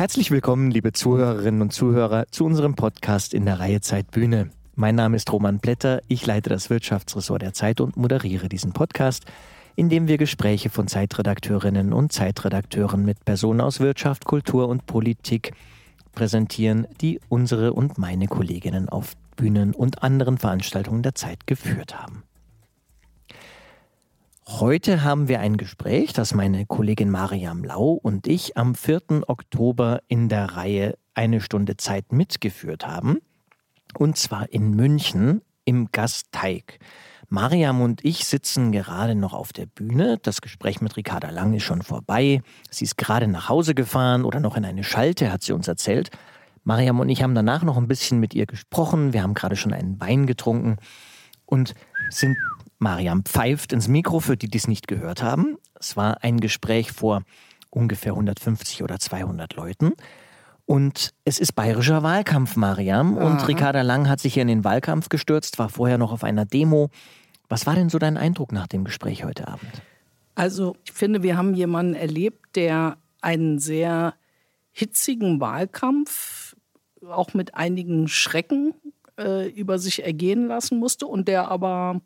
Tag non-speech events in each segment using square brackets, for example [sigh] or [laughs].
Herzlich willkommen, liebe Zuhörerinnen und Zuhörer, zu unserem Podcast in der Reihe Zeit Bühne. Mein Name ist Roman Blätter, ich leite das Wirtschaftsressort der Zeit und moderiere diesen Podcast, in dem wir Gespräche von Zeitredakteurinnen und Zeitredakteuren mit Personen aus Wirtschaft, Kultur und Politik präsentieren, die unsere und meine Kolleginnen auf Bühnen und anderen Veranstaltungen der Zeit geführt haben. Heute haben wir ein Gespräch, das meine Kollegin Mariam Lau und ich am 4. Oktober in der Reihe Eine Stunde Zeit mitgeführt haben. Und zwar in München im Gasteig. Mariam und ich sitzen gerade noch auf der Bühne. Das Gespräch mit Ricarda Lang ist schon vorbei. Sie ist gerade nach Hause gefahren oder noch in eine Schalte, hat sie uns erzählt. Mariam und ich haben danach noch ein bisschen mit ihr gesprochen. Wir haben gerade schon einen Wein getrunken und sind Mariam pfeift ins Mikro, für die, die es nicht gehört haben. Es war ein Gespräch vor ungefähr 150 oder 200 Leuten. Und es ist bayerischer Wahlkampf, Mariam. Und Aha. Ricarda Lang hat sich hier in den Wahlkampf gestürzt, war vorher noch auf einer Demo. Was war denn so dein Eindruck nach dem Gespräch heute Abend? Also, ich finde, wir haben jemanden erlebt, der einen sehr hitzigen Wahlkampf, auch mit einigen Schrecken äh, über sich ergehen lassen musste und der aber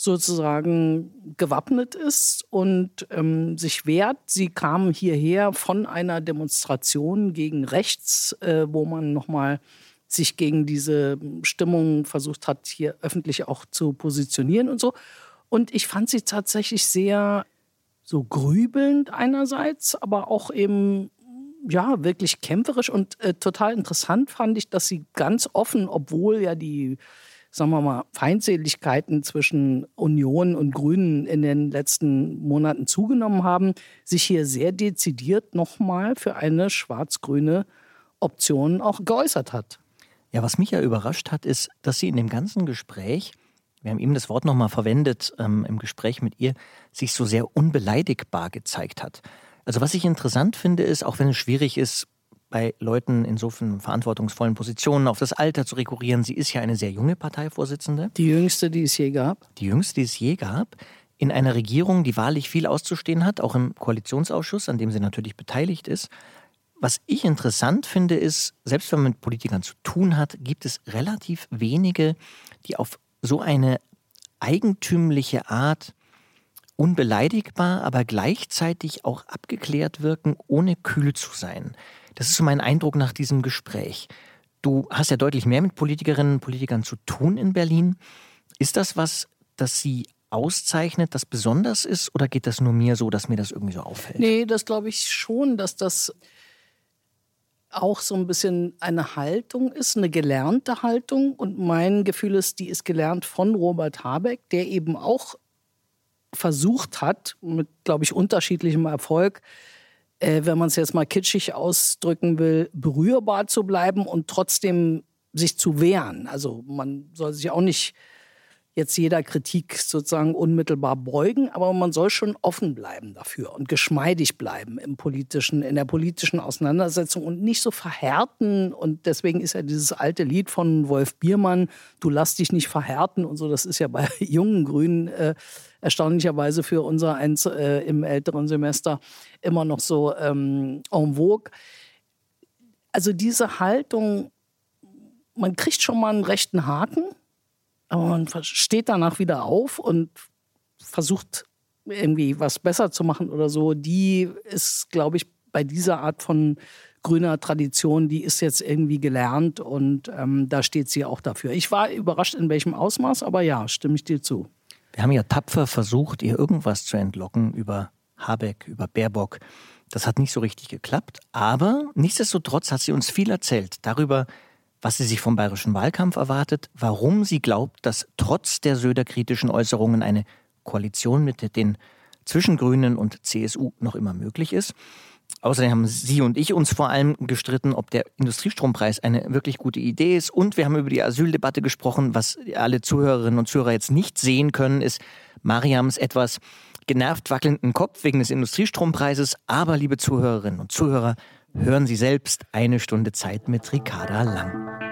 sozusagen gewappnet ist und ähm, sich wehrt. Sie kamen hierher von einer Demonstration gegen rechts, äh, wo man nochmal sich gegen diese Stimmung versucht hat, hier öffentlich auch zu positionieren und so. Und ich fand sie tatsächlich sehr so grübelnd einerseits, aber auch eben ja wirklich kämpferisch und äh, total interessant fand ich, dass sie ganz offen, obwohl ja die sagen wir mal, Feindseligkeiten zwischen Union und Grünen in den letzten Monaten zugenommen haben, sich hier sehr dezidiert nochmal für eine schwarz-grüne Option auch geäußert hat. Ja, was mich ja überrascht hat, ist, dass sie in dem ganzen Gespräch, wir haben eben das Wort nochmal verwendet ähm, im Gespräch mit ihr, sich so sehr unbeleidigbar gezeigt hat. Also was ich interessant finde, ist, auch wenn es schwierig ist, bei Leuten in so vielen verantwortungsvollen Positionen auf das Alter zu rekurrieren. Sie ist ja eine sehr junge Parteivorsitzende. Die jüngste, die es je gab. Die jüngste, die es je gab. In einer Regierung, die wahrlich viel auszustehen hat, auch im Koalitionsausschuss, an dem sie natürlich beteiligt ist. Was ich interessant finde, ist, selbst wenn man mit Politikern zu tun hat, gibt es relativ wenige, die auf so eine eigentümliche Art unbeleidigbar, aber gleichzeitig auch abgeklärt wirken, ohne kühl zu sein. Das ist so mein Eindruck nach diesem Gespräch. Du hast ja deutlich mehr mit Politikerinnen und Politikern zu tun in Berlin. Ist das was, das Sie auszeichnet, das besonders ist, oder geht das nur mir so, dass mir das irgendwie so auffällt? Nee, das glaube ich schon, dass das auch so ein bisschen eine Haltung ist, eine gelernte Haltung. Und mein Gefühl ist, die ist gelernt von Robert Habeck, der eben auch versucht hat, mit, glaube ich, unterschiedlichem Erfolg, äh, wenn man es jetzt mal kitschig ausdrücken will, berührbar zu bleiben und trotzdem sich zu wehren. Also man soll sich auch nicht jetzt jeder Kritik sozusagen unmittelbar beugen, aber man soll schon offen bleiben dafür und geschmeidig bleiben im politischen, in der politischen Auseinandersetzung und nicht so verhärten. Und deswegen ist ja dieses alte Lied von Wolf Biermann, du lass dich nicht verhärten und so, das ist ja bei [laughs] jungen Grünen äh, erstaunlicherweise für unser eins äh, im älteren Semester immer noch so ähm, en vogue. Also diese Haltung, man kriegt schon mal einen rechten Haken, aber man steht danach wieder auf und versucht irgendwie was besser zu machen oder so. Die ist, glaube ich, bei dieser Art von grüner Tradition, die ist jetzt irgendwie gelernt und ähm, da steht sie auch dafür. Ich war überrascht, in welchem Ausmaß, aber ja, stimme ich dir zu. Wir haben ja tapfer versucht, ihr irgendwas zu entlocken über Habeck, über Baerbock. Das hat nicht so richtig geklappt, aber nichtsdestotrotz hat sie uns viel erzählt darüber, was sie sich vom bayerischen Wahlkampf erwartet, warum sie glaubt, dass trotz der Söder-kritischen Äußerungen eine Koalition mit den Zwischengrünen und CSU noch immer möglich ist. Außerdem haben Sie und ich uns vor allem gestritten, ob der Industriestrompreis eine wirklich gute Idee ist. Und wir haben über die Asyldebatte gesprochen. Was alle Zuhörerinnen und Zuhörer jetzt nicht sehen können, ist Mariams etwas genervt wackelnden Kopf wegen des Industriestrompreises. Aber, liebe Zuhörerinnen und Zuhörer, hören Sie selbst eine Stunde Zeit mit Ricarda Lang.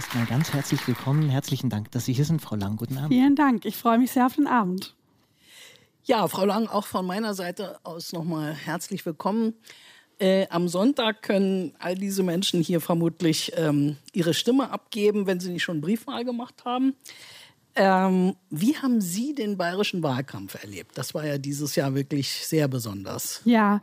Erstmal ganz herzlich willkommen. Herzlichen Dank, dass Sie hier sind, Frau Lang. Guten Abend. Vielen Dank. Ich freue mich sehr auf den Abend. Ja, Frau Lang, auch von meiner Seite aus nochmal herzlich willkommen. Äh, am Sonntag können all diese Menschen hier vermutlich ähm, ihre Stimme abgeben, wenn sie nicht schon Briefwahl gemacht haben. Ähm, wie haben Sie den bayerischen Wahlkampf erlebt? Das war ja dieses Jahr wirklich sehr besonders. Ja,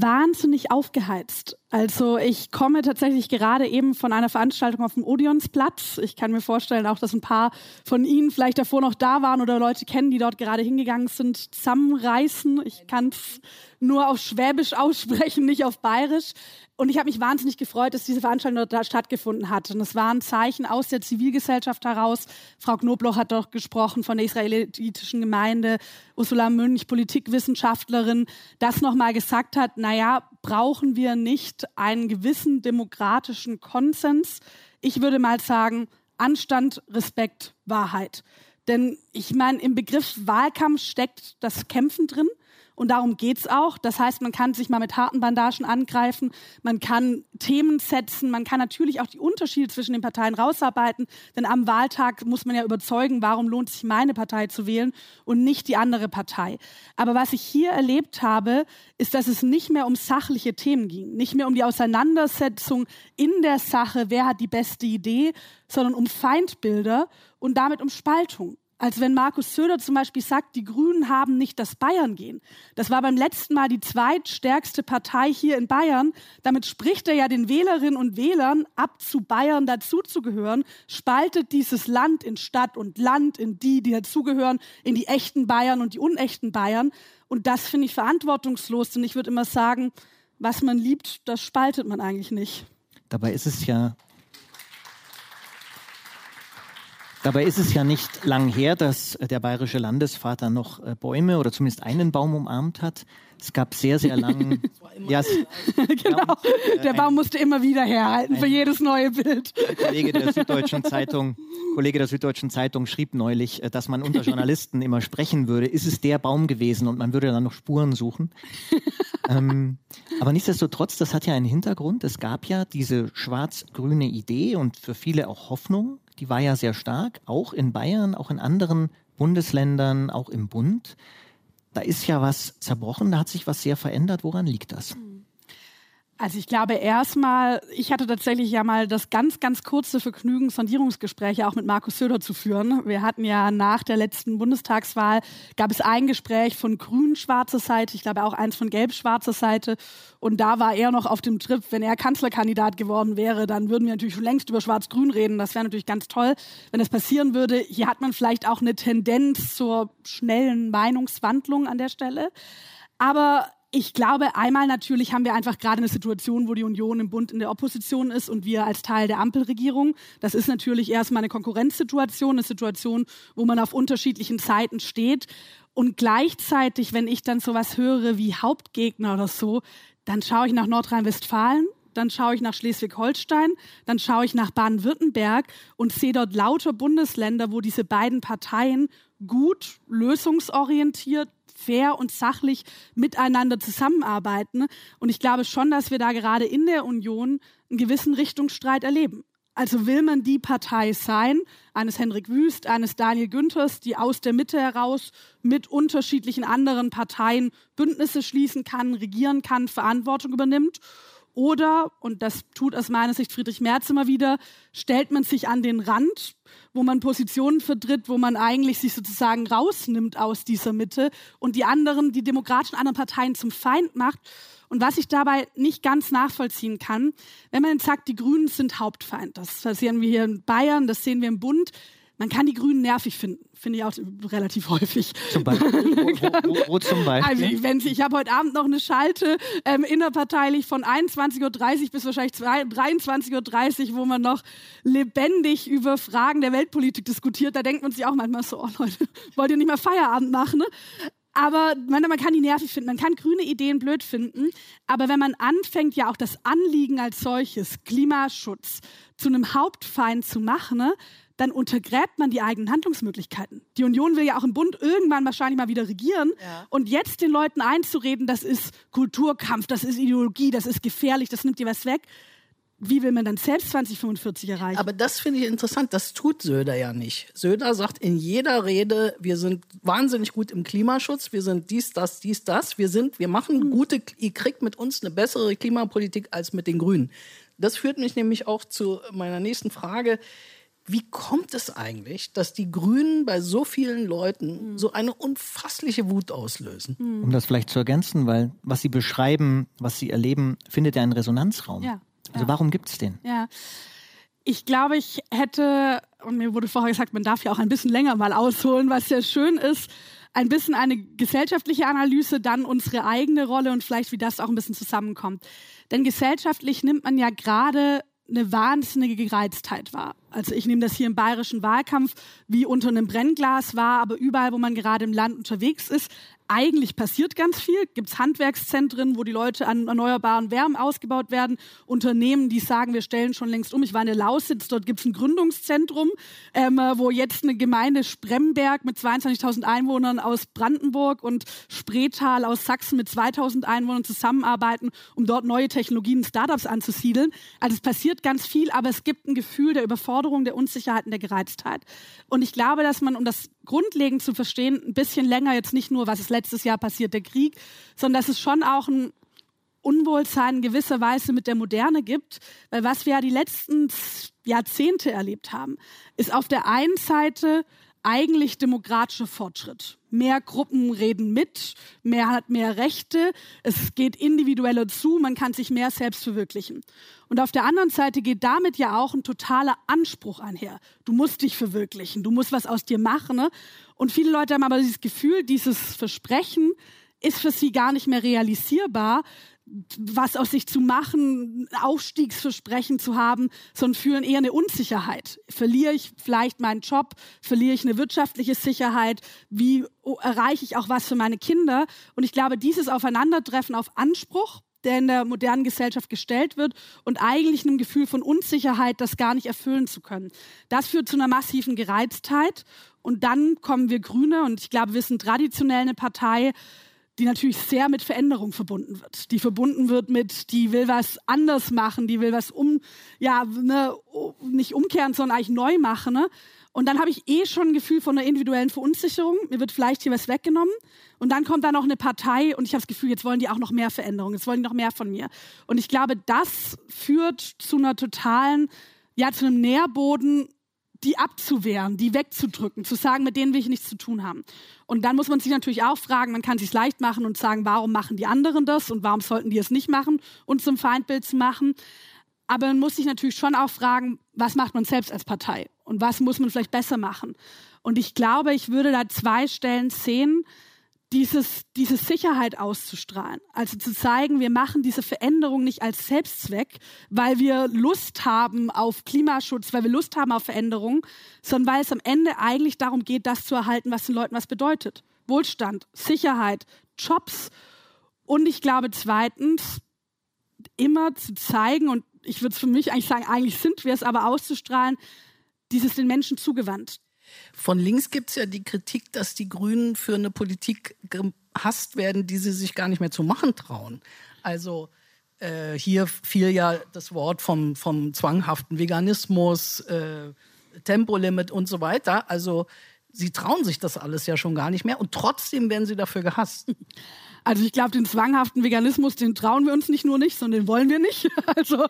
wahnsinnig aufgeheizt. Also ich komme tatsächlich gerade eben von einer Veranstaltung auf dem Odeonsplatz. Ich kann mir vorstellen auch, dass ein paar von Ihnen vielleicht davor noch da waren oder Leute kennen, die dort gerade hingegangen sind, zusammenreißen. Ich kann es nur auf Schwäbisch aussprechen, nicht auf Bayerisch. Und ich habe mich wahnsinnig gefreut, dass diese Veranstaltung dort stattgefunden hat. Und es war ein Zeichen aus der Zivilgesellschaft heraus. Frau Knobloch hat doch gesprochen von der israelitischen Gemeinde, Ursula Münch, Politikwissenschaftlerin, das nochmal gesagt hat, naja, brauchen wir nicht einen gewissen demokratischen Konsens? Ich würde mal sagen, Anstand, Respekt, Wahrheit. Denn ich meine, im Begriff Wahlkampf steckt das Kämpfen drin. Und darum geht's auch. Das heißt, man kann sich mal mit harten Bandagen angreifen, man kann Themen setzen, man kann natürlich auch die Unterschiede zwischen den Parteien rausarbeiten. Denn am Wahltag muss man ja überzeugen, warum lohnt sich meine Partei zu wählen und nicht die andere Partei. Aber was ich hier erlebt habe, ist, dass es nicht mehr um sachliche Themen ging, nicht mehr um die Auseinandersetzung in der Sache, wer hat die beste Idee, sondern um Feindbilder und damit um Spaltung als wenn Markus Söder zum Beispiel sagt, die Grünen haben nicht das Bayern gehen. Das war beim letzten Mal die zweitstärkste Partei hier in Bayern. Damit spricht er ja den Wählerinnen und Wählern ab, zu Bayern dazuzugehören, spaltet dieses Land in Stadt und Land, in die, die dazugehören, in die echten Bayern und die unechten Bayern. Und das finde ich verantwortungslos. Und ich würde immer sagen, was man liebt, das spaltet man eigentlich nicht. Dabei ist es ja Dabei ist es ja nicht lang her, dass der bayerische Landesvater noch äh, Bäume oder zumindest einen Baum umarmt hat. Es gab sehr, sehr lang. [laughs] ja, [laughs] genau. Äh, der Baum musste immer wieder herhalten für jedes neue Bild. Kollege der Süddeutschen Zeitung, Kollege der Süddeutschen Zeitung schrieb neulich, äh, dass man unter [laughs] Journalisten immer sprechen würde, ist es der Baum gewesen und man würde dann noch Spuren suchen. ähm, aber nichtsdestotrotz, das hat ja einen Hintergrund. Es gab ja diese schwarz-grüne Idee und für viele auch Hoffnung die war ja sehr stark, auch in Bayern, auch in anderen Bundesländern, auch im Bund. Da ist ja was zerbrochen, da hat sich was sehr verändert. Woran liegt das? Mhm. Also ich glaube erstmal, ich hatte tatsächlich ja mal das ganz, ganz kurze Vergnügen, Sondierungsgespräche auch mit Markus Söder zu führen. Wir hatten ja nach der letzten Bundestagswahl, gab es ein Gespräch von grün-schwarzer Seite, ich glaube auch eins von gelb-schwarzer Seite. Und da war er noch auf dem Trip, wenn er Kanzlerkandidat geworden wäre, dann würden wir natürlich schon längst über schwarz-grün reden. Das wäre natürlich ganz toll, wenn das passieren würde. Hier hat man vielleicht auch eine Tendenz zur schnellen Meinungswandlung an der Stelle. Aber ich glaube, einmal natürlich haben wir einfach gerade eine Situation, wo die Union im Bund in der Opposition ist und wir als Teil der Ampelregierung. Das ist natürlich erstmal eine Konkurrenzsituation, eine Situation, wo man auf unterschiedlichen Seiten steht. Und gleichzeitig, wenn ich dann sowas höre wie Hauptgegner oder so, dann schaue ich nach Nordrhein-Westfalen, dann schaue ich nach Schleswig-Holstein, dann schaue ich nach Baden-Württemberg und sehe dort lauter Bundesländer, wo diese beiden Parteien gut, lösungsorientiert, fair und sachlich miteinander zusammenarbeiten. Und ich glaube schon, dass wir da gerade in der Union einen gewissen Richtungsstreit erleben. Also will man die Partei sein, eines Henrik Wüst, eines Daniel Günthers, die aus der Mitte heraus mit unterschiedlichen anderen Parteien Bündnisse schließen kann, regieren kann, Verantwortung übernimmt? Oder, und das tut aus meiner Sicht Friedrich Merz immer wieder, stellt man sich an den Rand, wo man Positionen vertritt, wo man eigentlich sich sozusagen rausnimmt aus dieser Mitte und die anderen, die demokratischen anderen Parteien zum Feind macht. Und was ich dabei nicht ganz nachvollziehen kann, wenn man sagt, die Grünen sind Hauptfeind, das sehen wir hier in Bayern, das sehen wir im Bund, man kann die Grünen nervig finden, finde ich auch relativ häufig. Zum Beispiel? Wo, wo, wo zum [laughs] Beispiel? Also, wenn, ich habe heute Abend noch eine Schalte ähm, innerparteilich von 21.30 Uhr bis wahrscheinlich 23.30 Uhr, wo man noch lebendig über Fragen der Weltpolitik diskutiert. Da denkt man sich auch manchmal so, oh Leute, [laughs] wollt ihr nicht mal Feierabend machen? Ne? Aber man, man kann die nervig finden, man kann grüne Ideen blöd finden, aber wenn man anfängt, ja auch das Anliegen als solches, Klimaschutz, zu einem Hauptfeind zu machen, ne, dann untergräbt man die eigenen Handlungsmöglichkeiten. Die Union will ja auch im Bund irgendwann wahrscheinlich mal wieder regieren. Ja. Und jetzt den Leuten einzureden, das ist Kulturkampf, das ist Ideologie, das ist gefährlich, das nimmt dir was weg, wie will man dann selbst 2045 erreichen? Aber das finde ich interessant. Das tut Söder ja nicht. Söder sagt in jeder Rede, wir sind wahnsinnig gut im Klimaschutz, wir sind dies, das, dies, das. Wir sind, wir machen hm. gute, ihr kriegt mit uns eine bessere Klimapolitik als mit den Grünen. Das führt mich nämlich auch zu meiner nächsten Frage. Wie kommt es eigentlich, dass die Grünen bei so vielen Leuten hm. so eine unfassliche Wut auslösen? Um das vielleicht zu ergänzen, weil was Sie beschreiben, was Sie erleben, findet ja einen Resonanzraum. Ja. Also warum gibt es den? Ja. Ich glaube, ich hätte, und mir wurde vorher gesagt, man darf ja auch ein bisschen länger mal ausholen, was sehr schön ist, ein bisschen eine gesellschaftliche Analyse, dann unsere eigene Rolle und vielleicht, wie das auch ein bisschen zusammenkommt. Denn gesellschaftlich nimmt man ja gerade eine wahnsinnige Gereiztheit wahr. Also ich nehme das hier im bayerischen Wahlkampf wie unter einem Brennglas wahr, aber überall, wo man gerade im Land unterwegs ist, eigentlich passiert ganz viel. Gibt es Handwerkszentren, wo die Leute an erneuerbaren Wärmen ausgebaut werden. Unternehmen, die sagen, wir stellen schon längst um. Ich war in der Lausitz, dort gibt es ein Gründungszentrum, ähm, wo jetzt eine Gemeinde Spremberg mit 22.000 Einwohnern aus Brandenburg und Spreetal aus Sachsen mit 2.000 Einwohnern zusammenarbeiten, um dort neue Technologien, Startups anzusiedeln. Also es passiert ganz viel, aber es gibt ein Gefühl der Überforderung, der Unsicherheit und der Gereiztheit. Und ich glaube, dass man, um das grundlegend zu verstehen, ein bisschen länger jetzt nicht nur, was ist letztes Jahr passiert, der Krieg, sondern dass es schon auch ein Unwohlsein in gewisser Weise mit der Moderne gibt, weil was wir ja die letzten Jahrzehnte erlebt haben, ist auf der einen Seite eigentlich demokratischer Fortschritt. Mehr Gruppen reden mit, mehr hat mehr Rechte, es geht individueller zu, man kann sich mehr selbst verwirklichen. Und auf der anderen Seite geht damit ja auch ein totaler Anspruch einher. Du musst dich verwirklichen, du musst was aus dir machen. Ne? Und viele Leute haben aber dieses Gefühl, dieses Versprechen ist für sie gar nicht mehr realisierbar, was aus sich zu machen, Aufstiegsversprechen zu haben, sondern fühlen eher eine Unsicherheit. Verliere ich vielleicht meinen Job? Verliere ich eine wirtschaftliche Sicherheit? Wie erreiche ich auch was für meine Kinder? Und ich glaube, dieses Aufeinandertreffen auf Anspruch, der in der modernen Gesellschaft gestellt wird und eigentlich einem Gefühl von Unsicherheit, das gar nicht erfüllen zu können. Das führt zu einer massiven Gereiztheit. Und dann kommen wir Grüne, und ich glaube, wir sind traditionell eine Partei, die natürlich sehr mit Veränderung verbunden wird. Die verbunden wird mit, die will was anders machen, die will was um, ja, ne, nicht umkehren, sondern eigentlich neu machen. Ne? Und dann habe ich eh schon ein Gefühl von einer individuellen Verunsicherung. Mir wird vielleicht hier was weggenommen. Und dann kommt da noch eine Partei und ich habe das Gefühl, jetzt wollen die auch noch mehr Veränderung, jetzt wollen die noch mehr von mir. Und ich glaube, das führt zu einer totalen, ja, zu einem Nährboden die abzuwehren, die wegzudrücken, zu sagen, mit denen will ich nichts zu tun haben. Und dann muss man sich natürlich auch fragen, man kann sich leicht machen und sagen, warum machen die anderen das und warum sollten die es nicht machen und zum Feindbild zu machen. Aber man muss sich natürlich schon auch fragen, was macht man selbst als Partei und was muss man vielleicht besser machen. Und ich glaube, ich würde da zwei Stellen sehen, dieses, diese Sicherheit auszustrahlen. Also zu zeigen, wir machen diese Veränderung nicht als Selbstzweck, weil wir Lust haben auf Klimaschutz, weil wir Lust haben auf Veränderung, sondern weil es am Ende eigentlich darum geht, das zu erhalten, was den Leuten was bedeutet. Wohlstand, Sicherheit, Jobs. Und ich glaube zweitens, immer zu zeigen, und ich würde es für mich eigentlich sagen, eigentlich sind wir es, aber auszustrahlen, dieses den Menschen zugewandt. Von links gibt es ja die Kritik, dass die Grünen für eine Politik gehasst werden, die sie sich gar nicht mehr zu machen trauen. Also äh, hier fiel ja das Wort vom, vom zwanghaften Veganismus, äh, Tempolimit und so weiter. Also sie trauen sich das alles ja schon gar nicht mehr und trotzdem werden sie dafür gehasst. Also ich glaube, den zwanghaften Veganismus, den trauen wir uns nicht nur nicht, sondern den wollen wir nicht. [laughs] Also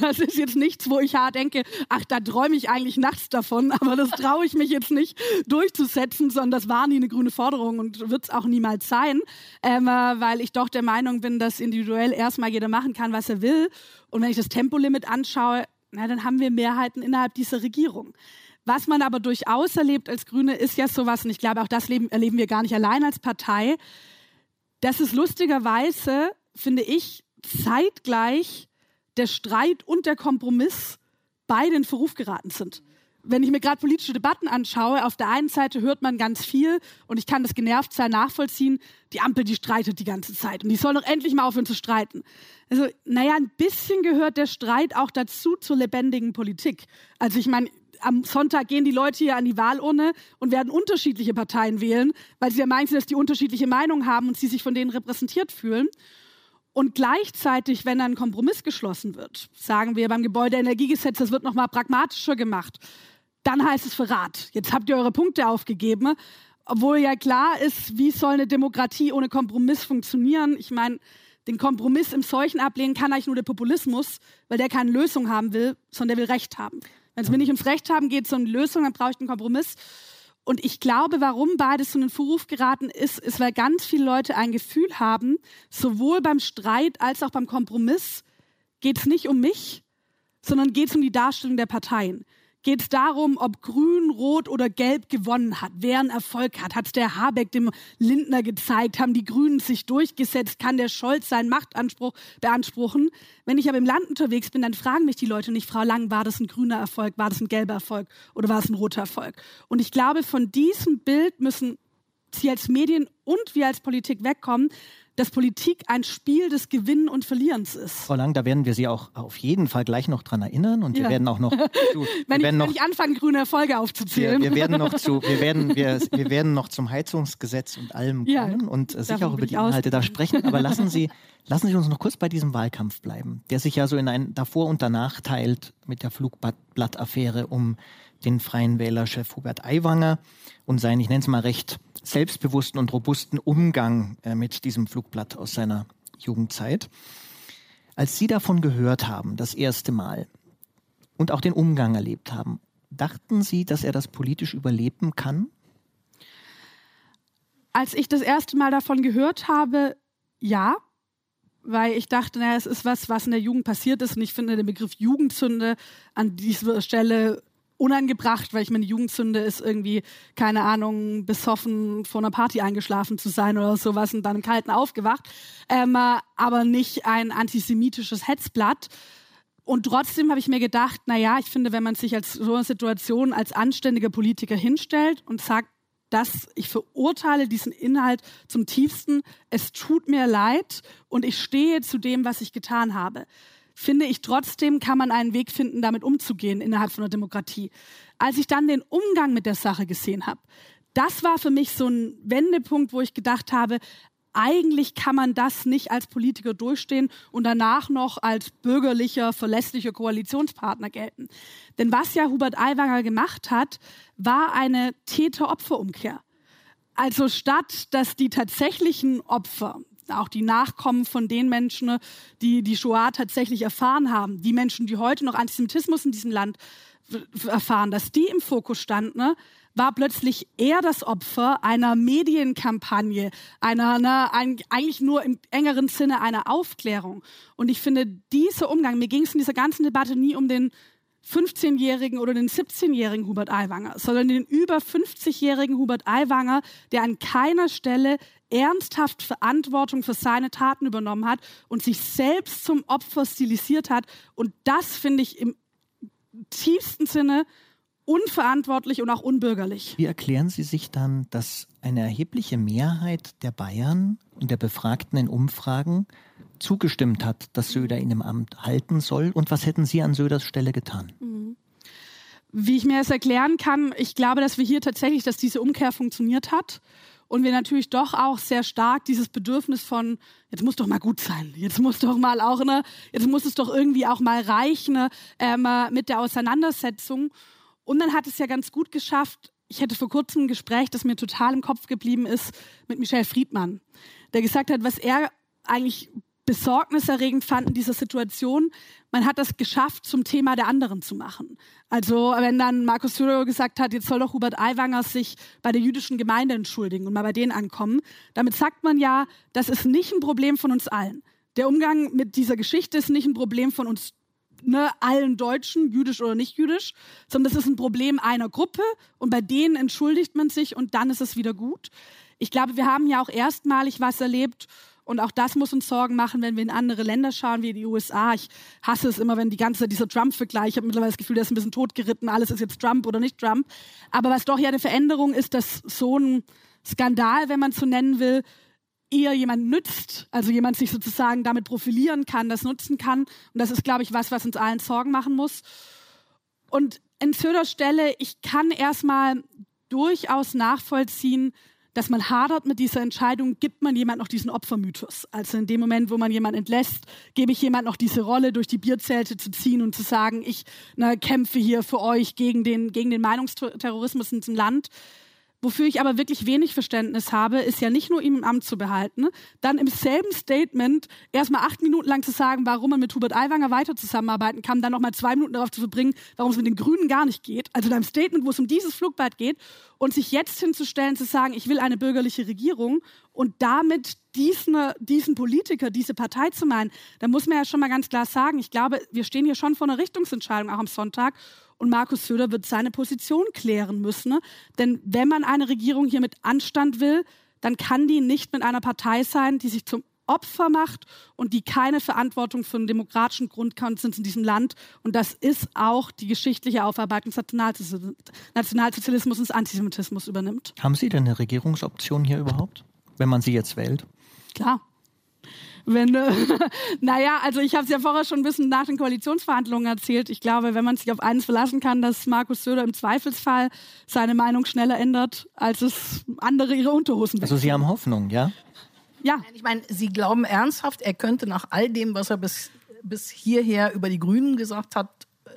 das ist jetzt nichts, wo ich hart denke, ach, da träume ich eigentlich nachts davon, [laughs] aber das traue ich mich jetzt nicht durchzusetzen, sondern das war nie eine grüne Forderung und wird es auch niemals sein, ähm, äh, weil ich doch der Meinung bin, dass individuell erstmal jeder machen kann, was er will. Und wenn ich das Tempolimit anschaue, na, dann haben wir Mehrheiten innerhalb dieser Regierung. Was man aber durchaus erlebt als Grüne, ist ja sowas, und ich glaube, auch das erleben wir gar nicht allein als Partei, dass es lustigerweise, finde ich, zeitgleich der Streit und der Kompromiss beide in Verruf geraten sind. Wenn ich mir gerade politische Debatten anschaue, auf der einen Seite hört man ganz viel und ich kann das genervt sein nachvollziehen, die Ampel, die streitet die ganze Zeit und die soll doch endlich mal aufhören zu streiten. Also, naja, ein bisschen gehört der Streit auch dazu zur lebendigen Politik. Also ich meine, am Sonntag gehen die Leute hier an die Wahlurne und werden unterschiedliche Parteien wählen, weil sie ja meinen, dass die unterschiedliche Meinungen haben und sie sich von denen repräsentiert fühlen. Und gleichzeitig, wenn ein Kompromiss geschlossen wird, sagen wir beim Gebäudeenergiegesetz, das wird nochmal pragmatischer gemacht, dann heißt es Verrat. Jetzt habt ihr eure Punkte aufgegeben, obwohl ja klar ist, wie soll eine Demokratie ohne Kompromiss funktionieren. Ich meine, den Kompromiss im Seuchen ablehnen kann eigentlich nur der Populismus, weil der keine Lösung haben will, sondern der will Recht haben. Wenn es mir nicht ums Recht haben geht, sondern die Lösung, dann brauche ich einen Kompromiss. Und ich glaube, warum beides so in den Vorruf geraten ist, ist, weil ganz viele Leute ein Gefühl haben, sowohl beim Streit als auch beim Kompromiss geht es nicht um mich, sondern geht es um die Darstellung der Parteien geht es darum, ob Grün, Rot oder Gelb gewonnen hat, wer einen Erfolg hat. Hat der Habeck dem Lindner gezeigt? Haben die Grünen sich durchgesetzt? Kann der Scholz seinen Machtanspruch beanspruchen? Wenn ich aber im Land unterwegs bin, dann fragen mich die Leute nicht, Frau Lang, war das ein grüner Erfolg, war das ein gelber Erfolg oder war es ein roter Erfolg? Und ich glaube, von diesem Bild müssen Sie als Medien und wir als Politik wegkommen, dass Politik ein Spiel des Gewinnen und Verlierens ist. Frau Lang, da werden wir Sie auch auf jeden Fall gleich noch dran erinnern und ja. wir werden auch noch [laughs] zu, wenn, ich, noch, wenn ich anfange, grüne Erfolge aufzuzählen. Wir, wir, werden noch zu, wir [laughs] werden, wir, wir werden noch zum Heizungsgesetz und allem ja, kommen und äh, sicher auch über die Inhalte da sprechen. Aber lassen Sie, [laughs] lassen Sie uns noch kurz bei diesem Wahlkampf bleiben, der sich ja so in ein davor und danach teilt mit der Flugblattaffäre um den Freien Wählerchef Hubert Aiwanger und sein, ich nenne es mal recht selbstbewussten und robusten Umgang äh, mit diesem Flugblatt aus seiner Jugendzeit. Als Sie davon gehört haben, das erste Mal, und auch den Umgang erlebt haben, dachten Sie, dass er das politisch überleben kann? Als ich das erste Mal davon gehört habe, ja, weil ich dachte, naja, es ist was, was in der Jugend passiert ist. Und ich finde den Begriff Jugendzünde an dieser Stelle unangebracht, weil ich meine, Jugendsünde ist irgendwie, keine Ahnung, besoffen vor einer Party eingeschlafen zu sein oder sowas und dann im Kalten aufgewacht, ähm, aber nicht ein antisemitisches Hetzblatt. Und trotzdem habe ich mir gedacht, na ja, ich finde, wenn man sich als so eine Situation als anständiger Politiker hinstellt und sagt, dass ich verurteile diesen Inhalt zum tiefsten, es tut mir leid und ich stehe zu dem, was ich getan habe finde ich trotzdem, kann man einen Weg finden, damit umzugehen innerhalb von einer Demokratie. Als ich dann den Umgang mit der Sache gesehen habe, das war für mich so ein Wendepunkt, wo ich gedacht habe, eigentlich kann man das nicht als Politiker durchstehen und danach noch als bürgerlicher, verlässlicher Koalitionspartner gelten. Denn was ja Hubert Aiwanger gemacht hat, war eine Täter-Opfer-Umkehr. Also statt, dass die tatsächlichen Opfer, auch die Nachkommen von den Menschen, ne, die die Shoah tatsächlich erfahren haben, die Menschen, die heute noch Antisemitismus in diesem Land erfahren, dass die im Fokus standen, ne, war plötzlich er das Opfer einer Medienkampagne, einer, ne, eigentlich nur im engeren Sinne einer Aufklärung. Und ich finde, dieser Umgang, mir ging es in dieser ganzen Debatte nie um den 15-jährigen oder den 17-jährigen Hubert Aiwanger, sondern den über 50-jährigen Hubert Aiwanger, der an keiner Stelle ernsthaft Verantwortung für seine Taten übernommen hat und sich selbst zum Opfer stilisiert hat. Und das finde ich im tiefsten Sinne unverantwortlich und auch unbürgerlich. Wie erklären Sie sich dann, dass eine erhebliche Mehrheit der Bayern und der Befragten in Umfragen zugestimmt hat, dass Söder ihn im Amt halten soll? Und was hätten Sie an Söders Stelle getan? Mhm. Wie ich mir das erklären kann, ich glaube, dass wir hier tatsächlich, dass diese Umkehr funktioniert hat und wir natürlich doch auch sehr stark dieses Bedürfnis von, jetzt muss doch mal gut sein, jetzt muss doch mal auch, ne, jetzt muss es doch irgendwie auch mal reichen ne, ähm, mit der Auseinandersetzung. Und dann hat es ja ganz gut geschafft, ich hätte vor kurzem ein Gespräch, das mir total im Kopf geblieben ist, mit Michel Friedmann, der gesagt hat, was er eigentlich besorgniserregend fand in dieser Situation, man hat das geschafft, zum Thema der anderen zu machen. Also wenn dann Markus Söder gesagt hat, jetzt soll doch Hubert Aiwanger sich bei der jüdischen Gemeinde entschuldigen und mal bei denen ankommen, damit sagt man ja, das ist nicht ein Problem von uns allen. Der Umgang mit dieser Geschichte ist nicht ein Problem von uns ne, allen Deutschen, jüdisch oder nicht jüdisch, sondern das ist ein Problem einer Gruppe und bei denen entschuldigt man sich und dann ist es wieder gut. Ich glaube, wir haben ja auch erstmalig was erlebt, und auch das muss uns Sorgen machen, wenn wir in andere Länder schauen, wie die USA. Ich hasse es immer, wenn die ganze dieser Trump-Vergleich, ich habe mittlerweile das Gefühl, der ist ein bisschen totgeritten, alles ist jetzt Trump oder nicht Trump. Aber was doch ja eine Veränderung ist, dass so ein Skandal, wenn man so nennen will, eher jemand nützt, also jemand sich sozusagen damit profilieren kann, das nutzen kann. Und das ist, glaube ich, was, was uns allen Sorgen machen muss. Und in Söders Stelle, ich kann erstmal durchaus nachvollziehen, dass man hadert mit dieser Entscheidung, gibt man jemand noch diesen Opfermythos. Also in dem Moment, wo man jemanden entlässt, gebe ich jemand noch diese Rolle, durch die Bierzelte zu ziehen und zu sagen, ich na, kämpfe hier für euch gegen den, gegen den Meinungsterrorismus in diesem Land. Wofür ich aber wirklich wenig Verständnis habe, ist ja nicht nur ihm im Amt zu behalten, dann im selben Statement erstmal acht Minuten lang zu sagen, warum man mit Hubert Aiwanger weiter zusammenarbeiten kann, dann nochmal zwei Minuten darauf zu verbringen, warum es mit den Grünen gar nicht geht. Also in einem Statement, wo es um dieses Flugbad geht und sich jetzt hinzustellen, zu sagen, ich will eine bürgerliche Regierung und damit diesen, diesen Politiker, diese Partei zu meinen, da muss man ja schon mal ganz klar sagen, ich glaube, wir stehen hier schon vor einer Richtungsentscheidung auch am Sonntag und Markus Söder wird seine Position klären müssen. Ne? Denn wenn man eine Regierung hier mit Anstand will, dann kann die nicht mit einer Partei sein, die sich zum Opfer macht und die keine Verantwortung für den demokratischen Grundkonsens in diesem Land. Und das ist auch die geschichtliche Aufarbeitung des Nationalsozialismus und des Antisemitismus übernimmt. Haben Sie denn eine Regierungsoption hier überhaupt, wenn man sie jetzt wählt? Klar wenn, äh, [laughs] naja, also ich habe es ja vorher schon ein bisschen nach den Koalitionsverhandlungen erzählt. Ich glaube, wenn man sich auf eines verlassen kann, dass Markus Söder im Zweifelsfall seine Meinung schneller ändert, als es andere ihre Unterhosen Also Sie haben Hoffnung, ja? Ja. Ich meine, Sie glauben ernsthaft, er könnte nach all dem, was er bis, bis hierher über die Grünen gesagt hat,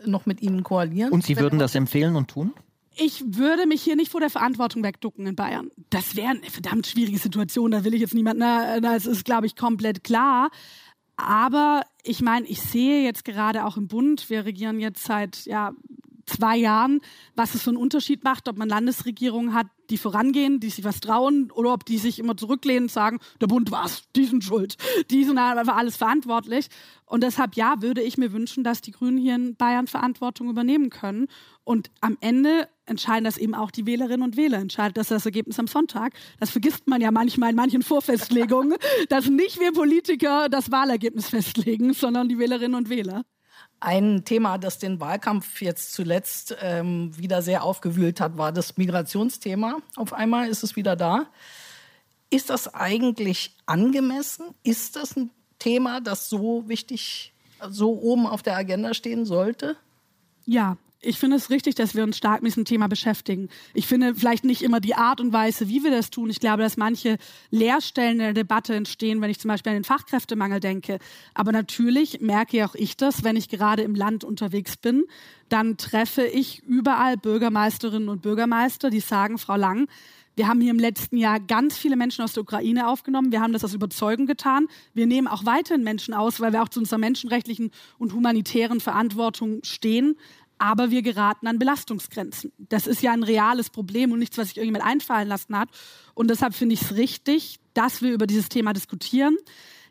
noch mit Ihnen koalieren? Und Sie würden das empfehlen und tun? Ich würde mich hier nicht vor der Verantwortung wegducken in Bayern. Das wäre eine verdammt schwierige Situation, da will ich jetzt niemand, na, das ist, glaube ich, komplett klar. Aber ich meine, ich sehe jetzt gerade auch im Bund, wir regieren jetzt seit ja, zwei Jahren, was es für einen Unterschied macht, ob man Landesregierungen hat, die vorangehen, die sich was trauen, oder ob die sich immer zurücklehnen und sagen, der Bund war's, die sind schuld, die sind einfach alles verantwortlich. Und deshalb, ja, würde ich mir wünschen, dass die Grünen hier in Bayern Verantwortung übernehmen können. Und am Ende entscheiden das eben auch die Wählerinnen und Wähler, entscheidet das das Ergebnis am Sonntag. Das vergisst man ja manchmal in manchen Vorfestlegungen, [laughs] dass nicht wir Politiker das Wahlergebnis festlegen, sondern die Wählerinnen und Wähler. Ein Thema, das den Wahlkampf jetzt zuletzt ähm, wieder sehr aufgewühlt hat, war das Migrationsthema. Auf einmal ist es wieder da. Ist das eigentlich angemessen? Ist das ein Thema, das so wichtig, so oben auf der Agenda stehen sollte? Ja, ich finde es richtig, dass wir uns stark mit diesem Thema beschäftigen. Ich finde vielleicht nicht immer die Art und Weise, wie wir das tun. Ich glaube, dass manche Leerstellen in der Debatte entstehen, wenn ich zum Beispiel an den Fachkräftemangel denke. Aber natürlich merke auch ich das, wenn ich gerade im Land unterwegs bin, dann treffe ich überall Bürgermeisterinnen und Bürgermeister, die sagen, Frau Lang, wir haben hier im letzten Jahr ganz viele Menschen aus der Ukraine aufgenommen. Wir haben das aus Überzeugung getan. Wir nehmen auch weiterhin Menschen aus, weil wir auch zu unserer menschenrechtlichen und humanitären Verantwortung stehen aber wir geraten an Belastungsgrenzen. Das ist ja ein reales Problem und nichts, was sich irgendjemand einfallen lassen hat. Und deshalb finde ich es richtig, dass wir über dieses Thema diskutieren.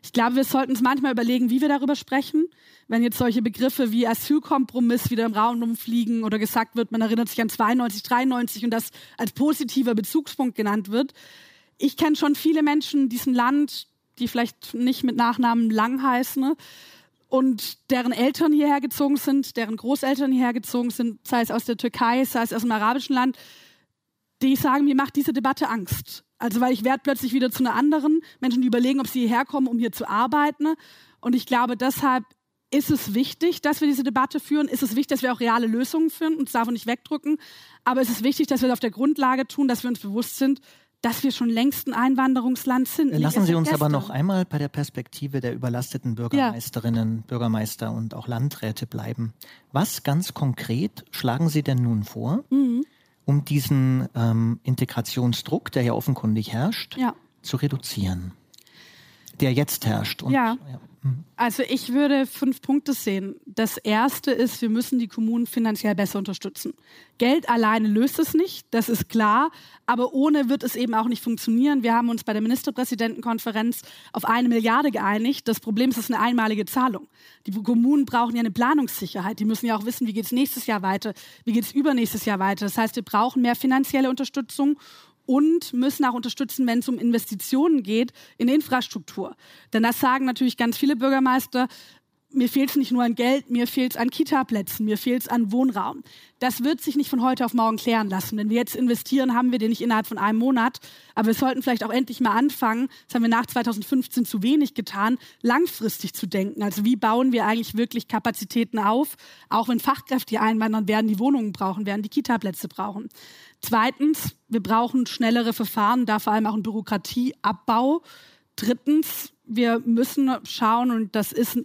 Ich glaube, wir sollten uns manchmal überlegen, wie wir darüber sprechen. Wenn jetzt solche Begriffe wie Asylkompromiss wieder im Raum rumfliegen oder gesagt wird, man erinnert sich an 92, 93 und das als positiver Bezugspunkt genannt wird. Ich kenne schon viele Menschen in diesem Land, die vielleicht nicht mit Nachnamen lang heißen, ne? Und deren Eltern hierher gezogen sind, deren Großeltern hierher gezogen sind, sei es aus der Türkei, sei es aus dem arabischen Land, die sagen, mir macht diese Debatte Angst. Also weil ich werde plötzlich wieder zu einer anderen, Menschen, die überlegen, ob sie hierher kommen, um hier zu arbeiten. Und ich glaube, deshalb ist es wichtig, dass wir diese Debatte führen. Ist es wichtig, dass wir auch reale Lösungen finden und davon nicht wegdrücken. Aber es ist wichtig, dass wir das auf der Grundlage tun, dass wir uns bewusst sind, dass wir schon längst ein Einwanderungsland sind. Lassen Sie uns aber noch einmal bei der Perspektive der überlasteten Bürgermeisterinnen, ja. Bürgermeister und auch Landräte bleiben. Was ganz konkret schlagen Sie denn nun vor, mhm. um diesen ähm, Integrationsdruck, der ja offenkundig herrscht, ja. zu reduzieren? Der jetzt herrscht. Und, ja. ja. Also ich würde fünf Punkte sehen. Das erste ist, wir müssen die Kommunen finanziell besser unterstützen. Geld alleine löst es nicht, das ist klar, aber ohne wird es eben auch nicht funktionieren. Wir haben uns bei der Ministerpräsidentenkonferenz auf eine Milliarde geeinigt. Das Problem ist, es ist eine einmalige Zahlung. Die Kommunen brauchen ja eine Planungssicherheit. Die müssen ja auch wissen, wie geht es nächstes Jahr weiter, wie geht es übernächstes Jahr weiter. Das heißt, wir brauchen mehr finanzielle Unterstützung und müssen auch unterstützen, wenn es um Investitionen geht in Infrastruktur. Denn das sagen natürlich ganz viele Bürgermeister, mir fehlt es nicht nur an Geld, mir fehlt es an Kita-Plätzen, mir fehlt es an Wohnraum. Das wird sich nicht von heute auf morgen klären lassen. Wenn wir jetzt investieren, haben wir den nicht innerhalb von einem Monat. Aber wir sollten vielleicht auch endlich mal anfangen, das haben wir nach 2015 zu wenig getan, langfristig zu denken. Also wie bauen wir eigentlich wirklich Kapazitäten auf? Auch wenn Fachkräfte hier einwandern, werden die Wohnungen brauchen, werden die Kita-Plätze brauchen. Zweitens, wir brauchen schnellere Verfahren, da vor allem auch einen Bürokratieabbau. Drittens, wir müssen schauen, und das ist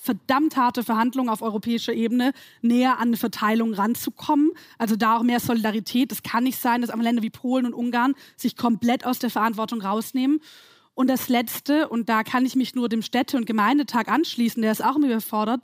verdammt harte Verhandlung auf europäischer Ebene, näher an eine Verteilung ranzukommen. Also da auch mehr Solidarität. Es kann nicht sein, dass Länder wie Polen und Ungarn sich komplett aus der Verantwortung rausnehmen. Und das Letzte, und da kann ich mich nur dem Städte- und Gemeindetag anschließen, der ist auch immer überfordert,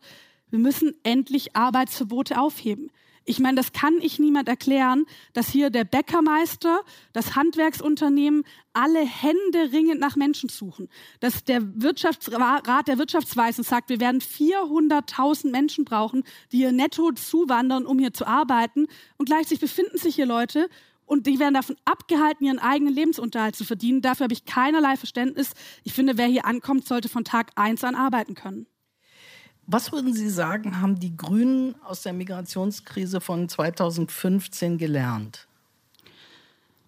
wir müssen endlich Arbeitsverbote aufheben. Ich meine, das kann ich niemand erklären, dass hier der Bäckermeister, das Handwerksunternehmen alle Hände ringend nach Menschen suchen. Dass der Wirtschaftsrat der Wirtschaftsweisen sagt, wir werden 400.000 Menschen brauchen, die hier netto zuwandern, um hier zu arbeiten. Und gleichzeitig befinden sich hier Leute, und die werden davon abgehalten, ihren eigenen Lebensunterhalt zu verdienen. Dafür habe ich keinerlei Verständnis. Ich finde, wer hier ankommt, sollte von Tag eins an arbeiten können. Was würden Sie sagen, haben die Grünen aus der Migrationskrise von 2015 gelernt?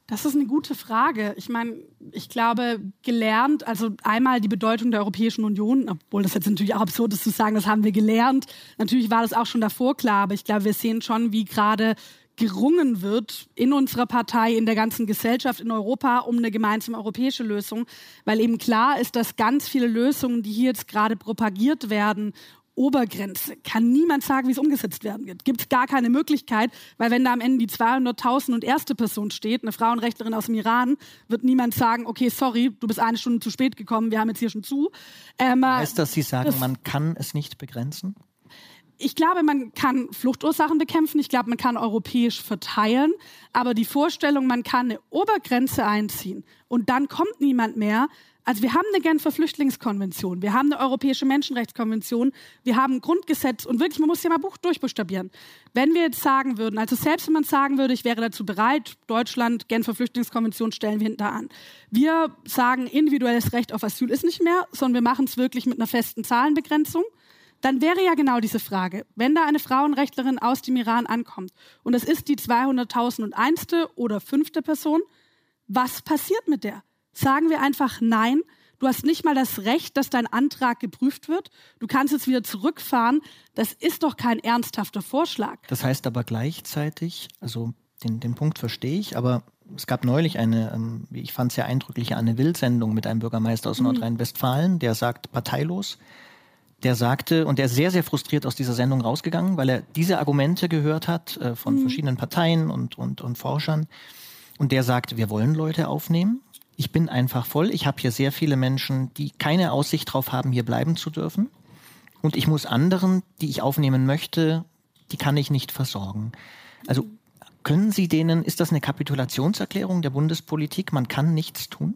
Das ist eine gute Frage. Ich meine, ich glaube, gelernt, also einmal die Bedeutung der Europäischen Union, obwohl das jetzt natürlich auch absurd ist zu sagen, das haben wir gelernt. Natürlich war das auch schon davor klar, aber ich glaube, wir sehen schon, wie gerade gerungen wird in unserer Partei, in der ganzen Gesellschaft, in Europa um eine gemeinsame europäische Lösung, weil eben klar ist, dass ganz viele Lösungen, die hier jetzt gerade propagiert werden Obergrenze. Kann niemand sagen, wie es umgesetzt werden wird. Gibt es gar keine Möglichkeit, weil wenn da am Ende die 200.000 und erste Person steht, eine Frauenrechtlerin aus dem Iran, wird niemand sagen, okay, sorry, du bist eine Stunde zu spät gekommen, wir haben jetzt hier schon zu. Ähm, heißt das, Sie sagen, das, man kann es nicht begrenzen? ich glaube, man kann Fluchtursachen bekämpfen. Ich glaube, man kann europäisch verteilen. Aber die Vorstellung, man kann eine Obergrenze einziehen und dann kommt niemand mehr, also wir haben eine Genfer Flüchtlingskonvention, wir haben eine Europäische Menschenrechtskonvention, wir haben ein Grundgesetz und wirklich, man muss ja mal Buch durchbuchstabieren. Wenn wir jetzt sagen würden, also selbst wenn man sagen würde, ich wäre dazu bereit, Deutschland, Genfer Flüchtlingskonvention stellen wir hinter an. Wir sagen, individuelles Recht auf Asyl ist nicht mehr, sondern wir machen es wirklich mit einer festen Zahlenbegrenzung dann wäre ja genau diese Frage, wenn da eine Frauenrechtlerin aus dem Iran ankommt und es ist die 200.001. oder fünfte Person, was passiert mit der? Sagen wir einfach nein. Du hast nicht mal das Recht, dass dein Antrag geprüft wird. Du kannst jetzt wieder zurückfahren. Das ist doch kein ernsthafter Vorschlag. Das heißt aber gleichzeitig, also den, den Punkt verstehe ich, aber es gab neulich eine, ähm, ich fand sehr eindrückliche Anne Will-Sendung mit einem Bürgermeister aus mhm. Nordrhein-Westfalen, der sagt parteilos. Der sagte, und der ist sehr, sehr frustriert aus dieser Sendung rausgegangen, weil er diese Argumente gehört hat äh, von mhm. verschiedenen Parteien und, und, und Forschern. Und der sagt, wir wollen Leute aufnehmen, ich bin einfach voll. Ich habe hier sehr viele Menschen, die keine Aussicht darauf haben, hier bleiben zu dürfen. Und ich muss anderen, die ich aufnehmen möchte, die kann ich nicht versorgen. Also können Sie denen, ist das eine Kapitulationserklärung der Bundespolitik? Man kann nichts tun?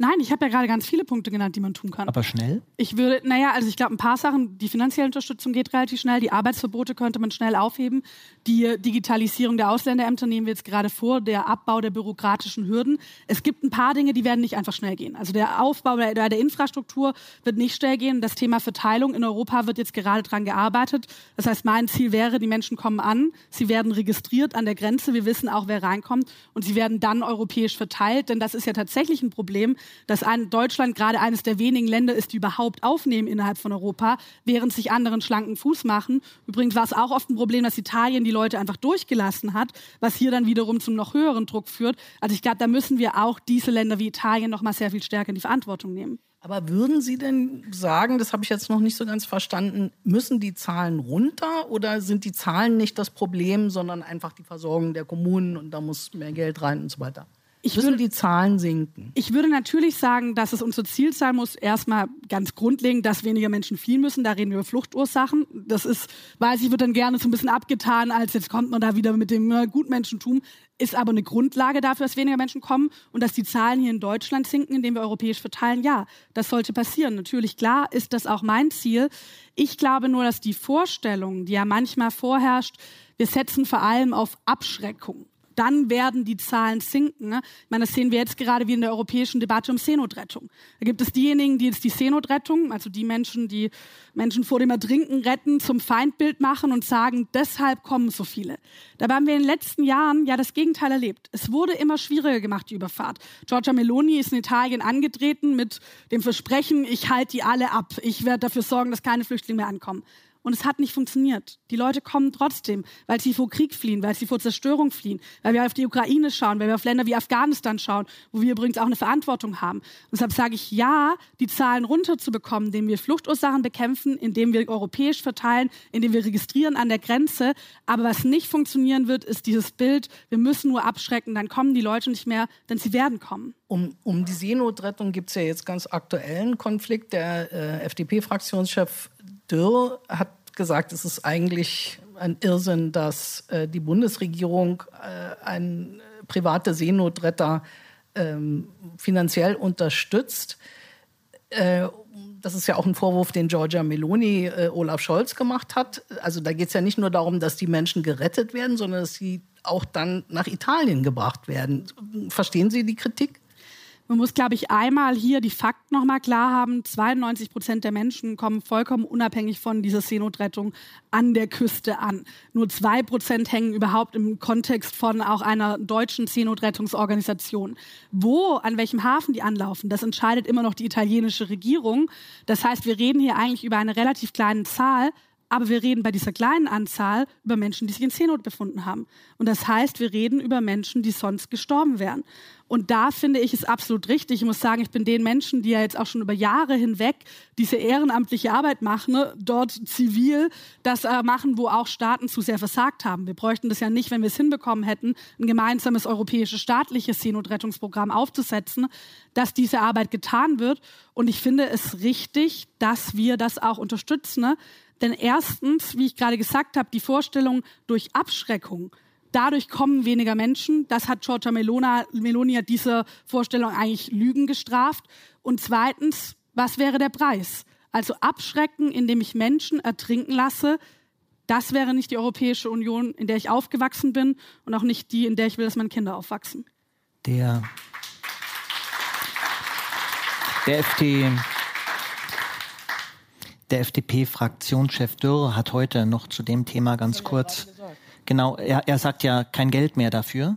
Nein, ich habe ja gerade ganz viele Punkte genannt, die man tun kann. Aber schnell? Ich würde, naja, also ich glaube, ein paar Sachen, die finanzielle Unterstützung geht relativ schnell, die Arbeitsverbote könnte man schnell aufheben, die Digitalisierung der Ausländerämter nehmen wir jetzt gerade vor, der Abbau der bürokratischen Hürden. Es gibt ein paar Dinge, die werden nicht einfach schnell gehen. Also der Aufbau der, der Infrastruktur wird nicht schnell gehen. Das Thema Verteilung in Europa wird jetzt gerade dran gearbeitet. Das heißt, mein Ziel wäre, die Menschen kommen an, sie werden registriert an der Grenze, wir wissen auch, wer reinkommt und sie werden dann europäisch verteilt, denn das ist ja tatsächlich ein Problem, dass ein Deutschland gerade eines der wenigen Länder ist, die überhaupt aufnehmen innerhalb von Europa, während sich anderen schlanken Fuß machen. Übrigens war es auch oft ein Problem, dass Italien die Leute einfach durchgelassen hat, was hier dann wiederum zum noch höheren Druck führt. Also ich glaube, da müssen wir auch diese Länder wie Italien noch mal sehr viel stärker in die Verantwortung nehmen. Aber würden Sie denn sagen, das habe ich jetzt noch nicht so ganz verstanden, müssen die Zahlen runter oder sind die Zahlen nicht das Problem, sondern einfach die Versorgung der Kommunen und da muss mehr Geld rein und so weiter? Ich würde die Zahlen sinken. Ich würde natürlich sagen, dass es unser Ziel sein muss, erstmal ganz grundlegend, dass weniger Menschen fliehen müssen. Da reden wir über Fluchtursachen. Das ist, weiß ich, wird dann gerne so ein bisschen abgetan, als jetzt kommt man da wieder mit dem äh, Gutmenschentum. Ist aber eine Grundlage dafür, dass weniger Menschen kommen und dass die Zahlen hier in Deutschland sinken, indem wir europäisch verteilen. Ja, das sollte passieren. Natürlich, klar, ist das auch mein Ziel. Ich glaube nur, dass die Vorstellung, die ja manchmal vorherrscht, wir setzen vor allem auf Abschreckung dann werden die Zahlen sinken. Ne? Ich meine, das sehen wir jetzt gerade wie in der europäischen Debatte um Seenotrettung. Da gibt es diejenigen, die jetzt die Seenotrettung, also die Menschen, die Menschen vor dem Ertrinken retten, zum Feindbild machen und sagen, deshalb kommen so viele. Dabei haben wir in den letzten Jahren ja das Gegenteil erlebt. Es wurde immer schwieriger gemacht, die Überfahrt. Giorgia Meloni ist in Italien angetreten mit dem Versprechen, ich halte die alle ab. Ich werde dafür sorgen, dass keine Flüchtlinge mehr ankommen. Und es hat nicht funktioniert. Die Leute kommen trotzdem, weil sie vor Krieg fliehen, weil sie vor Zerstörung fliehen, weil wir auf die Ukraine schauen, weil wir auf Länder wie Afghanistan schauen, wo wir übrigens auch eine Verantwortung haben. Und deshalb sage ich ja, die Zahlen runterzubekommen, indem wir Fluchtursachen bekämpfen, indem wir europäisch verteilen, indem wir registrieren an der Grenze. Aber was nicht funktionieren wird, ist dieses Bild, wir müssen nur abschrecken, dann kommen die Leute nicht mehr, denn sie werden kommen. Um, um die Seenotrettung gibt es ja jetzt ganz aktuellen Konflikt. Der äh, FDP-Fraktionschef Dürr hat gesagt, es ist eigentlich ein Irrsinn, dass äh, die Bundesregierung äh, ein äh, private Seenotretter ähm, finanziell unterstützt. Äh, das ist ja auch ein Vorwurf, den Giorgia Meloni äh, Olaf Scholz gemacht hat. Also da geht es ja nicht nur darum, dass die Menschen gerettet werden, sondern dass sie auch dann nach Italien gebracht werden. Verstehen Sie die Kritik? Man muss, glaube ich, einmal hier die Fakten nochmal klar haben. 92 Prozent der Menschen kommen vollkommen unabhängig von dieser Seenotrettung an der Küste an. Nur zwei Prozent hängen überhaupt im Kontext von auch einer deutschen Seenotrettungsorganisation. Wo, an welchem Hafen die anlaufen, das entscheidet immer noch die italienische Regierung. Das heißt, wir reden hier eigentlich über eine relativ kleine Zahl, aber wir reden bei dieser kleinen Anzahl über Menschen, die sich in Seenot befunden haben. Und das heißt, wir reden über Menschen, die sonst gestorben wären. Und da finde ich es absolut richtig. Ich muss sagen, ich bin den Menschen, die ja jetzt auch schon über Jahre hinweg diese ehrenamtliche Arbeit machen, ne, dort zivil das äh, machen, wo auch Staaten zu sehr versagt haben. Wir bräuchten das ja nicht, wenn wir es hinbekommen hätten, ein gemeinsames europäisches staatliches Seenotrettungsprogramm aufzusetzen, dass diese Arbeit getan wird. Und ich finde es richtig, dass wir das auch unterstützen. Ne? Denn erstens, wie ich gerade gesagt habe, die Vorstellung durch Abschreckung, dadurch kommen weniger Menschen. Das hat Giorgia Melona, Meloni hat diese Vorstellung eigentlich Lügen gestraft. Und zweitens, was wäre der Preis? Also abschrecken, indem ich Menschen ertrinken lasse, das wäre nicht die Europäische Union, in der ich aufgewachsen bin und auch nicht die, in der ich will, dass meine Kinder aufwachsen. Der, der FD, der FDP-Fraktionschef Dürr hat heute noch zu dem Thema ganz kurz, genau, er, er sagt ja kein Geld mehr dafür.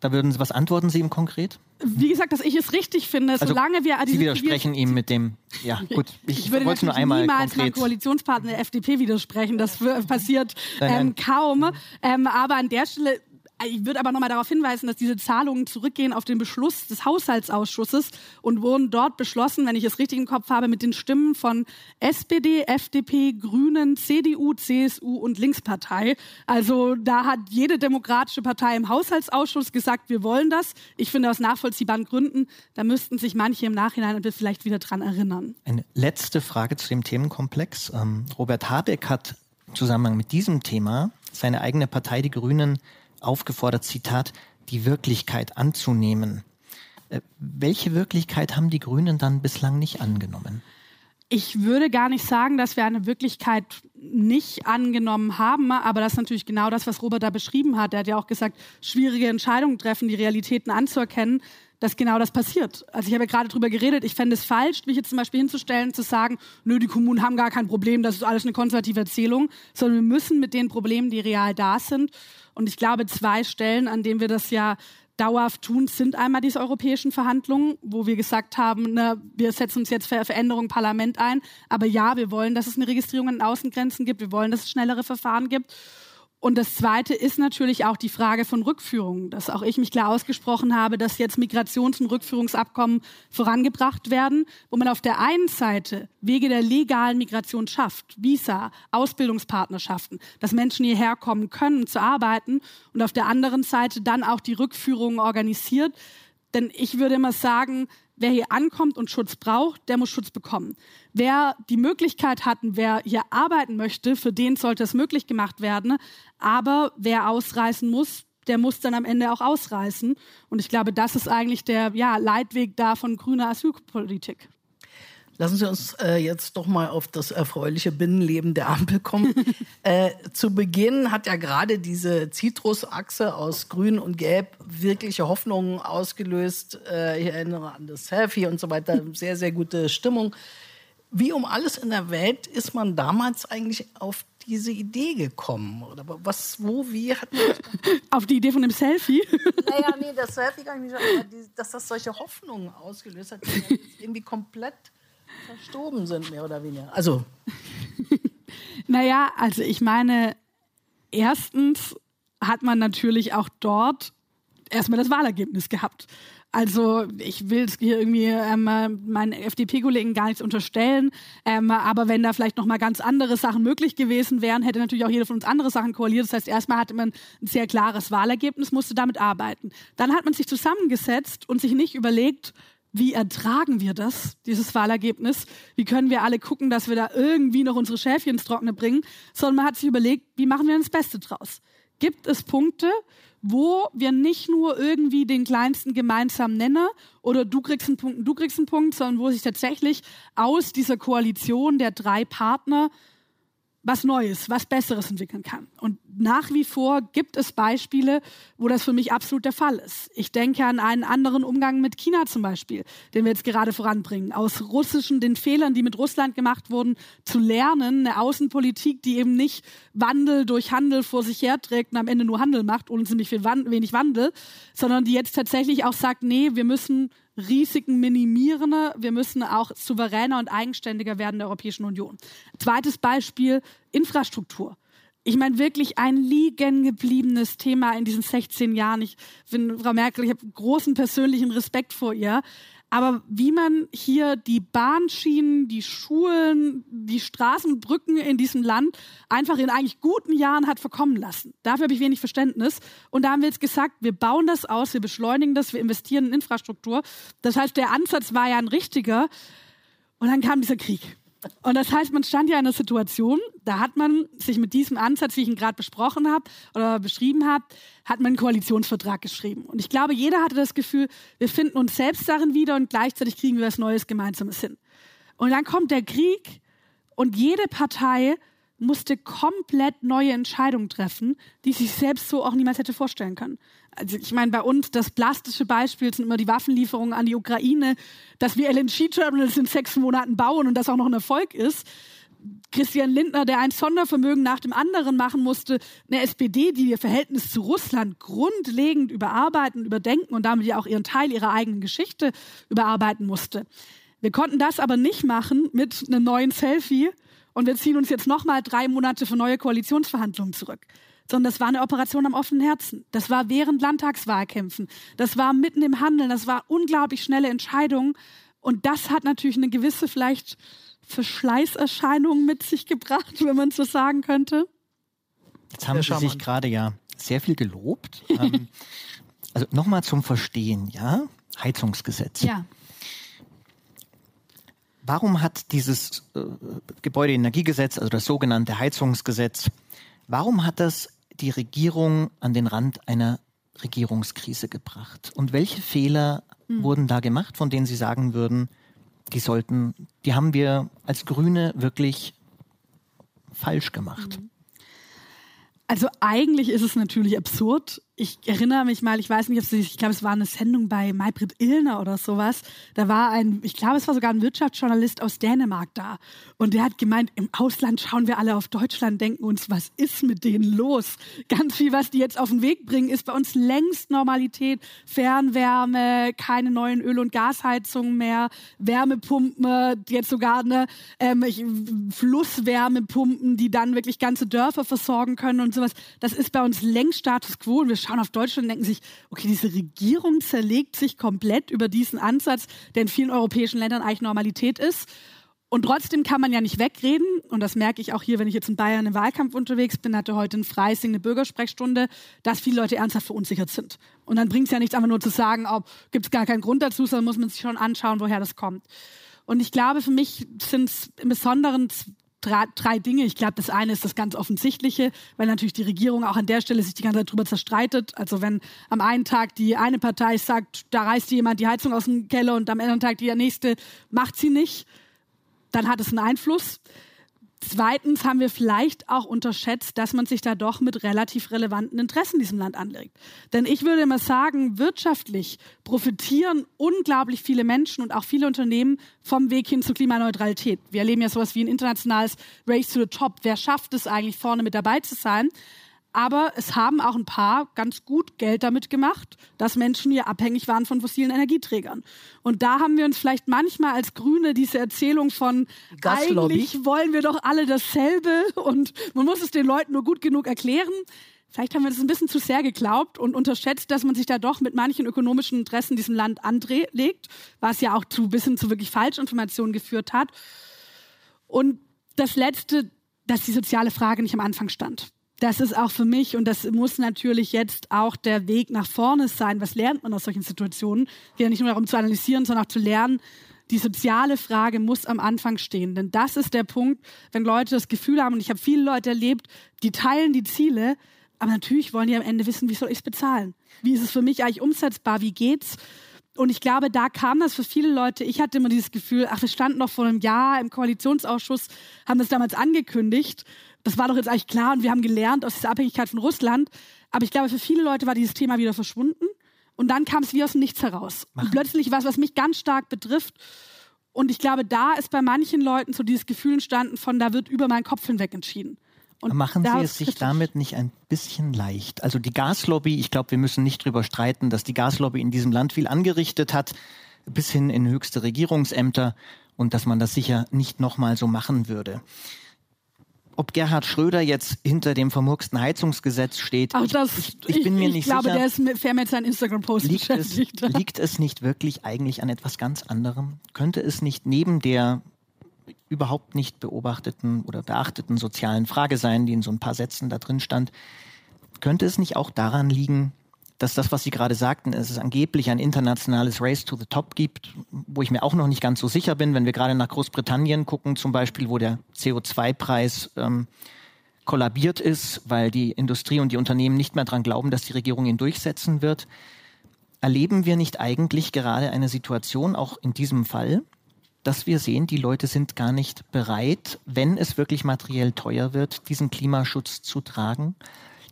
Da würden Sie, was antworten Sie ihm konkret? Wie gesagt, dass ich es richtig finde, also solange wir... Sie widersprechen ihm mit dem, ja gut, ich, ich würde wollte nur einmal niemals konkret. meinem Koalitionspartner der FDP widersprechen, das passiert ähm, kaum. Ähm, aber an der Stelle ich würde aber nochmal darauf hinweisen, dass diese Zahlungen zurückgehen auf den Beschluss des Haushaltsausschusses und wurden dort beschlossen, wenn ich es richtig im Kopf habe, mit den Stimmen von SPD, FDP, Grünen, CDU, CSU und Linkspartei. Also da hat jede demokratische Partei im Haushaltsausschuss gesagt, wir wollen das. Ich finde aus nachvollziehbaren Gründen, da müssten sich manche im Nachhinein vielleicht wieder dran erinnern. Eine letzte Frage zu dem Themenkomplex. Ähm, Robert Habeck hat im Zusammenhang mit diesem Thema seine eigene Partei, die Grünen, aufgefordert, Zitat, die Wirklichkeit anzunehmen. Äh, welche Wirklichkeit haben die Grünen dann bislang nicht angenommen? Ich würde gar nicht sagen, dass wir eine Wirklichkeit nicht angenommen haben, aber das ist natürlich genau das, was Robert da beschrieben hat. Er hat ja auch gesagt, schwierige Entscheidungen treffen, die Realitäten anzuerkennen, dass genau das passiert. Also ich habe ja gerade darüber geredet, ich fände es falsch, mich jetzt zum Beispiel hinzustellen, zu sagen, nö, die Kommunen haben gar kein Problem, das ist alles eine konservative Erzählung, sondern wir müssen mit den Problemen, die real da sind, und ich glaube, zwei Stellen, an denen wir das ja dauerhaft tun, sind einmal diese europäischen Verhandlungen, wo wir gesagt haben, ne, wir setzen uns jetzt für Veränderung Parlament ein. Aber ja, wir wollen, dass es eine Registrierung an Außengrenzen gibt. Wir wollen, dass es schnellere Verfahren gibt. Und das Zweite ist natürlich auch die Frage von Rückführungen, dass auch ich mich klar ausgesprochen habe, dass jetzt Migrations- und Rückführungsabkommen vorangebracht werden, wo man auf der einen Seite Wege der legalen Migration schafft, Visa, Ausbildungspartnerschaften, dass Menschen hierher kommen können zu arbeiten und auf der anderen Seite dann auch die Rückführungen organisiert. Denn ich würde immer sagen, wer hier ankommt und Schutz braucht, der muss Schutz bekommen. Wer die Möglichkeit hat wer hier arbeiten möchte, für den sollte es möglich gemacht werden. Aber wer ausreisen muss, der muss dann am Ende auch ausreißen. Und ich glaube, das ist eigentlich der ja, Leitweg da von grüner Asylpolitik. Lassen Sie uns äh, jetzt doch mal auf das erfreuliche Binnenleben der Ampel kommen. [laughs] äh, zu Beginn hat ja gerade diese Zitrusachse aus Grün und Gelb wirkliche Hoffnungen ausgelöst. Äh, ich erinnere an das Selfie und so weiter. [laughs] Sehr, sehr gute Stimmung. Wie um alles in der Welt ist man damals eigentlich auf diese Idee gekommen? Oder was, wo, wie hat man [laughs] Auf die Idee von dem Selfie? Naja, nee, das Selfie kann ich nicht, aber die, dass das solche Hoffnungen ausgelöst hat, die irgendwie komplett verstorben sind, mehr oder weniger. Also. [laughs] naja, also ich meine, erstens hat man natürlich auch dort erstmal das Wahlergebnis gehabt. Also ich will es hier irgendwie ähm, meinen FDP-Kollegen gar nichts unterstellen, ähm, aber wenn da vielleicht noch mal ganz andere Sachen möglich gewesen wären, hätte natürlich auch jeder von uns andere Sachen koaliert. Das heißt, erstmal hatte man ein sehr klares Wahlergebnis, musste damit arbeiten. Dann hat man sich zusammengesetzt und sich nicht überlegt, wie ertragen wir das, dieses Wahlergebnis? Wie können wir alle gucken, dass wir da irgendwie noch unsere Schäfchen ins Trockene bringen? Sondern man hat sich überlegt, wie machen wir das Beste draus? Gibt es Punkte, wo wir nicht nur irgendwie den kleinsten gemeinsamen Nenner oder du kriegst einen Punkt, du kriegst einen Punkt, sondern wo sich tatsächlich aus dieser Koalition der drei Partner was Neues, was Besseres entwickeln kann. Und nach wie vor gibt es Beispiele, wo das für mich absolut der Fall ist. Ich denke an einen anderen Umgang mit China zum Beispiel, den wir jetzt gerade voranbringen. Aus russischen, den Fehlern, die mit Russland gemacht wurden, zu lernen, eine Außenpolitik, die eben nicht Wandel durch Handel vor sich herträgt und am Ende nur Handel macht, ohne ziemlich viel Wand wenig Wandel, sondern die jetzt tatsächlich auch sagt, nee, wir müssen Risiken minimieren. Wir müssen auch souveräner und eigenständiger werden der Europäischen Union. Zweites Beispiel, Infrastruktur. Ich meine, wirklich ein liegen gebliebenes Thema in diesen 16 Jahren. Ich finde, Frau Merkel, ich habe großen persönlichen Respekt vor ihr. Aber wie man hier die Bahnschienen, die Schulen, die Straßenbrücken in diesem Land einfach in eigentlich guten Jahren hat verkommen lassen. Dafür habe ich wenig Verständnis. Und da haben wir jetzt gesagt, wir bauen das aus, wir beschleunigen das, wir investieren in Infrastruktur. Das heißt, der Ansatz war ja ein richtiger. Und dann kam dieser Krieg. Und das heißt, man stand ja in einer Situation, da hat man sich mit diesem Ansatz, wie ich ihn gerade besprochen habe oder beschrieben habe, hat man einen Koalitionsvertrag geschrieben. Und ich glaube, jeder hatte das Gefühl, wir finden uns selbst darin wieder und gleichzeitig kriegen wir was Neues Gemeinsames hin. Und dann kommt der Krieg und jede Partei musste komplett neue Entscheidungen treffen, die sich selbst so auch niemals hätte vorstellen können. Also ich meine, bei uns das plastische Beispiel sind immer die Waffenlieferungen an die Ukraine, dass wir LNG-Terminals in sechs Monaten bauen und das auch noch ein Erfolg ist. Christian Lindner, der ein Sondervermögen nach dem anderen machen musste, eine SPD, die ihr Verhältnis zu Russland grundlegend überarbeiten, überdenken und damit ja auch ihren Teil ihrer eigenen Geschichte überarbeiten musste. Wir konnten das aber nicht machen mit einem neuen Selfie, und wir ziehen uns jetzt nochmal drei Monate für neue Koalitionsverhandlungen zurück. Sondern das war eine Operation am offenen Herzen. Das war während Landtagswahlkämpfen. Das war mitten im Handeln. Das war unglaublich schnelle Entscheidungen. Und das hat natürlich eine gewisse vielleicht Verschleißerscheinung mit sich gebracht, wenn man so sagen könnte. Jetzt haben Sie sich gerade ja sehr viel gelobt. [laughs] ähm, also nochmal zum Verstehen, ja? Heizungsgesetz. Ja. Warum hat dieses äh, Gebäudeenergiegesetz, also das sogenannte Heizungsgesetz, warum hat das die Regierung an den Rand einer Regierungskrise gebracht? Und welche Fehler hm. wurden da gemacht, von denen Sie sagen würden, die sollten, die haben wir als Grüne wirklich falsch gemacht? Hm. Also eigentlich ist es natürlich absurd, ich erinnere mich mal, ich weiß nicht, ich glaube, es war eine Sendung bei Maybrit Illner oder sowas. Da war ein, ich glaube, es war sogar ein Wirtschaftsjournalist aus Dänemark da. Und der hat gemeint, im Ausland schauen wir alle auf Deutschland, denken uns, was ist mit denen los? Ganz viel, was die jetzt auf den Weg bringen, ist bei uns längst Normalität. Fernwärme, keine neuen Öl- und Gasheizungen mehr, Wärmepumpen, jetzt sogar eine ähm, Flusswärmepumpen, die dann wirklich ganze Dörfer versorgen können und sowas. Das ist bei uns längst Status quo. Und wir schauen auf Deutschland und denken sich, okay, diese Regierung zerlegt sich komplett über diesen Ansatz, der in vielen europäischen Ländern eigentlich Normalität ist. Und trotzdem kann man ja nicht wegreden, und das merke ich auch hier, wenn ich jetzt in Bayern im Wahlkampf unterwegs bin, hatte heute in Freising eine Bürgersprechstunde, dass viele Leute ernsthaft verunsichert sind. Und dann bringt es ja nichts, einfach nur zu sagen, oh, gibt es gar keinen Grund dazu, sondern muss man sich schon anschauen, woher das kommt. Und ich glaube, für mich sind es im Besonderen drei, drei Dinge. Ich glaube, das eine ist das ganz Offensichtliche, weil natürlich die Regierung auch an der Stelle sich die ganze Zeit drüber zerstreitet. Also wenn am einen Tag die eine Partei sagt, da reißt jemand die Heizung aus dem Keller und am anderen Tag die nächste macht sie nicht. dann hat es einen Einfluss. Zweitens haben wir vielleicht auch unterschätzt, dass man sich da doch mit relativ relevanten Interessen in diesem Land anlegt. Denn ich würde immer sagen, wirtschaftlich profitieren unglaublich viele Menschen und auch viele Unternehmen vom Weg hin zur Klimaneutralität. Wir erleben ja sowas wie ein internationales Race to the Top. Wer schafft es eigentlich, vorne mit dabei zu sein? Aber es haben auch ein paar ganz gut Geld damit gemacht, dass Menschen hier abhängig waren von fossilen Energieträgern. Und da haben wir uns vielleicht manchmal als Grüne diese Erzählung von Gaslobby. eigentlich wollen wir doch alle dasselbe und man muss es den Leuten nur gut genug erklären. Vielleicht haben wir das ein bisschen zu sehr geglaubt und unterschätzt, dass man sich da doch mit manchen ökonomischen Interessen in diesem Land anlegt, was ja auch zu ein bisschen zu wirklich Falschinformationen geführt hat. Und das Letzte, dass die soziale Frage nicht am Anfang stand das ist auch für mich und das muss natürlich jetzt auch der Weg nach vorne sein. Was lernt man aus solchen Situationen? Ja, nicht nur darum zu analysieren, sondern auch zu lernen. Die soziale Frage muss am Anfang stehen, denn das ist der Punkt, wenn Leute das Gefühl haben, und ich habe viele Leute erlebt, die teilen die Ziele, aber natürlich wollen die am Ende wissen, wie soll ich es bezahlen? Wie ist es für mich eigentlich umsetzbar? Wie geht's? Und ich glaube, da kam das für viele Leute. Ich hatte immer dieses Gefühl, ach, wir standen noch vor einem Jahr im Koalitionsausschuss, haben das damals angekündigt das war doch jetzt eigentlich klar und wir haben gelernt aus dieser Abhängigkeit von Russland. Aber ich glaube, für viele Leute war dieses Thema wieder verschwunden. Und dann kam es wie aus dem Nichts heraus. Und plötzlich was, was mich ganz stark betrifft. Und ich glaube, da ist bei manchen Leuten so dieses Gefühl entstanden von, da wird über meinen Kopf hinweg entschieden. Und Machen Sie es sich damit nicht ein bisschen leicht? Also die Gaslobby, ich glaube, wir müssen nicht drüber streiten, dass die Gaslobby in diesem Land viel angerichtet hat, bis hin in höchste Regierungsämter und dass man das sicher nicht nochmal so machen würde ob Gerhard Schröder jetzt hinter dem vermurksten Heizungsgesetz steht. Ach, das, ich, ich, ich bin mir ich, nicht sicher. Ich glaube, der ist fair mit seinem Instagram-Post liegt es, liegt es nicht wirklich eigentlich an etwas ganz anderem? Könnte es nicht neben der überhaupt nicht beobachteten oder beachteten sozialen Frage sein, die in so ein paar Sätzen da drin stand, könnte es nicht auch daran liegen, dass das, was Sie gerade sagten, dass es angeblich ein internationales Race to the Top gibt, wo ich mir auch noch nicht ganz so sicher bin, wenn wir gerade nach Großbritannien gucken, zum Beispiel, wo der CO2-Preis ähm, kollabiert ist, weil die Industrie und die Unternehmen nicht mehr daran glauben, dass die Regierung ihn durchsetzen wird. Erleben wir nicht eigentlich gerade eine Situation, auch in diesem Fall, dass wir sehen, die Leute sind gar nicht bereit, wenn es wirklich materiell teuer wird, diesen Klimaschutz zu tragen?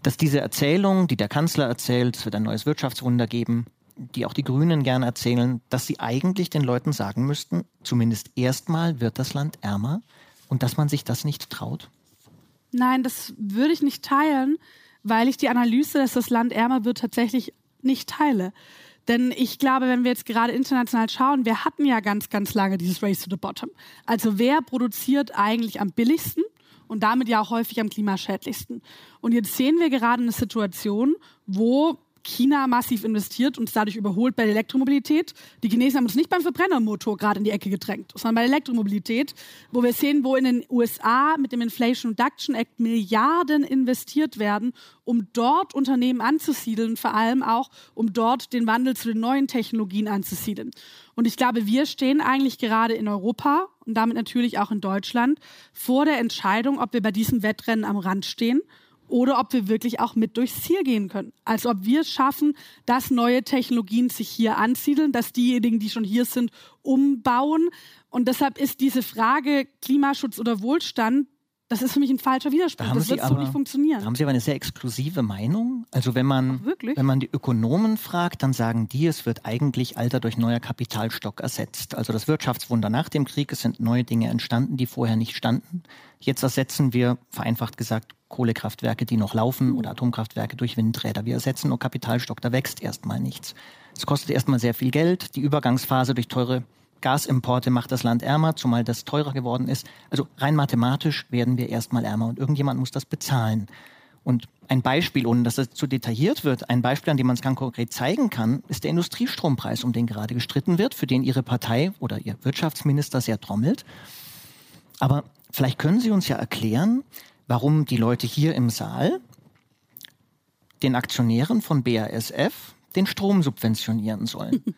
Dass diese Erzählung, die der Kanzler erzählt, es wird ein neues Wirtschaftswunder geben, die auch die Grünen gerne erzählen, dass sie eigentlich den Leuten sagen müssten, zumindest erstmal wird das Land ärmer und dass man sich das nicht traut? Nein, das würde ich nicht teilen, weil ich die Analyse, dass das Land ärmer wird, tatsächlich nicht teile. Denn ich glaube, wenn wir jetzt gerade international schauen, wir hatten ja ganz, ganz lange dieses Race to the Bottom. Also wer produziert eigentlich am billigsten? Und damit ja auch häufig am klimaschädlichsten. Und jetzt sehen wir gerade eine Situation, wo China massiv investiert und dadurch überholt bei der Elektromobilität. Die Chinesen haben uns nicht beim Verbrennermotor gerade in die Ecke gedrängt, sondern bei der Elektromobilität, wo wir sehen, wo in den USA mit dem Inflation Reduction Act Milliarden investiert werden, um dort Unternehmen anzusiedeln, vor allem auch, um dort den Wandel zu den neuen Technologien anzusiedeln. Und ich glaube, wir stehen eigentlich gerade in Europa und damit natürlich auch in Deutschland vor der Entscheidung, ob wir bei diesem Wettrennen am Rand stehen oder ob wir wirklich auch mit durchs Ziel gehen können. Also ob wir es schaffen, dass neue Technologien sich hier ansiedeln, dass diejenigen, die schon hier sind, umbauen. Und deshalb ist diese Frage Klimaschutz oder Wohlstand das ist für mich ein falscher Widerspruch. Da das wird so nicht funktionieren. Da haben Sie aber eine sehr exklusive Meinung. Also wenn man, wenn man die Ökonomen fragt, dann sagen die, es wird eigentlich Alter durch neuer Kapitalstock ersetzt. Also das Wirtschaftswunder nach dem Krieg, es sind neue Dinge entstanden, die vorher nicht standen. Jetzt ersetzen wir, vereinfacht gesagt, Kohlekraftwerke, die noch laufen mhm. oder Atomkraftwerke durch Windräder. Wir ersetzen nur Kapitalstock, da wächst erstmal nichts. Es kostet erstmal sehr viel Geld. Die Übergangsphase durch teure Gasimporte macht das Land ärmer, zumal das teurer geworden ist. Also rein mathematisch werden wir erstmal ärmer und irgendjemand muss das bezahlen. Und ein Beispiel, ohne dass das zu detailliert wird, ein Beispiel, an dem man es ganz konkret zeigen kann, ist der Industriestrompreis, um den gerade gestritten wird, für den Ihre Partei oder Ihr Wirtschaftsminister sehr trommelt. Aber vielleicht können Sie uns ja erklären, warum die Leute hier im Saal den Aktionären von BASF den Strom subventionieren sollen. [laughs]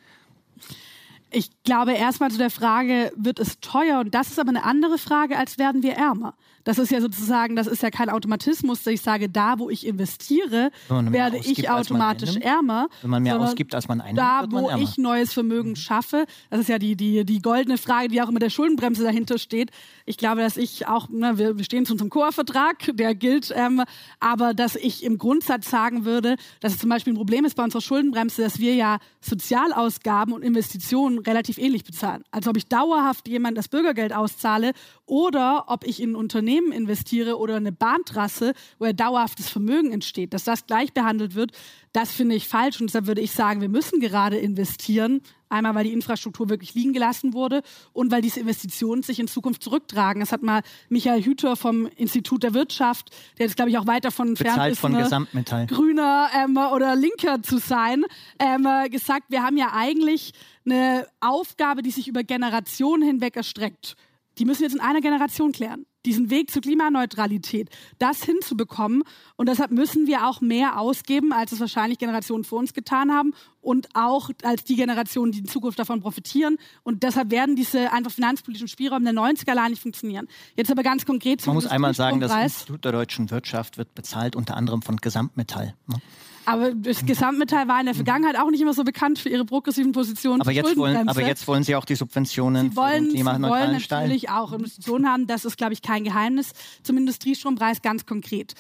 Ich glaube erstmal zu der Frage, wird es teuer? Und das ist aber eine andere Frage, als werden wir ärmer. Das ist ja sozusagen, das ist ja kein Automatismus, dass ich sage, da wo ich investiere, werde ausgibt, ich automatisch ärmer. Wenn man mehr ausgibt, als man einnimmt, da wo ich neues Vermögen mhm. schaffe, das ist ja die, die, die goldene Frage, die auch immer der Schuldenbremse dahinter steht. Ich glaube, dass ich auch, ne, wir, wir stehen zu unserem Chorvertrag, der gilt, ähm, aber dass ich im Grundsatz sagen würde, dass es zum Beispiel ein Problem ist bei unserer Schuldenbremse, dass wir ja Sozialausgaben und Investitionen relativ ähnlich bezahlen. Also ob ich dauerhaft jemand das Bürgergeld auszahle oder ob ich in ein Unternehmen investiere oder eine Bahntrasse, wo dauerhaftes Vermögen entsteht, dass das gleich behandelt wird, das finde ich falsch und deshalb würde ich sagen, wir müssen gerade investieren. Einmal, weil die Infrastruktur wirklich liegen gelassen wurde und weil diese Investitionen sich in Zukunft zurücktragen. Das hat mal Michael Hüter vom Institut der Wirtschaft, der jetzt, glaube ich, auch weit davon entfernt ist, von Gesamtmetall. grüner ähm, oder linker zu sein, ähm, gesagt, wir haben ja eigentlich eine Aufgabe, die sich über Generationen hinweg erstreckt. Die müssen wir jetzt in einer Generation klären diesen Weg zur Klimaneutralität, das hinzubekommen. Und deshalb müssen wir auch mehr ausgeben, als es wahrscheinlich Generationen vor uns getan haben und auch als die Generationen, die in Zukunft davon profitieren. Und deshalb werden diese einfach finanzpolitischen Spielräume der 90er allein nicht funktionieren. Jetzt aber ganz konkret zum Man muss einmal sagen, das Institut der deutschen Wirtschaft wird bezahlt unter anderem von Gesamtmetall. Ne? Aber das Gesamtmetall war in der Vergangenheit auch nicht immer so bekannt für ihre progressiven Positionen. Aber jetzt wollen, aber jetzt wollen Sie auch die Subventionen sie wollen, für den Sie wollen natürlich auch Investitionen haben. Das ist, glaube ich, kein Geheimnis. Zum Industriestrompreis ganz konkret.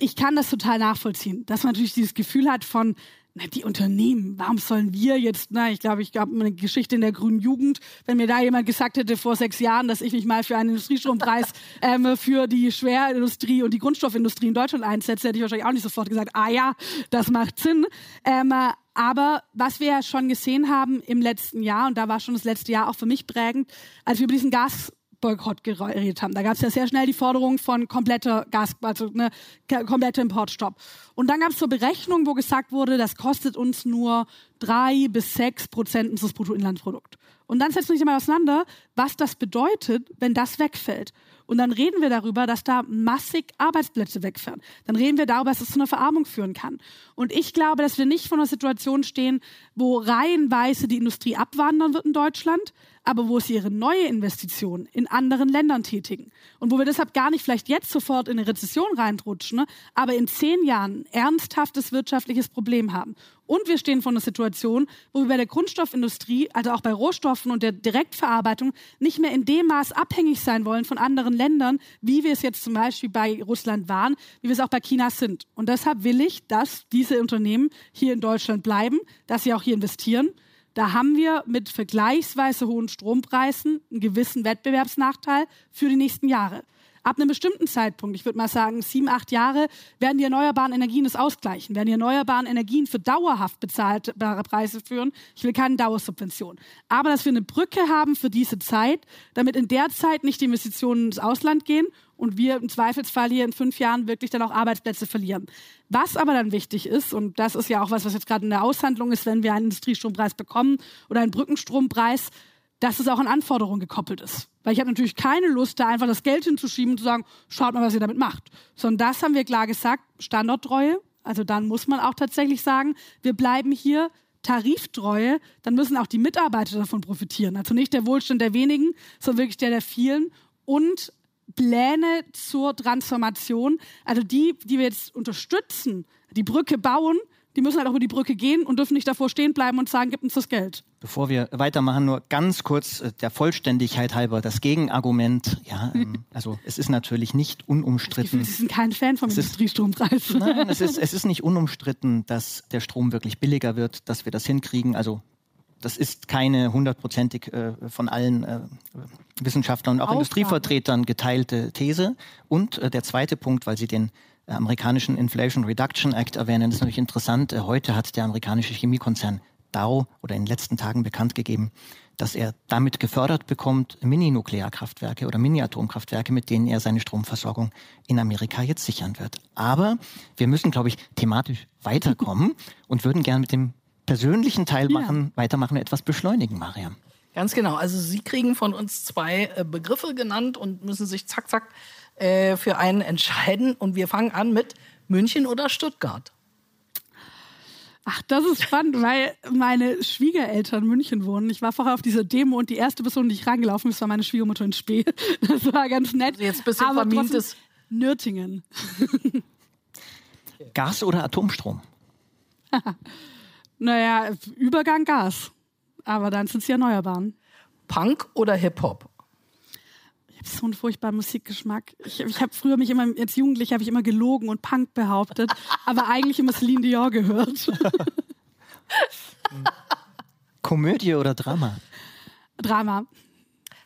Ich kann das total nachvollziehen, dass man natürlich dieses Gefühl hat von, na, die Unternehmen, warum sollen wir jetzt, na, ich glaube, ich gab eine Geschichte in der grünen Jugend, wenn mir da jemand gesagt hätte vor sechs Jahren, dass ich mich mal für einen Industriestrompreis [laughs] ähm, für die Schwerindustrie und die Grundstoffindustrie in Deutschland einsetze, hätte ich wahrscheinlich auch nicht sofort gesagt, ah ja, das macht Sinn. Ähm, aber was wir ja schon gesehen haben im letzten Jahr, und da war schon das letzte Jahr auch für mich prägend, als wir über diesen Gas Boykott geredet haben. Da gab es ja sehr schnell die Forderung von kompletter Gas, also ne, kompletter Importstopp. Und dann gab es so Berechnungen, wo gesagt wurde, das kostet uns nur drei bis sechs Prozent unseres Bruttoinlandsprodukts. Und dann setzen wir sich mal auseinander, was das bedeutet, wenn das wegfällt. Und dann reden wir darüber, dass da massig Arbeitsplätze wegfallen. Dann reden wir darüber, dass es zu einer Verarmung führen kann. Und ich glaube, dass wir nicht vor einer Situation stehen, wo reihenweise die Industrie abwandern wird in Deutschland, aber wo sie ihre neue Investition in anderen Ländern tätigen. Und wo wir deshalb gar nicht vielleicht jetzt sofort in eine Rezession reinrutschen, ne, aber in zehn Jahren ernsthaftes wirtschaftliches Problem haben. Und wir stehen vor einer Situation, wo wir bei der Grundstoffindustrie, also auch bei Rohstoffen und der Direktverarbeitung, nicht mehr in dem Maß abhängig sein wollen von anderen Ländern, wie wir es jetzt zum Beispiel bei Russland waren, wie wir es auch bei China sind. Und deshalb will ich, dass diese Unternehmen hier in Deutschland bleiben, dass sie auch hier investieren da haben wir mit vergleichsweise hohen Strompreisen einen gewissen Wettbewerbsnachteil für die nächsten Jahre. Ab einem bestimmten Zeitpunkt, ich würde mal sagen sieben, acht Jahre, werden die erneuerbaren Energien das ausgleichen, werden die erneuerbaren Energien für dauerhaft bezahlbare Preise führen. Ich will keine Dauersubvention. Aber dass wir eine Brücke haben für diese Zeit, damit in der Zeit nicht die Investitionen ins Ausland gehen und wir im Zweifelsfall hier in fünf Jahren wirklich dann auch Arbeitsplätze verlieren. Was aber dann wichtig ist, und das ist ja auch was, was jetzt gerade in der Aushandlung ist, wenn wir einen Industriestrompreis bekommen oder einen Brückenstrompreis, dass es auch an Anforderungen gekoppelt ist. Weil ich habe natürlich keine Lust, da einfach das Geld hinzuschieben und zu sagen, schaut mal, was ihr damit macht. Sondern das haben wir klar gesagt, Standorttreue. Also dann muss man auch tatsächlich sagen, wir bleiben hier Tariftreue, dann müssen auch die Mitarbeiter davon profitieren. Also nicht der Wohlstand der wenigen, sondern wirklich der der vielen. Und Pläne zur Transformation, also die, die wir jetzt unterstützen, die Brücke bauen, die müssen halt auch über die Brücke gehen und dürfen nicht davor stehen bleiben und sagen, gib uns das Geld. Bevor wir weitermachen, nur ganz kurz äh, der Vollständigkeit halber das Gegenargument. Ja, ähm, [laughs] also es ist natürlich nicht unumstritten. Sie sind kein Fan vom Industriestrompreis. [laughs] Nein, es ist, es ist nicht [laughs] unumstritten, dass der Strom wirklich billiger wird, dass wir das hinkriegen. Also das ist keine hundertprozentig äh, von allen äh, Wissenschaftlern und auch Aufgabe. Industrievertretern geteilte These. Und äh, der zweite Punkt, weil Sie den amerikanischen Inflation Reduction Act erwähnen, ist natürlich interessant. Äh, heute hat der amerikanische Chemiekonzern Dow oder in den letzten Tagen bekannt gegeben, dass er damit gefördert bekommt, Mini-Nuklearkraftwerke oder Mini-Atomkraftwerke, mit denen er seine Stromversorgung in Amerika jetzt sichern wird. Aber wir müssen, glaube ich, thematisch weiterkommen [laughs] und würden gerne mit dem persönlichen Teil machen, ja. weitermachen, etwas beschleunigen, Mariam. Ganz genau. Also Sie kriegen von uns zwei äh, Begriffe genannt und müssen sich zack, zack äh, für einen entscheiden. Und wir fangen an mit München oder Stuttgart. Ach, das ist spannend, weil meine Schwiegereltern in München wohnen. Ich war vorher auf dieser Demo und die erste Person, die ich reingelaufen bin, war meine Schwiegermutter in Spee. [laughs] Das war ganz nett. Also jetzt bisschen Aber vermintes Nürtingen. [laughs] Gas oder Atomstrom? [laughs] naja, Übergang Gas. Aber dann sind es ja Erneuerbaren. Punk oder Hip-Hop? Ich habe so einen furchtbaren Musikgeschmack. Ich, ich habe früher mich immer, als Jugendliche habe ich immer gelogen und Punk behauptet, aber eigentlich immer Celine Dior gehört. [laughs] Komödie oder Drama? Drama.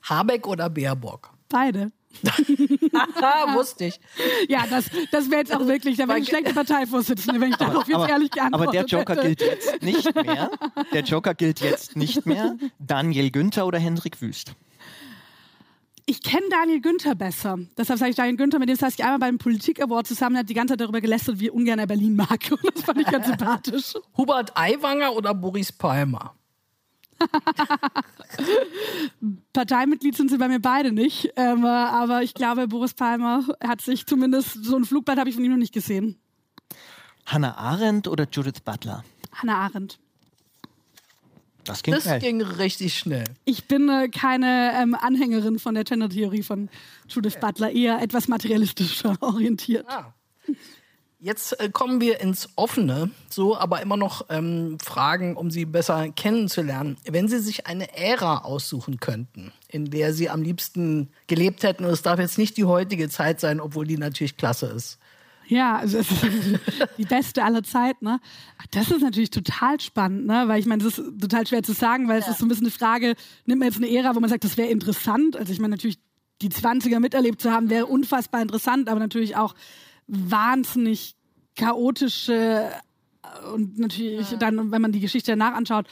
Habeck oder Baerbock? Beide. [laughs] Wusste ich. Ja, das, das wäre jetzt auch wirklich, da wäre ich schlechte Parteivorsitzende, wenn ich darauf jetzt aber, ehrlich geantwortet Aber der Joker hätte. gilt jetzt nicht mehr. Der Joker gilt jetzt nicht mehr. Daniel Günther oder Hendrik Wüst? Ich kenne Daniel Günther besser. Deshalb sage ich Daniel Günther, mit dem saß ich einmal beim Politik Award zusammen, hat die ganze Zeit darüber gelästert, wie ungern er Berlin mag. [laughs] Und das fand ich ganz sympathisch. Hubert Aiwanger oder Boris Palmer? [laughs] Parteimitglied sind sie bei mir beide nicht. Ähm, aber ich glaube, Boris Palmer hat sich zumindest, so ein Flugblatt habe ich von ihm noch nicht gesehen. Hannah Arendt oder Judith Butler? Hannah Arendt. Das ging, das schnell. ging richtig schnell. Ich bin äh, keine ähm, Anhängerin von der Gender-Theorie von Judith Butler, eher etwas materialistischer [laughs] orientiert. Ah. Jetzt äh, kommen wir ins Offene, so aber immer noch ähm, Fragen, um Sie besser kennenzulernen. Wenn Sie sich eine Ära aussuchen könnten, in der Sie am liebsten gelebt hätten, und es darf jetzt nicht die heutige Zeit sein, obwohl die natürlich klasse ist. Ja, also es ist [laughs] die beste aller Zeit, ne? Das ist natürlich total spannend, ne? Weil ich meine, das ist total schwer zu sagen, weil ja. es ist so ein bisschen eine Frage, nimmt man jetzt eine Ära, wo man sagt, das wäre interessant. Also ich meine, natürlich die 20er miterlebt zu haben, wäre unfassbar interessant, aber natürlich auch wahnsinnig chaotische äh, und natürlich ja. dann, wenn man die Geschichte danach anschaut,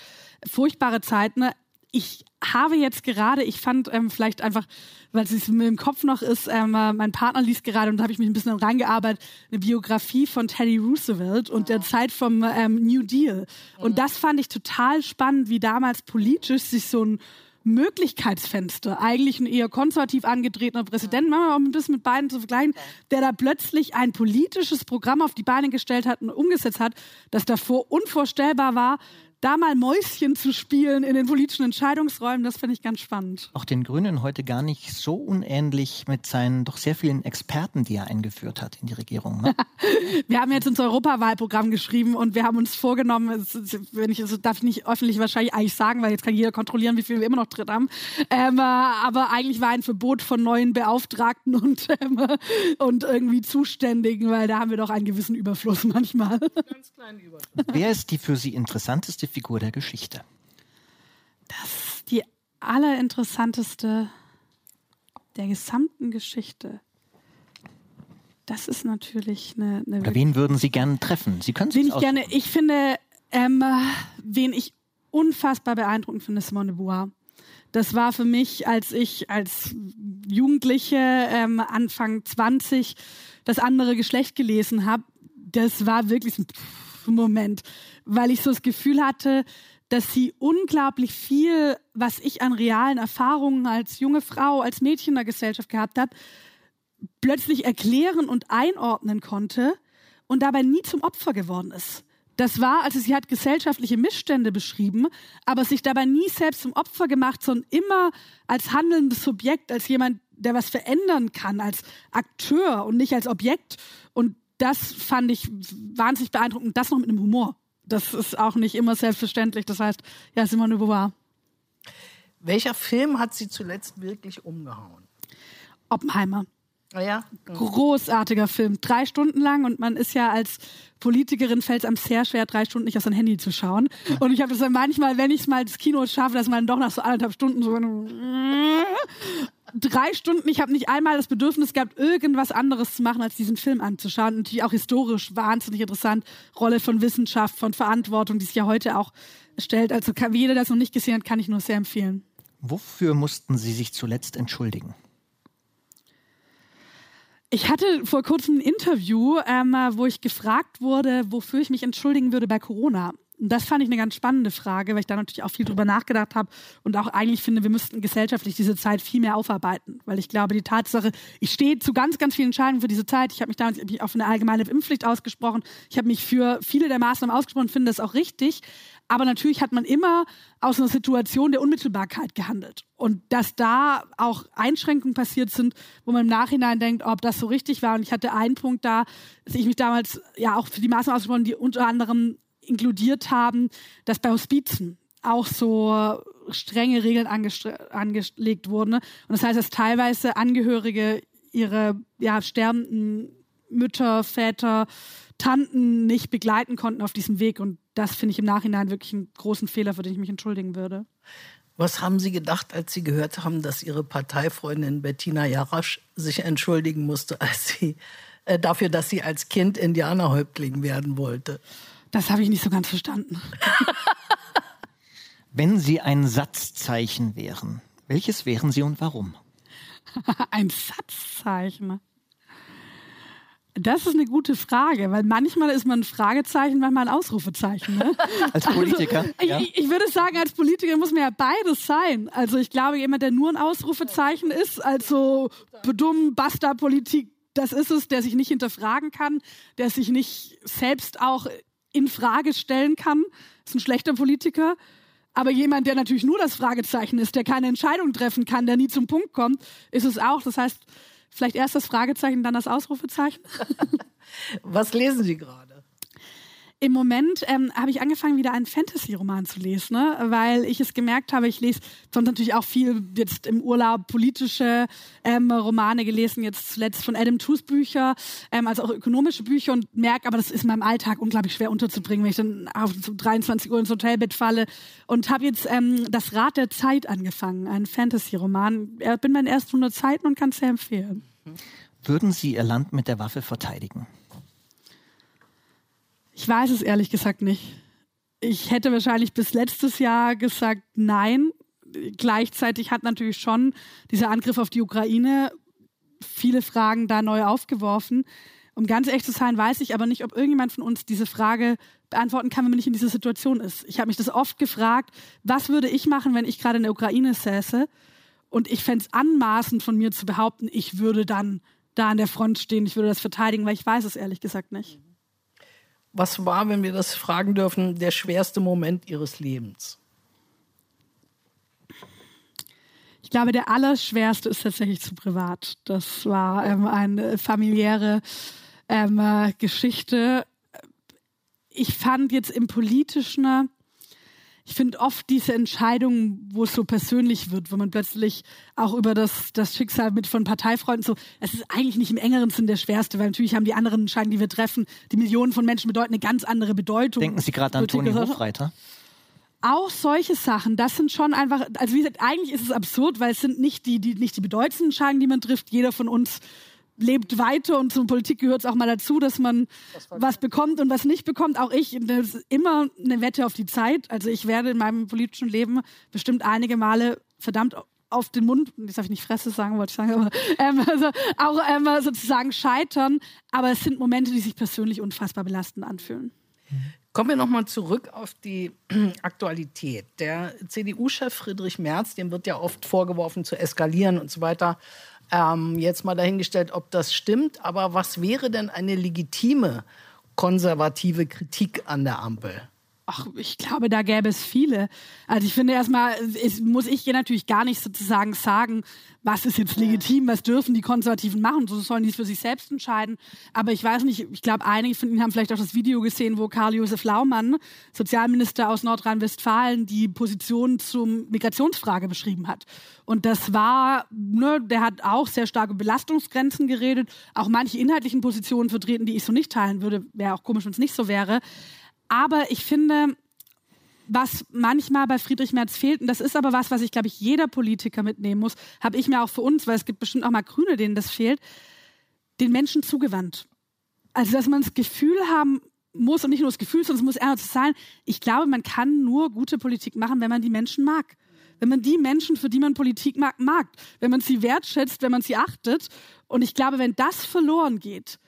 furchtbare Zeiten. Ne? Ich habe jetzt gerade, ich fand ähm, vielleicht einfach, weil es mir im Kopf noch ist, ähm, äh, mein Partner liest gerade und da habe ich mich ein bisschen reingearbeitet, eine Biografie von Teddy Roosevelt und der Zeit vom ähm, New Deal. Und das fand ich total spannend, wie damals politisch sich so ein Möglichkeitsfenster, eigentlich ein eher konservativ angetretener Präsident, manchmal auch ein bisschen mit beiden zu vergleichen, der da plötzlich ein politisches Programm auf die Beine gestellt hat und umgesetzt hat, das davor unvorstellbar war, da mal Mäuschen zu spielen in den politischen Entscheidungsräumen, das finde ich ganz spannend. Auch den Grünen heute gar nicht so unähnlich mit seinen doch sehr vielen Experten, die er eingeführt hat in die Regierung. Ne? [laughs] wir haben jetzt unser Europawahlprogramm geschrieben und wir haben uns vorgenommen, wenn ich, also darf ich nicht öffentlich wahrscheinlich eigentlich sagen, weil jetzt kann jeder kontrollieren, wie viel wir immer noch drin haben. Ähm, aber eigentlich war ein Verbot von neuen Beauftragten und, ähm, und irgendwie Zuständigen, weil da haben wir doch einen gewissen Überfluss manchmal. Ganz kleinen Überfluss. Wer ist die für Sie interessanteste Figur der Geschichte? Das ist die allerinteressanteste der gesamten Geschichte. Das ist natürlich eine. eine Oder wen würden Sie gerne treffen? Sie können wen ich gerne. Ich finde, ähm, wen ich unfassbar beeindruckend finde, Simone de Beauvoir. Das war für mich, als ich als Jugendliche ähm, Anfang 20 das andere Geschlecht gelesen habe, das war wirklich ein Moment, weil ich so das Gefühl hatte, dass sie unglaublich viel, was ich an realen Erfahrungen als junge Frau, als Mädchen in der Gesellschaft gehabt habe, plötzlich erklären und einordnen konnte und dabei nie zum Opfer geworden ist. Das war, also sie hat gesellschaftliche Missstände beschrieben, aber sich dabei nie selbst zum Opfer gemacht, sondern immer als handelndes Subjekt, als jemand, der was verändern kann, als Akteur und nicht als Objekt. Und das fand ich wahnsinnig beeindruckend. Das noch mit einem Humor. Das ist auch nicht immer selbstverständlich. Das heißt, ja, Simone de Beauvoir. Welcher Film hat Sie zuletzt wirklich umgehauen? Oppenheimer. Ah ja? Mhm. Großartiger Film. Drei Stunden lang und man ist ja als Politikerin fällt es einem sehr schwer, drei Stunden nicht auf sein Handy zu schauen. Und ich habe das dann manchmal, wenn ich es mal ins Kino schaffe, dass man doch nach so anderthalb Stunden so drei Stunden, ich habe nicht einmal das Bedürfnis gehabt, irgendwas anderes zu machen, als diesen Film anzuschauen. Und natürlich auch historisch wahnsinnig interessant. Rolle von Wissenschaft, von Verantwortung, die sich ja heute auch stellt. Also kann, jeder, der es noch nicht gesehen hat, kann ich nur sehr empfehlen. Wofür mussten Sie sich zuletzt entschuldigen? Ich hatte vor kurzem ein Interview, ähm, wo ich gefragt wurde, wofür ich mich entschuldigen würde bei Corona Und das fand ich eine ganz spannende Frage, weil ich da natürlich auch viel drüber nachgedacht habe und auch eigentlich finde, wir müssten gesellschaftlich diese Zeit viel mehr aufarbeiten. Weil ich glaube, die Tatsache, ich stehe zu ganz, ganz vielen Entscheidungen für diese Zeit. Ich habe mich damals auch für eine allgemeine Impfpflicht ausgesprochen. Ich habe mich für viele der Maßnahmen ausgesprochen, finde das auch richtig. Aber natürlich hat man immer aus einer Situation der Unmittelbarkeit gehandelt. Und dass da auch Einschränkungen passiert sind, wo man im Nachhinein denkt, ob das so richtig war. Und ich hatte einen Punkt da, dass ich mich damals ja auch für die Maßnahmen ausgesprochen, die unter anderem inkludiert haben, dass bei Hospizen auch so strenge Regeln angelegt wurden. Und das heißt, dass teilweise Angehörige ihre ja, sterbenden Mütter, Väter, Tanten nicht begleiten konnten auf diesem Weg. Und das finde ich im Nachhinein wirklich einen großen Fehler, für den ich mich entschuldigen würde. Was haben Sie gedacht, als Sie gehört haben, dass Ihre Parteifreundin Bettina Jarasch sich entschuldigen musste, als sie äh, dafür, dass sie als Kind Indianerhäuptling werden wollte? Das habe ich nicht so ganz verstanden. [laughs] Wenn Sie ein Satzzeichen wären, welches wären Sie und warum? [laughs] ein Satzzeichen. Das ist eine gute Frage, weil manchmal ist man ein Fragezeichen, manchmal ein Ausrufezeichen. Ne? [laughs] als Politiker? Also, ja. ich, ich, würde sagen, als Politiker muss man ja beides sein. Also ich glaube, jemand, der nur ein Ausrufezeichen ist, also dumm, Basta-Politik, das ist es, der sich nicht hinterfragen kann, der sich nicht selbst auch in Frage stellen kann, ist ein schlechter Politiker. Aber jemand, der natürlich nur das Fragezeichen ist, der keine Entscheidung treffen kann, der nie zum Punkt kommt, ist es auch. Das heißt, Vielleicht erst das Fragezeichen, dann das Ausrufezeichen. [laughs] Was lesen Sie gerade? Im Moment ähm, habe ich angefangen, wieder einen Fantasy-Roman zu lesen, ne? weil ich es gemerkt habe, ich lese sonst natürlich auch viel jetzt im Urlaub politische ähm, Romane gelesen, jetzt zuletzt von Adam Tooze Bücher, ähm, also auch ökonomische Bücher und merke aber, das ist in meinem Alltag unglaublich schwer unterzubringen, wenn ich dann auf 23 Uhr ins Hotelbett falle und habe jetzt ähm, das Rad der Zeit angefangen, einen Fantasy-Roman. Bin bei den ersten 100 Seiten und kann es sehr empfehlen. Würden Sie Ihr Land mit der Waffe verteidigen? Ich weiß es ehrlich gesagt nicht. Ich hätte wahrscheinlich bis letztes Jahr gesagt, nein. Gleichzeitig hat natürlich schon dieser Angriff auf die Ukraine viele Fragen da neu aufgeworfen. Um ganz ehrlich zu sein, weiß ich aber nicht, ob irgendjemand von uns diese Frage beantworten kann, wenn man nicht in dieser Situation ist. Ich habe mich das oft gefragt, was würde ich machen, wenn ich gerade in der Ukraine säße? Und ich fände es anmaßend von mir zu behaupten, ich würde dann da an der Front stehen, ich würde das verteidigen, weil ich weiß es ehrlich gesagt nicht. Was war, wenn wir das fragen dürfen, der schwerste Moment Ihres Lebens? Ich glaube, der allerschwerste ist tatsächlich zu privat. Das war ähm, eine familiäre ähm, äh, Geschichte. Ich fand jetzt im politischen ich finde oft diese Entscheidungen, wo es so persönlich wird, wo man plötzlich auch über das, das Schicksal mit von Parteifreunden so, es ist eigentlich nicht im engeren Sinn der schwerste, weil natürlich haben die anderen Entscheidungen, die wir treffen, die Millionen von Menschen bedeuten eine ganz andere Bedeutung. Denken Sie gerade an Toni Hofreiter? Auch solche Sachen, das sind schon einfach, also wie gesagt, eigentlich ist es absurd, weil es sind nicht die, die, nicht die bedeutendsten Entscheidungen, die man trifft. Jeder von uns lebt weiter und zur Politik gehört es auch mal dazu, dass man was bekommt und was nicht bekommt. Auch ich, das ist immer eine Wette auf die Zeit. Also ich werde in meinem politischen Leben bestimmt einige Male verdammt auf den Mund, das darf ich nicht Fresse sagen, wollte ich sagen, aber ähm, also auch ähm, sozusagen scheitern. Aber es sind Momente, die sich persönlich unfassbar belastend anfühlen. Kommen wir nochmal zurück auf die [clears throat] Aktualität. Der CDU-Chef Friedrich Merz, dem wird ja oft vorgeworfen zu eskalieren und so weiter. Ähm, jetzt mal dahingestellt, ob das stimmt. Aber was wäre denn eine legitime konservative Kritik an der Ampel? Ach, ich glaube, da gäbe es viele. Also ich finde erstmal, muss ich hier natürlich gar nicht sozusagen sagen, was ist jetzt legitim, was dürfen die Konservativen machen, so sollen die es für sich selbst entscheiden. Aber ich weiß nicht, ich glaube, einige von Ihnen haben vielleicht auch das Video gesehen, wo Karl-Josef Laumann, Sozialminister aus Nordrhein-Westfalen, die Position zum Migrationsfrage beschrieben hat. Und das war, ne, der hat auch sehr starke Belastungsgrenzen geredet, auch manche inhaltlichen Positionen vertreten, die ich so nicht teilen würde. Wäre auch komisch, wenn es nicht so wäre. Aber ich finde, was manchmal bei Friedrich Merz fehlt, und das ist aber was, was ich, glaube ich, jeder Politiker mitnehmen muss, habe ich mir auch für uns, weil es gibt bestimmt auch mal Grüne, denen das fehlt, den Menschen zugewandt. Also, dass man das Gefühl haben muss, und nicht nur das Gefühl, sondern es muss ernst sein, ich glaube, man kann nur gute Politik machen, wenn man die Menschen mag. Wenn man die Menschen, für die man Politik mag, mag. Wenn man sie wertschätzt, wenn man sie achtet. Und ich glaube, wenn das verloren geht,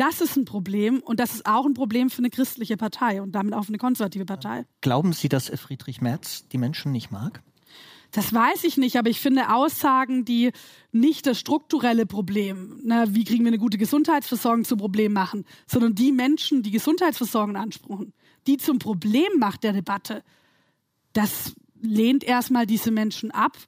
Das ist ein Problem und das ist auch ein Problem für eine christliche Partei und damit auch für eine konservative Partei. Glauben Sie, dass Friedrich Merz die Menschen nicht mag? Das weiß ich nicht, aber ich finde Aussagen, die nicht das strukturelle Problem, na, wie kriegen wir eine gute Gesundheitsversorgung zum Problem machen, sondern die Menschen, die Gesundheitsversorgung anspruchen, die zum Problem macht der Debatte, das lehnt erstmal diese Menschen ab.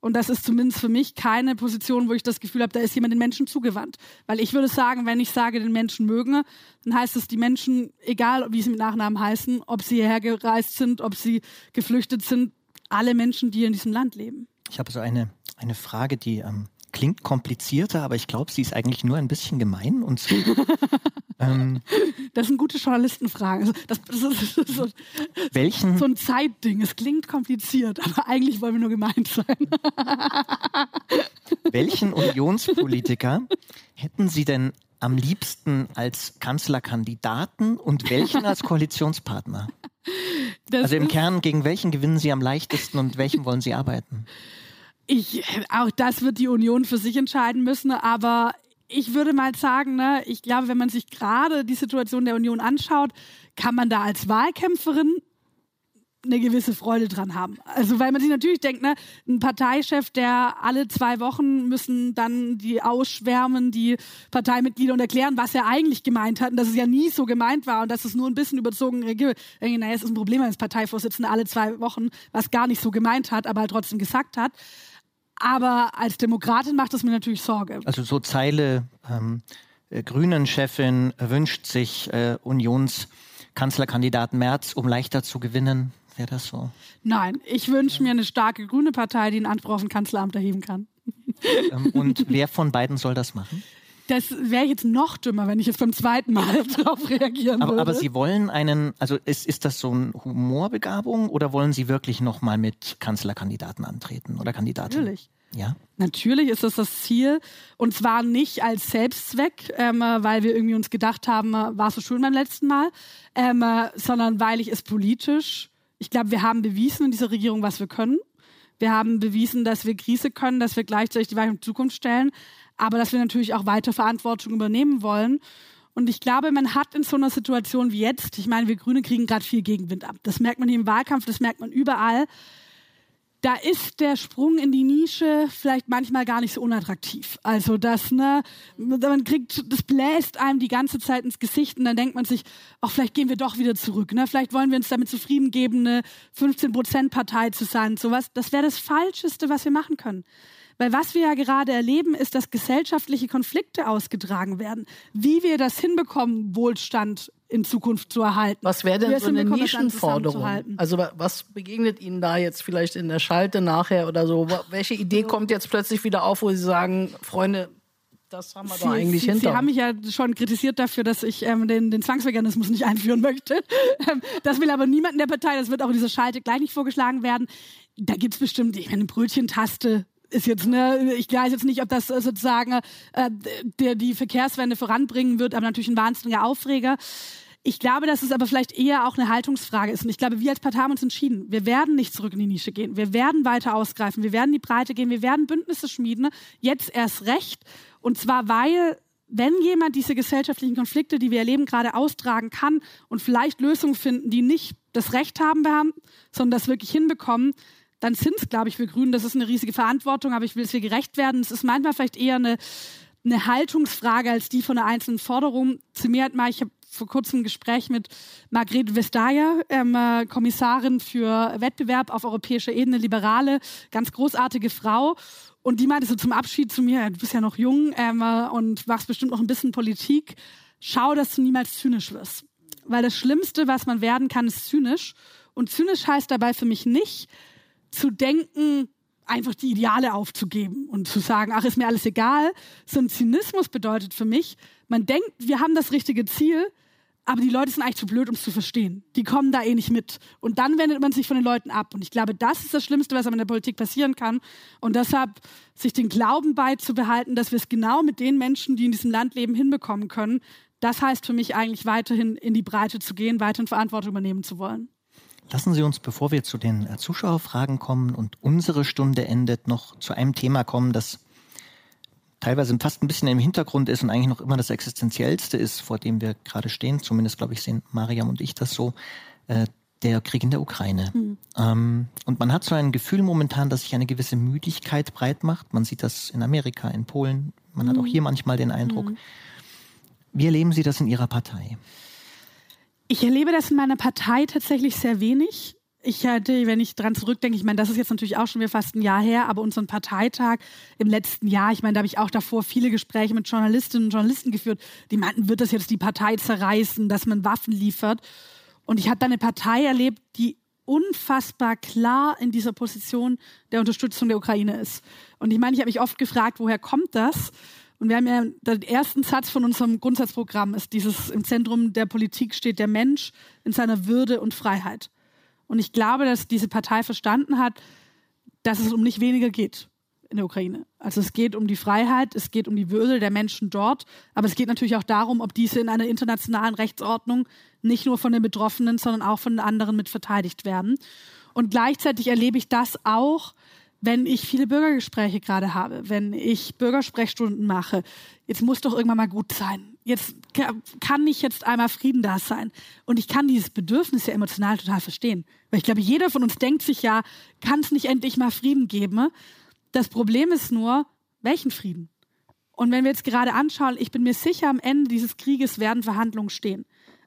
Und das ist zumindest für mich keine Position, wo ich das Gefühl habe, da ist jemand den Menschen zugewandt. Weil ich würde sagen, wenn ich sage, den Menschen mögen, dann heißt es, die Menschen, egal wie sie mit Nachnamen heißen, ob sie hierher gereist sind, ob sie geflüchtet sind, alle Menschen, die in diesem Land leben. Ich habe so eine, eine Frage, die ähm, klingt komplizierter, aber ich glaube, sie ist eigentlich nur ein bisschen gemein. Und so, [laughs] ähm, das sind gute Journalistenfragen. Also das, das, ist, das ist so, welchen, so ein Zeitding. Es klingt kompliziert, aber eigentlich wollen wir nur gemeint sein. [laughs] welchen Unionspolitiker hätten Sie denn am liebsten als Kanzlerkandidaten und welchen als Koalitionspartner? Das also im Kern, gegen welchen gewinnen Sie am leichtesten und welchem wollen Sie arbeiten? Ich, auch das wird die Union für sich entscheiden müssen, aber ich würde mal sagen, ne, ich glaube, wenn man sich gerade die Situation der Union anschaut, kann man da als Wahlkämpferin eine gewisse Freude dran haben. Also weil man sich natürlich denkt, ne, ein Parteichef, der alle zwei Wochen müssen dann die ausschwärmen, die Parteimitglieder und erklären, was er eigentlich gemeint hat und dass es ja nie so gemeint war und dass es nur ein bisschen überzogen reagiert. Naja, es ist ein Problem als Parteivorsitzender alle zwei Wochen, was gar nicht so gemeint hat, aber halt trotzdem gesagt hat. Aber als Demokratin macht es mir natürlich Sorge. Also so Zeile, ähm, äh, Grünen-Chefin wünscht sich äh, Unionskanzlerkandidat Merz, um leichter zu gewinnen. Wäre das so? Nein, ich wünsche mir eine starke grüne Partei, die einen Anspruch auf ein Kanzleramt erheben kann. Ähm, und wer von beiden soll das machen? Das wäre jetzt noch dümmer, wenn ich jetzt beim zweiten Mal [laughs] darauf reagieren aber, würde. Aber Sie wollen einen, also ist, ist das so eine Humorbegabung oder wollen Sie wirklich nochmal mit Kanzlerkandidaten antreten oder Kandidaten? Natürlich. Ja. Natürlich ist das das Ziel und zwar nicht als Selbstzweck, ähm, weil wir irgendwie uns gedacht haben, äh, war es so schön beim letzten Mal, ähm, äh, sondern weil ich es politisch, ich glaube, wir haben bewiesen in dieser Regierung, was wir können. Wir haben bewiesen, dass wir Krise können, dass wir gleichzeitig die Weichen in Zukunft stellen aber dass wir natürlich auch weiter Verantwortung übernehmen wollen. Und ich glaube, man hat in so einer Situation wie jetzt, ich meine, wir Grüne kriegen gerade viel Gegenwind ab. Das merkt man hier im Wahlkampf, das merkt man überall. Da ist der Sprung in die Nische vielleicht manchmal gar nicht so unattraktiv. Also das, ne, man kriegt, das bläst einem die ganze Zeit ins Gesicht und dann denkt man sich, ach, vielleicht gehen wir doch wieder zurück, ne? Vielleicht wollen wir uns damit zufrieden geben, eine 15-Prozent-Partei zu sein, sowas. Das wäre das Falscheste, was wir machen können. Weil was wir ja gerade erleben, ist, dass gesellschaftliche Konflikte ausgetragen werden. Wie wir das hinbekommen, Wohlstand in Zukunft zu erhalten. Was wäre denn so eine Nischenforderung? Also was begegnet Ihnen da jetzt vielleicht in der Schalte nachher oder so? Welche Idee kommt jetzt plötzlich wieder auf, wo Sie sagen, Freunde, das haben wir Sie, doch eigentlich Sie, hinter. Sie haben mich ja schon kritisiert dafür, dass ich ähm, den, den Zwangsveganismus nicht einführen möchte. [laughs] Ähm, das will aber niemand in der Partei. Das wird auch in dieser Schalte gleich nicht vorgeschlagen werden. Da gibt es bestimmt, ich meine, eine Brötchentaste ist jetzt, ne, ich weiß jetzt nicht, ob das sozusagen äh, der die Verkehrswende voranbringen wird, aber natürlich ein wahnsinniger Aufreger. Ich glaube, dass es aber vielleicht eher auch eine Haltungsfrage ist. Und ich glaube, wir als Partei haben uns entschieden. Wir werden nicht zurück in die Nische gehen. Wir werden weiter ausgreifen. Wir werden die Breite gehen. Wir werden Bündnisse schmieden. Jetzt erst recht. Und zwar, weil wenn jemand diese gesellschaftlichen Konflikte, die wir erleben, gerade austragen kann und vielleicht Lösungen finden, die nicht das Recht haben, sondern das wirklich hinbekommen, dann sind es, glaube ich, für Grünen, das ist eine riesige Verantwortung, aber ich will, dass wir gerecht werden. Es ist manchmal vielleicht eher eine, eine Haltungsfrage als die von einer einzelnen Forderung. Zu mir hat mal, ich habe vor kurzem ein Gespräch mit Margrethe Vestager, ähm, äh, Kommissarin für Wettbewerb auf europäischer Ebene, Liberale, ganz großartige Frau. Und die meinte so zum Abschied zu mir, du bist ja noch jung ähm, äh, und machst bestimmt noch ein bisschen Politik. Schau, dass du niemals zynisch wirst. Weil das Schlimmste, was man werden kann, ist zynisch. Und zynisch heißt dabei für mich nicht, zu denken, einfach die Ideale aufzugeben und zu sagen, ach, ist mir alles egal. So ein Zynismus bedeutet für mich, man denkt, wir haben das richtige Ziel, aber die Leute sind eigentlich zu blöd, um es zu verstehen. Die kommen da eh nicht mit. Und dann wendet man sich von den Leuten ab. Und ich glaube, das ist das Schlimmste, was einem in der Politik passieren kann. Und deshalb sich den Glauben beizubehalten, dass wir es genau mit den Menschen, die in diesem Land leben, hinbekommen können, das heißt für mich eigentlich weiterhin in die Breite zu gehen, weiterhin Verantwortung übernehmen zu wollen. Lassen Sie uns, bevor wir zu den äh, Zuschauerfragen kommen und unsere Stunde endet, noch zu einem Thema kommen, das teilweise fast ein bisschen im Hintergrund ist und eigentlich noch immer das Existenziellste ist, vor dem wir gerade stehen, zumindest glaube ich sehen Mariam und ich das so, äh, der Krieg in der Ukraine. Mhm. Ähm, und man hat so ein Gefühl momentan, dass sich eine gewisse Müdigkeit breit macht. Man sieht das in Amerika, in Polen. Man mhm. hat auch hm. hier manchmal den Eindruck. Mhm. Wie erleben Sie das in Ihrer Partei? Ich erlebe das in meiner Partei tatsächlich sehr wenig. Ich hatte, wenn ich dran zurückdenke, ich meine, das ist jetzt natürlich auch schon wieder fast ein Jahr her, aber unseren Parteitag im letzten Jahr, ich meine, da habe ich auch davor viele Gespräche mit Journalistinnen und Journalisten geführt, die meinten, wird das jetzt die Partei zerreißen, dass man Waffen liefert? Und ich habe da eine Partei erlebt, die unfassbar klar in dieser Position der Unterstützung der Ukraine ist. Und ich meine, ich habe mich oft gefragt, woher kommt das? Und wir haben ja den ersten Satz von unserem Grundsatzprogramm ist dieses im Zentrum der Politik steht der Mensch in seiner Würde und Freiheit. Und ich glaube, dass diese Partei verstanden hat, dass es um nicht weniger geht in der Ukraine. Also es geht um die Freiheit, es geht um die Würde der Menschen dort, aber es geht natürlich auch darum, ob diese in einer internationalen Rechtsordnung nicht nur von den Betroffenen, sondern auch von den anderen mit verteidigt werden. Und gleichzeitig erlebe ich das auch, wenn ich viele Bürgergespräche gerade habe, wenn ich Bürgersprechstunden mache. Jetzt muss doch irgendwann mal gut sein. Jetzt kann nicht jetzt einmal Frieden da sein. Und ich kann dieses Bedürfnis ja emotional total verstehen. Weil ich glaube, jeder von uns denkt sich ja, kann es nicht endlich mal Frieden geben? Das Problem ist nur, welchen Frieden? Und wenn wir jetzt gerade anschauen, ich bin mir sicher, am Ende dieses Krieges werden Verhandlungen stehen.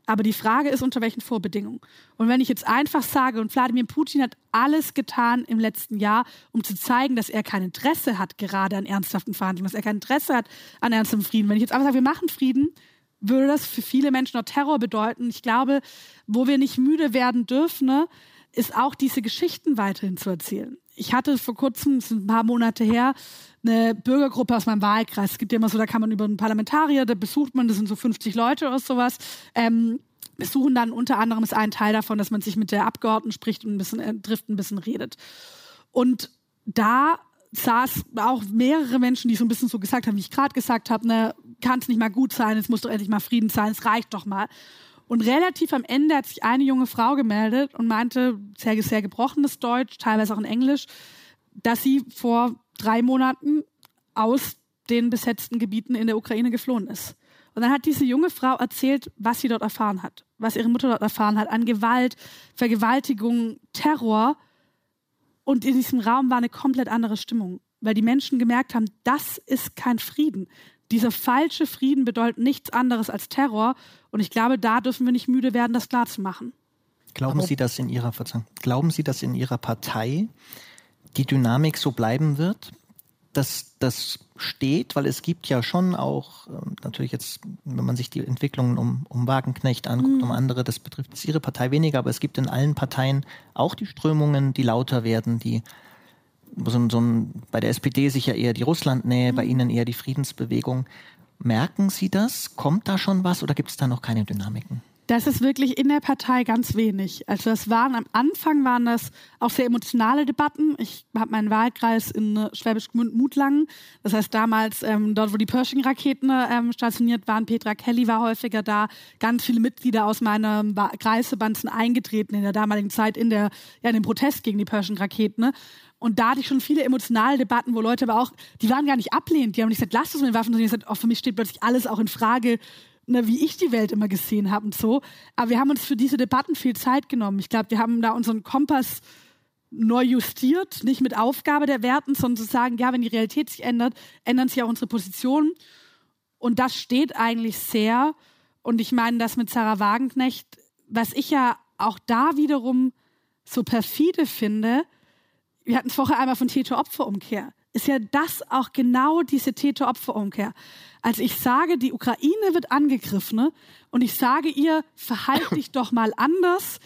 Aber die Frage ist, unter welchen Vorbedingungen. Und wenn ich jetzt einfach sage, und Wladimir Putin hat alles getan im letzten Jahr, um zu zeigen, dass er kein Interesse hat gerade an ernsthaften Verhandlungen, dass er kein Interesse hat an ernstem Frieden. Wenn ich jetzt einfach sage, wir machen Frieden, würde das für viele Menschen auch Terror bedeuten. Ich glaube, wo wir nicht müde werden dürfen, ist auch diese Geschichten weiterhin zu erzählen ich hatte vor kurzem, ein paar Monate her, eine Bürgergruppe aus meinem Wahlkreis. Es gibt ja immer so, da kann man über einen Parlamentarier, da besucht man, das sind so 50 Leute oder sowas. Ähm, besuchen dann unter anderem ist ein Teil davon, dass man sich mit der Abgeordneten spricht und ein bisschen äh, trifft, ein bisschen redet. Und da saß auch mehrere Menschen, die so ein bisschen so gesagt haben, wie ich gerade gesagt habe, ne, kann es nicht mal gut sein, es muss doch endlich mal Frieden sein, es reicht doch mal. Und relativ am Ende hat sich eine junge Frau gemeldet und meinte, sehr, sehr gebrochenes Deutsch, teilweise auch in Englisch, dass sie vor drei Monaten aus den besetzten Gebieten in der Ukraine geflohen ist. Und dann hat diese junge Frau erzählt, was sie dort erfahren hat, was ihre Mutter dort erfahren hat an Gewalt, Vergewaltigung, Terror. Und in diesem Raum war eine komplett andere Stimmung, weil die Menschen gemerkt haben, das ist kein Frieden. Dieser falsche Frieden bedeutet nichts anderes als Terror. Und ich glaube, da dürfen wir nicht müde werden, das klarzumachen. Glauben Sie, dass in Ihrer Verzeihung, glauben Sie, dass in Ihrer Partei die Dynamik so bleiben wird, dass das steht, weil es gibt ja schon auch, ähm, natürlich jetzt, wenn man sich die Entwicklungen um, um Wagenknecht anguckt, mhm. um andere, das betrifft jetzt Ihre Partei weniger, aber es gibt in allen Parteien auch die Strömungen, die lauter werden, die so, so ein, bei der SPD sicher eher die Russlandnähe, mhm. bei Ihnen eher die Friedensbewegung. Merken Sie das? Kommt da schon was oder gibt es da noch keine Dynamiken? Das ist wirklich in der Partei ganz wenig. Also das waren am Anfang waren das auch sehr emotionale Debatten. Ich habe meinen Wahlkreis in äh, Schwäbisch Gmünd Mutlangen. Das heißt damals ähm, dort, wo die Pershing-Raketen ähm, stationiert waren. Petra Kelly war häufiger da. Ganz viele Mitglieder aus meinem Kreisverband sind eingetreten in der damaligen Zeit in der ja in den Protest gegen die Pershing-Raketen. Und da hatte ich schon viele emotionale Debatten, wo Leute aber auch, die waren gar nicht ablehnend, die haben nicht gesagt, lasst uns mit den Waffen, sondern die haben gesagt, oh, für mich steht plötzlich alles auch in Frage, ne, wie ich die Welt immer gesehen habe und so. Aber wir haben uns für diese Debatten viel Zeit genommen. Ich glaube, wir haben da unseren Kompass neu justiert, nicht mit Aufgabe der Werten, sondern zu sagen, ja, wenn die Realität sich ändert, ändern sich auch unsere Positionen. Und das steht eigentlich sehr. Und ich meine, das mit Sarah Wagenknecht, was ich ja auch da wiederum so perfide finde, wir hatten es vorher einmal von Täter-Opfer-Umkehr, ist ja das auch genau diese Täter-Opfer-Umkehr. Als ich sage, die Ukraine wird angegriffen ne, und ich sage ihr, verhalte [coughs] dich doch mal anders,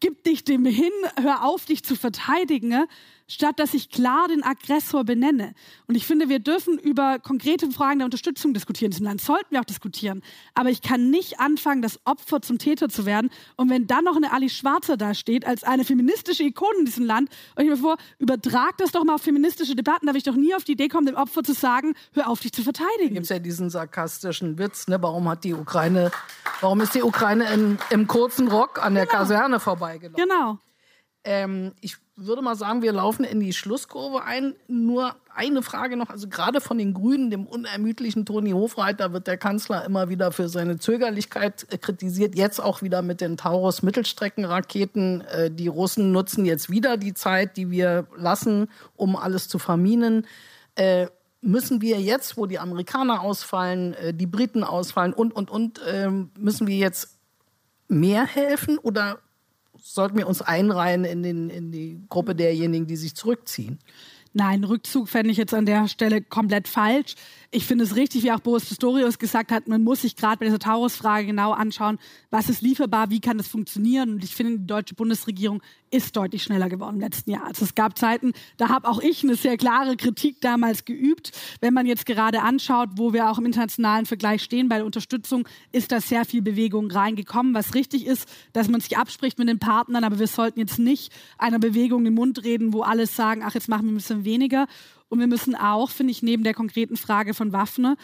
gib dich dem hin, hör auf, dich zu verteidigen, ne, statt dass ich klar den Aggressor benenne. Und ich finde, wir dürfen über konkrete Fragen der Unterstützung diskutieren. In diesem Land sollten wir auch diskutieren. Aber ich kann nicht anfangen, das Opfer zum Täter zu werden. Und wenn dann noch eine Alice Schwarzer da steht, als eine feministische Ikone in diesem Land, und ich mir vor, übertrag das doch mal auf feministische Debatten, da will ich doch nie auf die Idee kommen, dem Opfer zu sagen, hör auf, dich zu verteidigen. Da gibt es ja diesen sarkastischen Witz, ne? warum hat die Ukraine, warum ist die Ukraine in, im kurzen Rock an der genau. Kaserne vorbeigelaufen? Genau. Ähm, ich würde mal sagen, wir laufen in die Schlusskurve ein. Nur eine Frage noch, also gerade von den Grünen, dem unermüdlichen Toni Hofreiter, wird der Kanzler immer wieder für seine Zögerlichkeit äh, kritisiert. Jetzt auch wieder mit den Taurus Mittelstreckenraketen. Äh, die Russen nutzen jetzt wieder die Zeit, die wir lassen, um alles zu verminen. Äh, müssen wir jetzt, wo die Amerikaner ausfallen, die Briten ausfallen und, und, und, ähm, müssen wir jetzt mehr helfen oder sollten wir uns einreihen in, den, in die Gruppe derjenigen, die sich zurückziehen? Nein, Rückzug fände ich jetzt an der Stelle komplett falsch. Ich finde es richtig, wie auch Boris Pistorius gesagt hat, man muss sich gerade bei dieser Taurus-Frage genau anschauen, was ist lieferbar, wie kann das funktionieren. Und ich finde, die deutsche Bundesregierung ist deutlich schneller geworden im letzten Jahr. Also es gab Zeiten, da habe auch ich eine sehr klare Kritik damals geübt. Wenn man jetzt gerade anschaut, wo wir auch im internationalen Vergleich stehen bei der Unterstützung, ist da sehr viel Bewegung reingekommen. Was richtig ist, dass man sich abspricht mit den Partnern, aber wir sollten jetzt nicht einer Bewegung den Mund reden, wo alle sagen, ach, jetzt machen wir ein bisschen weniger. Und wir müssen auch, finde ich, neben der konkreten Frage von Waffen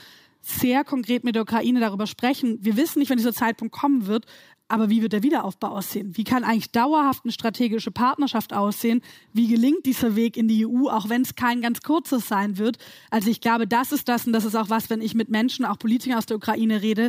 sehr konkret mit der Ukraine darüber sprechen. Wir wissen nicht, wann dieser Zeitpunkt kommen wird, aber wie wird der Wiederaufbau aussehen? Wie kann eigentlich dauerhaft eine strategische Partnerschaft aussehen? Wie gelingt dieser Weg in die EU, auch wenn es kein ganz kurzes sein wird? Also ich glaube, das ist das und das ist auch was, wenn ich mit Menschen, auch Politikern aus der Ukraine rede,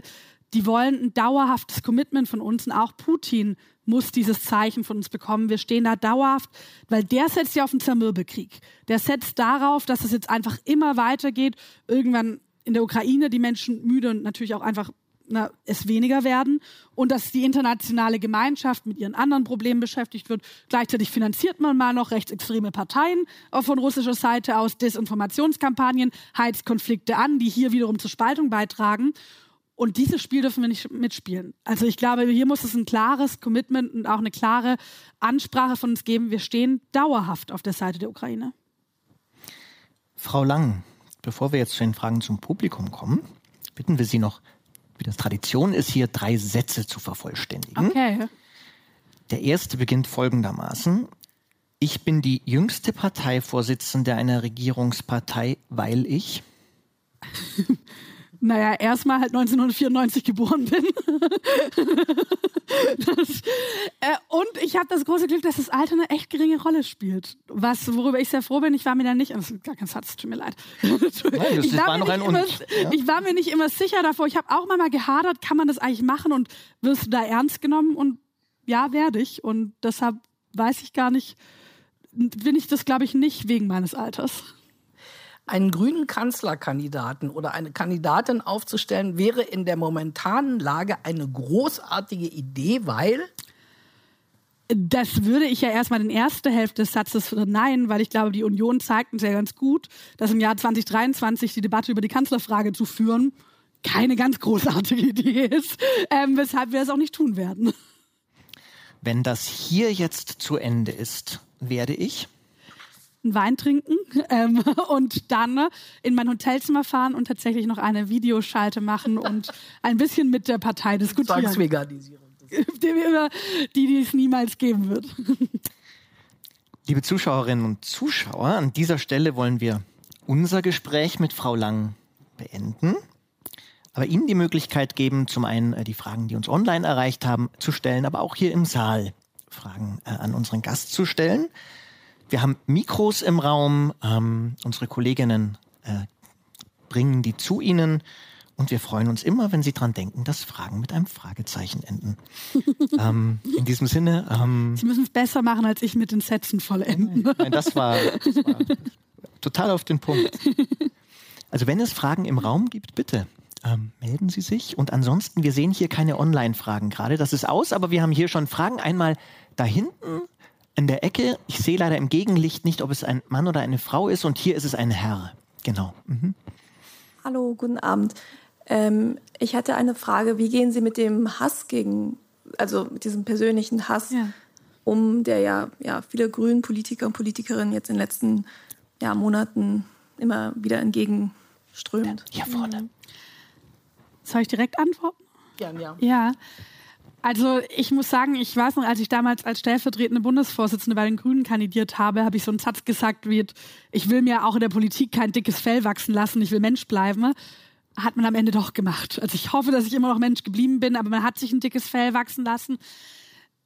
die wollen ein dauerhaftes Commitment von uns und auch Putin muss dieses Zeichen von uns bekommen. Wir stehen da dauerhaft, weil der setzt ja auf den Zermürbelkrieg. Der setzt darauf, dass es jetzt einfach immer weitergeht. Irgendwann in der Ukraine die Menschen müde und natürlich auch einfach na, es weniger werden und dass die internationale Gemeinschaft mit ihren anderen Problemen beschäftigt wird. Gleichzeitig finanziert man mal noch rechtsextreme Parteien von russischer Seite aus, Desinformationskampagnen, heizt Konflikte an, die hier wiederum zur Spaltung beitragen. Und dieses Spiel dürfen wir nicht mitspielen. Also ich glaube, hier muss es ein klares Commitment und auch eine klare Ansprache von uns geben. Wir stehen dauerhaft auf der Seite der Ukraine. Frau Lang, bevor wir jetzt zu den Fragen zum Publikum kommen, bitten wir Sie noch, wie das Tradition ist, hier drei Sätze zu vervollständigen. Okay. Der erste beginnt folgendermaßen. Ich bin die jüngste Parteivorsitzende einer Regierungspartei, weil ich [laughs] naja, erstmal halt 1994 geboren bin. [laughs] das, äh, und ich habe das große Glück, dass das Alter eine echt geringe Rolle spielt. Was, worüber ich sehr froh bin, ich war mir da nicht, das ist gar kein Satz, tut mir leid. [laughs] Nein, das ich, war war noch ein immer, ja? ich war mir nicht immer sicher davor. Ich habe auch mal gehadert, kann man das eigentlich machen und wirst du da ernst genommen? Und ja, werde ich. Und deshalb weiß ich gar nicht, bin ich das, glaube ich, nicht wegen meines Alters einen grünen Kanzlerkandidaten oder eine Kandidatin aufzustellen, wäre in der momentanen Lage eine großartige Idee, weil das würde ich ja erstmal in der ersten Hälfte des Satzes verneinen, weil ich glaube, die Union zeigt uns ja ganz gut, dass im Jahr 2023 die Debatte über die Kanzlerfrage zu führen keine ganz großartige Idee ist, ähm, weshalb wir es auch nicht tun werden. Wenn das hier jetzt zu Ende ist, werde ich einen Wein trinken [laughs] ähm, und dann ne, in mein Hotelzimmer fahren und tatsächlich noch eine Videoschalte machen und [laughs] ein bisschen mit der Partei diskutieren. Zwangsveganisierung. [laughs] Die, die es niemals geben wird. Liebe Zuschauerinnen und Zuschauer, an dieser Stelle wollen wir unser Gespräch mit Frau Lang beenden, aber Ihnen die Möglichkeit geben, zum einen äh, die Fragen, die uns online erreicht haben, zu stellen, aber auch hier im Saal Fragen äh, an unseren Gast zu stellen. Wir haben Mikros im Raum. Ähm, unsere Kolleginnen äh, bringen die zu Ihnen. Und wir freuen uns immer, wenn Sie daran denken, dass Fragen mit einem Fragezeichen enden. [laughs] ähm, in diesem Sinne. Ähm, Sie müssen es besser machen, als ich mit den Sätzen vollenden. Nein, nein das, war, das war total auf den Punkt. Also wenn es Fragen im Raum gibt, bitte. Ähm, melden Sie sich. Und ansonsten, wir sehen hier keine Online-Fragen gerade. Das ist aus, aber wir haben hier schon Fragen. Einmal da hinten in der Ecke. Ich sehe leider im Gegenlicht nicht, ob es ein Mann oder eine Frau ist. Und hier ist es ein Herr. Genau. Mhm. Hallo, guten Abend. Ähm, ich hatte eine Frage. Wie gehen Sie mit dem Hass gegen, also mit diesem persönlichen Hass ja. um, der ja, ja viele grünen Politiker und Politikerinnen jetzt in den letzten ja, Monaten immer wieder entgegenströmt? Hier vorne. Soll ich direkt antworten? Gern, ja. Ja. Also ich muss sagen, ich weiß noch, als ich damals als stellvertretende Bundesvorsitzende bei den Grünen kandidiert habe, habe ich so einen Satz gesagt wie, ich will mir auch in der Politik kein dickes Fell wachsen lassen, ich will Mensch bleiben. Hat man am Ende doch gemacht. Also ich hoffe, dass ich immer noch Mensch geblieben bin, aber man hat sich ein dickes Fell wachsen lassen.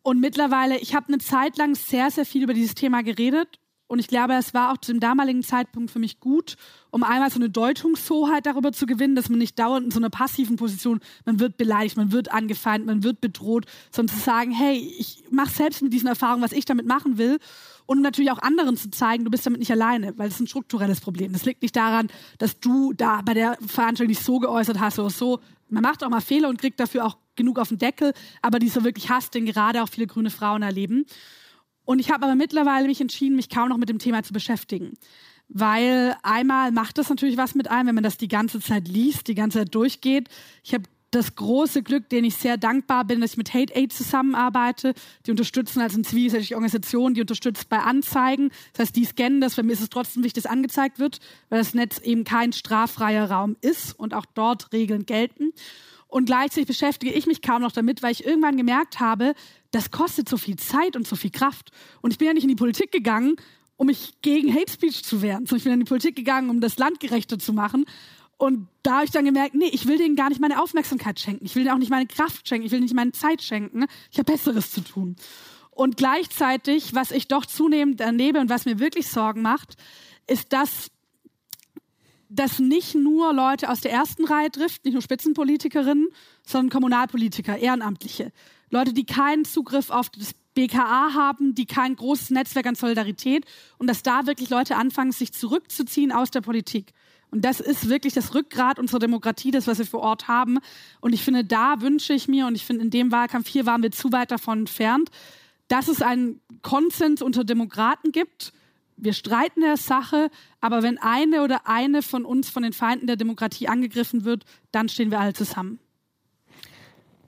Und mittlerweile, ich habe eine Zeit lang sehr, sehr viel über dieses Thema geredet. Und ich glaube, es war auch zu dem damaligen Zeitpunkt für mich gut, um einmal so eine Deutungshoheit darüber zu gewinnen, dass man nicht dauernd in so einer passiven Position, man wird beleidigt, man wird angefeindet, man wird bedroht, sondern zu sagen, hey, ich mache selbst mit diesen Erfahrungen, was ich damit machen will und natürlich auch anderen zu zeigen, du bist damit nicht alleine, weil es ein strukturelles Problem. Das liegt nicht daran, dass du da bei der Veranstaltung dich so geäußert hast oder so. Man macht auch mal Fehler und kriegt dafür auch genug auf den Deckel, aber dieser wirklich Hass, den gerade auch viele grüne Frauen erleben. Und ich habe aber mittlerweile mich entschieden, mich kaum noch mit dem Thema zu beschäftigen. Weil einmal macht das natürlich was mit einem, wenn man das die ganze Zeit liest, die ganze Zeit durchgeht. Ich habe das große Glück, denen ich sehr dankbar bin, dass ich mit Hate Aid zusammenarbeite. Die unterstützen als eine zivilgesellschaftliche Organisation, die unterstützt bei Anzeigen. Das heißt, die scannen das. Für mich ist es trotzdem wichtig, dass angezeigt wird, weil das Netz eben kein straffreier Raum ist und auch dort Regeln gelten. Und gleichzeitig beschäftige ich mich kaum noch damit, weil ich irgendwann gemerkt habe, das kostet so viel Zeit und so viel Kraft. Und ich bin ja nicht in die Politik gegangen, um mich gegen Hate Speech zu wehren, sondern ich bin in die Politik gegangen, um das Land gerechter zu machen. Und da habe ich dann gemerkt, nee, ich will denen gar nicht meine Aufmerksamkeit schenken. Ich will denen auch nicht meine Kraft schenken. Ich will nicht meine Zeit schenken. Ich habe Besseres zu tun. Und gleichzeitig, was ich doch zunehmend erlebe und was mir wirklich Sorgen macht, ist, dass das nicht nur Leute aus der ersten Reihe trifft, nicht nur Spitzenpolitikerinnen, sondern Kommunalpolitiker, Ehrenamtliche. Leute, die keinen Zugriff auf das BKA haben, die kein großes Netzwerk an Solidarität und dass da wirklich Leute anfangen, sich zurückzuziehen aus der Politik. Und das ist wirklich das Rückgrat unserer Demokratie, das, was wir vor Ort haben. Und ich finde, da wünsche ich mir, und ich finde, in dem Wahlkampf hier waren wir zu weit davon entfernt, dass es einen Konsens unter Demokraten gibt. Wir streiten der Sache, aber wenn eine oder eine von uns von den Feinden der Demokratie angegriffen wird, dann stehen wir alle zusammen.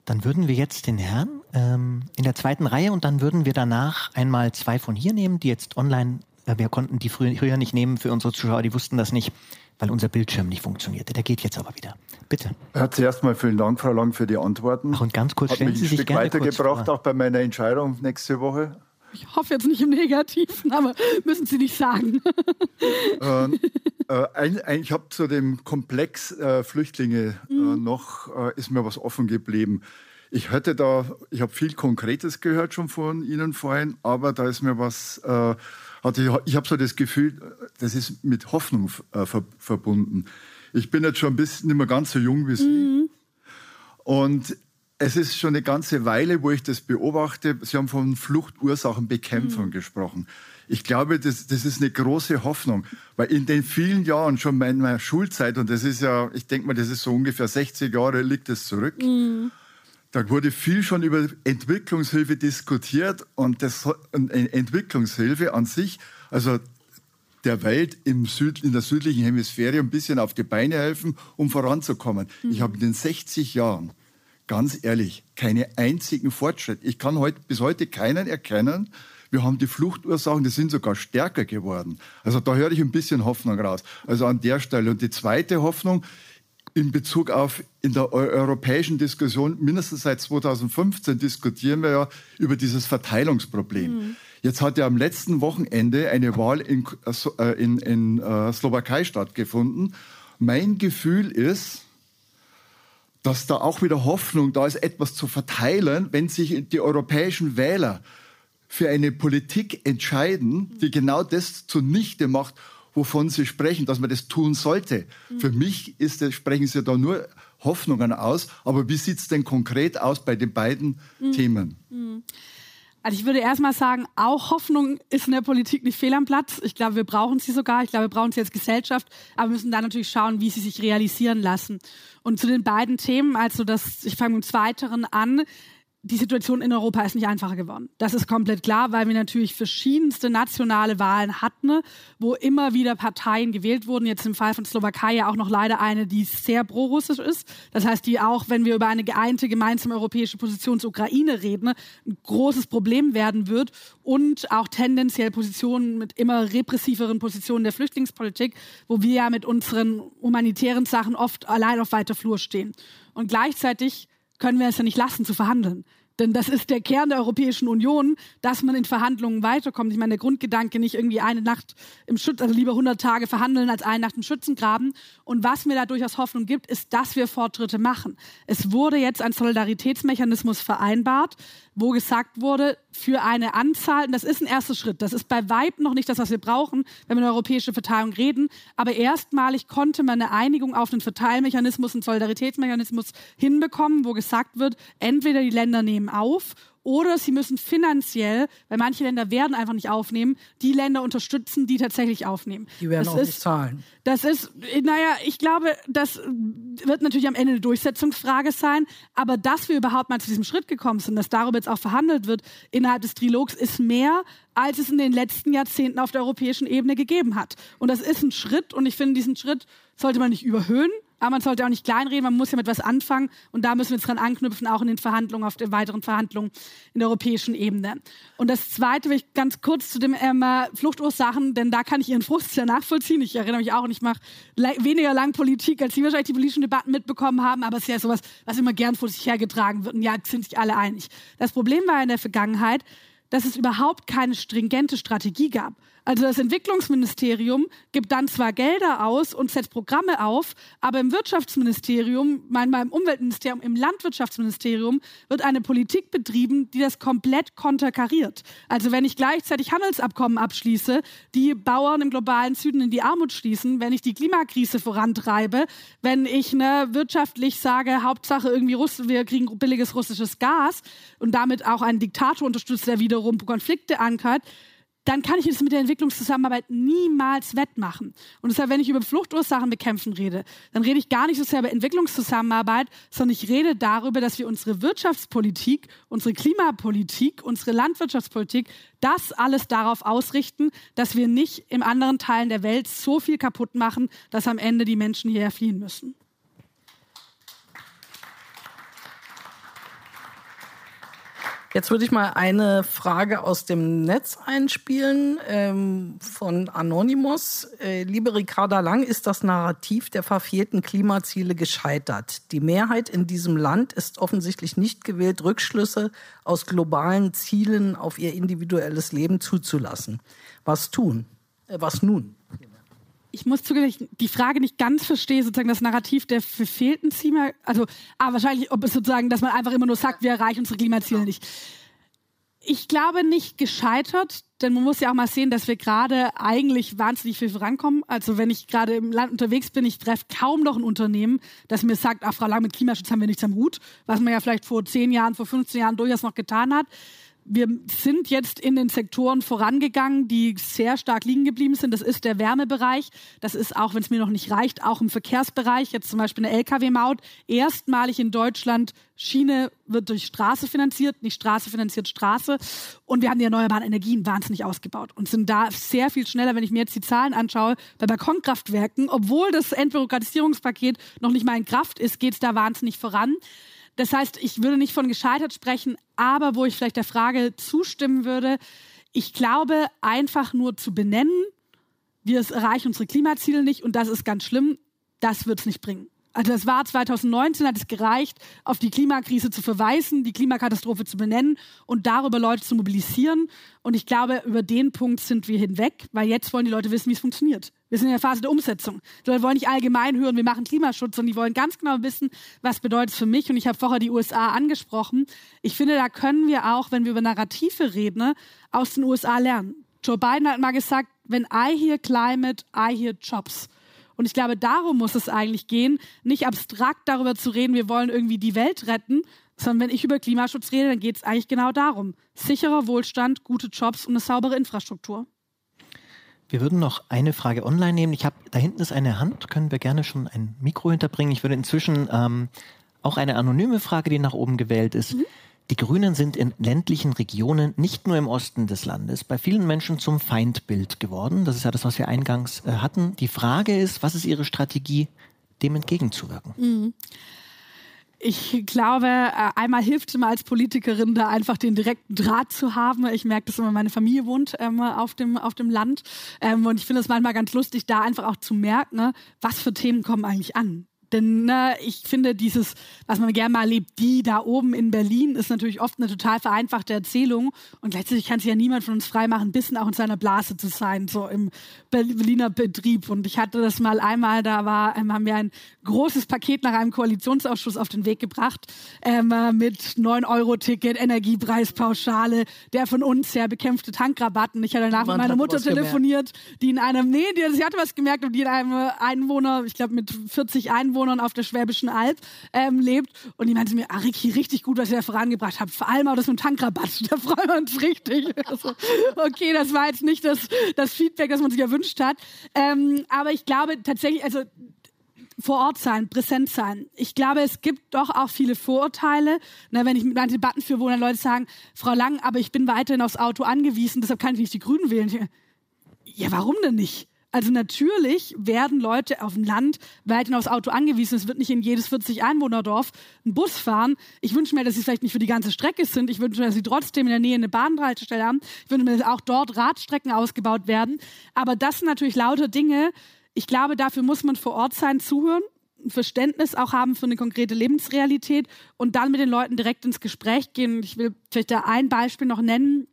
Dann würden wir jetzt den Herrn ähm, in der zweiten Reihe und dann würden wir danach einmal zwei von hier nehmen, die jetzt online, äh, wir konnten die früher nicht nehmen für unsere Zuschauer, die wussten das nicht, weil unser Bildschirm nicht funktionierte. Der geht jetzt aber wieder. Bitte. Ja, zuerst mal vielen Dank, Frau Lang, für die Antworten. Ach, und ganz kurz, Hat stellen mich Sie ein sich Stück gerne weitergebracht, auch bei meiner Entscheidung nächste Woche. Ich hoffe jetzt nicht im Negativen, aber müssen Sie nicht sagen. ähm, [laughs] äh, ein, ein, ich habe zu dem Komplex äh, Flüchtlinge äh, mhm. noch, äh, ist mir was offen geblieben. Ich hätte da, ich habe viel Konkretes gehört schon von Ihnen vorhin, aber da ist mir was, äh, hatte ich, ich habe so das Gefühl, das ist mit Hoffnung äh, ver verbunden. Ich bin jetzt schon ein bisschen nicht mehr ganz so jung wie Sie. Mhm. Und es ist schon eine ganze Weile, wo ich das beobachte. Sie haben von Fluchtursachenbekämpfung mhm. gesprochen. Ich glaube, das, das ist eine große Hoffnung, weil in den vielen Jahren schon in meiner Schulzeit, und das ist ja, ich denke mal, das ist so ungefähr 60 Jahre liegt es zurück, mhm. da wurde viel schon über Entwicklungshilfe diskutiert und, das, und Entwicklungshilfe an sich, also der Welt im Süd, in der südlichen Hemisphäre ein bisschen auf die Beine helfen, um voranzukommen. Mhm. Ich habe in den 60 Jahren ganz ehrlich, keine einzigen Fortschritt. Ich kann heute, bis heute keinen erkennen. Wir haben die Fluchtursachen, die sind sogar stärker geworden. Also da höre ich ein bisschen Hoffnung raus. Also an der Stelle. Und die zweite Hoffnung in Bezug auf in der europäischen Diskussion, mindestens seit 2015 diskutieren wir ja über dieses Verteilungsproblem. Mhm. Jetzt hat ja am letzten Wochenende eine Wahl in, äh, in, in uh, Slowakei stattgefunden. Mein Gefühl ist, dass da auch wieder Hoffnung da ist, etwas zu verteilen, wenn sich die europäischen Wähler für eine Politik entscheiden, die genau das zunichte macht, wovon sie sprechen, dass man das tun sollte. Mhm. Für mich ist das, sprechen sie da nur Hoffnungen aus. Aber wie sieht es denn konkret aus bei den beiden mhm. Themen? Mhm. Also ich würde erstmal sagen, auch Hoffnung ist in der Politik nicht fehl am Platz. Ich glaube, wir brauchen sie sogar. Ich glaube, wir brauchen sie als Gesellschaft. Aber wir müssen dann natürlich schauen, wie sie sich realisieren lassen. Und zu den beiden Themen, also das, ich fange mit dem Zweiteren an die Situation in Europa ist nicht einfacher geworden. Das ist komplett klar, weil wir natürlich verschiedenste nationale Wahlen hatten, wo immer wieder Parteien gewählt wurden. Jetzt im Fall von Slowakei ja auch noch leider eine, die sehr pro-russisch ist. Das heißt, die auch, wenn wir über eine geeinte gemeinsame europäische Position zur Ukraine reden, ein großes Problem werden wird und auch tendenziell Positionen mit immer repressiveren Positionen der Flüchtlingspolitik, wo wir ja mit unseren humanitären Sachen oft allein auf weiter Flur stehen. Und gleichzeitig können wir es ja nicht lassen zu verhandeln. Denn das ist der Kern der Europäischen Union, dass man in Verhandlungen weiterkommt. Ich meine, der Grundgedanke nicht irgendwie eine Nacht im Schutz, also lieber 100 Tage verhandeln als eine Nacht im Schützengraben. Und was mir da durchaus Hoffnung gibt, ist, dass wir Fortschritte machen. Es wurde jetzt ein Solidaritätsmechanismus vereinbart, wo gesagt wurde, für eine Anzahl, und das ist ein erster Schritt, das ist bei weitem noch nicht das, was wir brauchen, wenn wir über europäische Verteilung reden, aber erstmalig konnte man eine Einigung auf einen Verteilmechanismus, einen Solidaritätsmechanismus hinbekommen, wo gesagt wird, entweder die Länder nehmen auf oder sie müssen finanziell, weil manche Länder werden einfach nicht aufnehmen, die Länder unterstützen, die tatsächlich aufnehmen. Die werden das auch ist, nicht zahlen. Das ist, naja, ich glaube, das wird natürlich am Ende eine Durchsetzungsfrage sein, aber dass wir überhaupt mal zu diesem Schritt gekommen sind, dass darüber jetzt auch verhandelt wird innerhalb des Trilogs, ist mehr, als es in den letzten Jahrzehnten auf der europäischen Ebene gegeben hat. Und das ist ein Schritt und ich finde, diesen Schritt sollte man nicht überhöhen, aber man sollte auch nicht kleinreden, man muss ja mit was anfangen und da müssen wir jetzt dran anknüpfen, auch in den Verhandlungen, auf den weiteren Verhandlungen in der europäischen Ebene. Und das Zweite will ich ganz kurz zu dem ähm, Fluchtursachen, denn da kann ich Ihren Frust sehr nachvollziehen. Ich erinnere mich auch und ich mache weniger lang Politik, als Sie wahrscheinlich die politischen Debatten mitbekommen haben, aber es ist ja sowas, was immer gern vor sich hergetragen wird und ja, sind sich alle einig. Das Problem war in der Vergangenheit, dass es überhaupt keine stringente Strategie gab. Also das Entwicklungsministerium gibt dann zwar Gelder aus und setzt Programme auf, aber im Wirtschaftsministerium, manchmal im Umweltministerium, im Landwirtschaftsministerium wird eine Politik betrieben, die das komplett konterkariert. Also wenn ich gleichzeitig Handelsabkommen abschließe, die Bauern im globalen Süden in die Armut schließen, wenn ich die Klimakrise vorantreibe, wenn ich ne, wirtschaftlich sage, Hauptsache irgendwie Russ wir kriegen billiges russisches Gas und damit auch einen Diktator unterstützt, der wiederum Konflikte ankert, dann kann ich es mit der Entwicklungszusammenarbeit niemals wettmachen. Und deshalb, wenn ich über Fluchtursachen bekämpfen rede, dann rede ich gar nicht so sehr über Entwicklungszusammenarbeit, sondern ich rede darüber, dass wir unsere Wirtschaftspolitik, unsere Klimapolitik, unsere Landwirtschaftspolitik, das alles darauf ausrichten, dass wir nicht in anderen Teilen der Welt so viel kaputt machen, dass am Ende die Menschen hierher fliehen müssen. Jetzt würde ich mal eine Frage aus dem Netz einspielen ähm, von Anonymous. Äh, liebe Ricarda Lang, ist das Narrativ der verfehlten Klimaziele gescheitert? Die Mehrheit in diesem Land ist offensichtlich nicht gewillt, Rückschlüsse aus globalen Zielen auf ihr individuelles Leben zuzulassen. Was tun? Äh, was nun? Ich muss zugeben, ich die Frage nicht ganz verstehe, sozusagen das Narrativ der verfehlten Ziele. Also, ah, wahrscheinlich, ob es sozusagen, dass man einfach immer nur sagt, wir erreichen unsere Klimaziele nicht. Ich glaube nicht gescheitert, denn man muss ja auch mal sehen, dass wir gerade eigentlich wahnsinnig viel vorankommen. Also wenn ich gerade im Land unterwegs bin, ich treffe kaum noch ein Unternehmen, das mir sagt, ach Frau Lang, mit Klimaschutz haben wir nichts am Hut, was man ja vielleicht vor zehn Jahren, vor 15 Jahren durchaus noch getan hat wir sind jetzt in den Sektoren vorangegangen, die sehr stark liegen geblieben sind. Das ist der Wärmebereich. Das ist auch, wenn es mir noch nicht reicht, auch im Verkehrsbereich. Jetzt zum Beispiel eine Lkw-Maut. Erstmalig in Deutschland Schiene wird durch Straße finanziert, nicht Straße finanziert Straße. Und wir haben die erneuerbaren Energien wahnsinnig ausgebaut und sind da sehr viel schneller, wenn ich mir jetzt die Zahlen anschaue, bei Balkonkraftwerken, obwohl das Entbürokratisierungspaket noch nicht mal in Kraft ist, geht es da wahnsinnig voran. Das heißt, ich würde nicht von gescheitert sprechen, aber wo ich vielleicht der Frage zustimmen würde, ich glaube, einfach nur zu benennen, wir erreichen unsere Klimaziele nicht und das ist ganz schlimm, das wird es nicht bringen. Also das war 2019, hat es gereicht, auf die Klimakrise zu verweisen, die Klimakatastrophe zu benennen und darüber Leute zu mobilisieren. Und ich glaube, über den Punkt sind wir hinweg, weil jetzt wollen die Leute wissen, wie es funktioniert. Wir sind in der Phase der Umsetzung. Die Leute wollen nicht allgemein hören, wir machen Klimaschutz, sondern die wollen ganz genau wissen, was bedeutet es für mich. Und ich habe vorher die USA angesprochen. Ich finde, da können wir auch, wenn wir über Narrative reden, aus den USA lernen. Joe Biden hat mal gesagt, wenn I hear climate, I hear jobs. Und ich glaube, darum muss es eigentlich gehen, nicht abstrakt darüber zu reden, wir wollen irgendwie die Welt retten, sondern wenn ich über Klimaschutz rede, dann geht es eigentlich genau darum. Sicherer Wohlstand, gute Jobs und eine saubere Infrastruktur. Wir würden noch eine Frage online nehmen. Ich habe da hinten ist eine Hand, können wir gerne schon ein Mikro hinterbringen. Ich würde inzwischen ähm, auch eine anonyme Frage, die nach oben gewählt ist. Mhm. Die Grünen sind in ländlichen Regionen, nicht nur im Osten des Landes, bei vielen Menschen zum Feindbild geworden. Das ist ja das, was wir eingangs äh, hatten. Die Frage ist, was ist Ihre Strategie, dem entgegenzuwirken? Mhm. Ich glaube, äh, einmal hilft es mir als Politikerin, da einfach den direkten Draht zu haben. Ich merke dass immer, meine Familie wohnt ähm, auf, dem, auf dem Land. Ähm, und ich finde es manchmal ganz lustig, da einfach auch zu merken, ne, was für Themen kommen eigentlich an Denn ne, ich finde, dieses, was man gerne mal erlebt, die da oben in Berlin, ist natürlich oft eine total vereinfachte Erzählung. Und gleichzeitig kann sich ja niemand von uns freimachen, ein bisschen auch in seiner Blase zu sein, so im Berliner Betrieb. Und ich hatte das mal einmal, da war, ähm, haben wir ein großes Paket nach einem Koalitionsausschuss auf den Weg gebracht, ähm, äh, mit 9-Euro-Ticket, Energiepreispauschale, der von uns her bekämpfte Tankrabatten. Ich hatte danach mit meiner Mutter telefoniert, gemerkt. die in einem, nee, die, sie hatte was gemerkt, und die in einem Einwohner, ich glaube mit 40 Einwohnern auf der Schwäbischen Alb ähm, lebt. Und die meinte mir, Ricky, richtig gut, was ihr da vorangebracht habt. Vor allem auch das mit dem Tankrabatt. [laughs] Da freuen wir uns richtig. Also, okay, das war jetzt nicht das, das Feedback, das man sich erwünscht hat. Ähm, aber ich glaube tatsächlich, also vor Ort sein, präsent sein. Ich glaube, es gibt doch auch viele Vorurteile. Na, wenn ich mit meinen Debatten führe, wo dann Leute sagen, Frau Lang, aber ich bin weiterhin aufs Auto angewiesen, deshalb kann ich nicht die Grünen wählen. Ja, warum denn nicht? Also natürlich werden Leute auf dem Land weiterhin aufs Auto angewiesen. Es wird nicht in jedes 40 Einwohnerdorf ein Bus fahren. Ich wünsche mir, dass sie vielleicht nicht für die ganze Strecke sind. Ich wünsche mir, dass sie trotzdem in der Nähe eine Bahnhaltestelle haben. Ich wünsche mir, dass auch dort Radstrecken ausgebaut werden. Aber das sind natürlich lauter Dinge. Ich glaube, dafür muss man vor Ort sein, zuhören ein Verständnis auch haben für eine konkrete Lebensrealität und dann mit den Leuten direkt ins Gespräch gehen. Ich will vielleicht da ein Beispiel noch nennen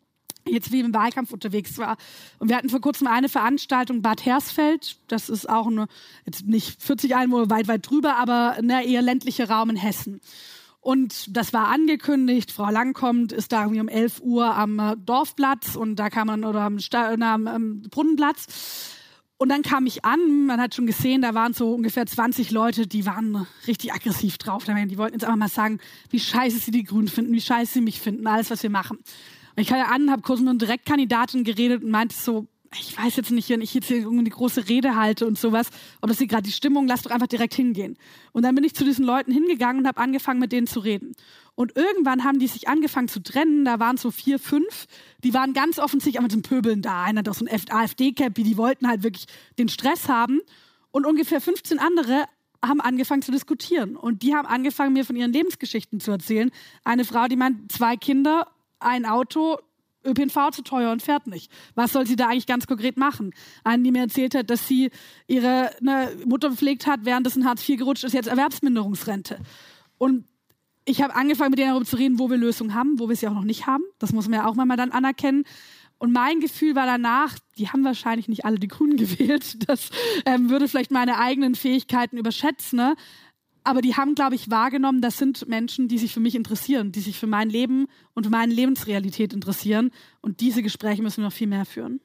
jetzt wie im Wahlkampf unterwegs war. Und wir hatten vor kurzem eine Veranstaltung Bad Hersfeld. Das ist auch eine, jetzt nicht 40 Einwohner weit, weit drüber, aber ne, eher ländlicher Raum in Hessen. Und das war angekündigt, Frau Lang kommt, ist da irgendwie um 11 Uhr am äh, Dorfplatz und da kam man, oder am, Sta na, am Brunnenplatz. Und dann kam ich an, man hat schon gesehen, da waren so ungefähr 20 Leute, die waren richtig aggressiv drauf. Die wollten jetzt einfach mal sagen, wie scheiße sie die Grünen finden, wie scheiße sie mich finden, alles, was wir machen. Und ich kam ja an, habe kurz mit einer Direktkandidatin geredet und meinte so, ich weiß jetzt nicht, wenn ich jetzt hier irgendwie die große Rede halte und sowas, ob das hier gerade die Stimmung, lass doch einfach direkt hingehen. Und dann bin ich zu diesen Leuten hingegangen und habe angefangen, mit denen zu reden. Und irgendwann haben die sich angefangen zu trennen, da waren so vier, fünf, die waren ganz offensichtlich auch mit dem Pöbeln da. Einer hat so ein AfD-Cap, die wollten halt wirklich den Stress haben. Und ungefähr 15 andere haben angefangen zu diskutieren. Und die haben angefangen, mir von ihren Lebensgeschichten zu erzählen. Eine Frau, die meint, zwei Kinder ein Auto, ÖPNV zu teuer und fährt nicht. Was soll sie da eigentlich ganz konkret machen? Eine, die mir erzählt hat, dass sie ihre ne, Mutter gepflegt hat, während es in Hartz IV gerutscht ist, jetzt Erwerbsminderungsrente. Und ich habe angefangen, mit denen darüber zu reden, wo wir Lösungen haben, wo wir sie auch noch nicht haben. Das muss man ja auch mal dann anerkennen. Und mein Gefühl war danach, die haben wahrscheinlich nicht alle die Grünen [laughs] gewählt. Das ähm, würde vielleicht meine eigenen Fähigkeiten überschätzen. Ne? Aber die haben, glaube ich, wahrgenommen, das sind Menschen, die sich für mich interessieren, die sich für mein Leben und meine Lebensrealität interessieren. Und diese Gespräche müssen wir noch viel mehr führen.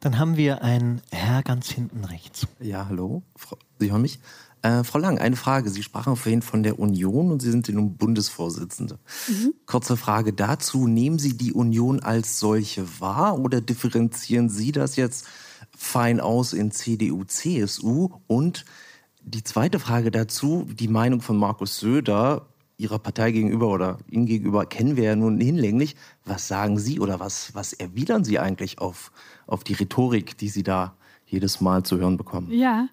Dann haben wir einen Herr ganz hinten rechts. Ja, hallo. Frau, Sie hören mich? Äh, Frau Lang, eine Frage. Sie sprachen vorhin von der Union und Sie sind nun Bundesvorsitzende. Mhm. Kurze Frage dazu. Nehmen Sie die Union als solche wahr oder differenzieren Sie das jetzt fein aus in CDU, CSU? Und die zweite Frage dazu, die Meinung von Markus Söder, Ihrer Partei gegenüber oder Ihnen gegenüber, kennen wir ja nun hinlänglich. Was sagen Sie oder was, was erwidern Sie eigentlich auf, auf die Rhetorik, die Sie da jedes Mal zu hören bekommen? Ja,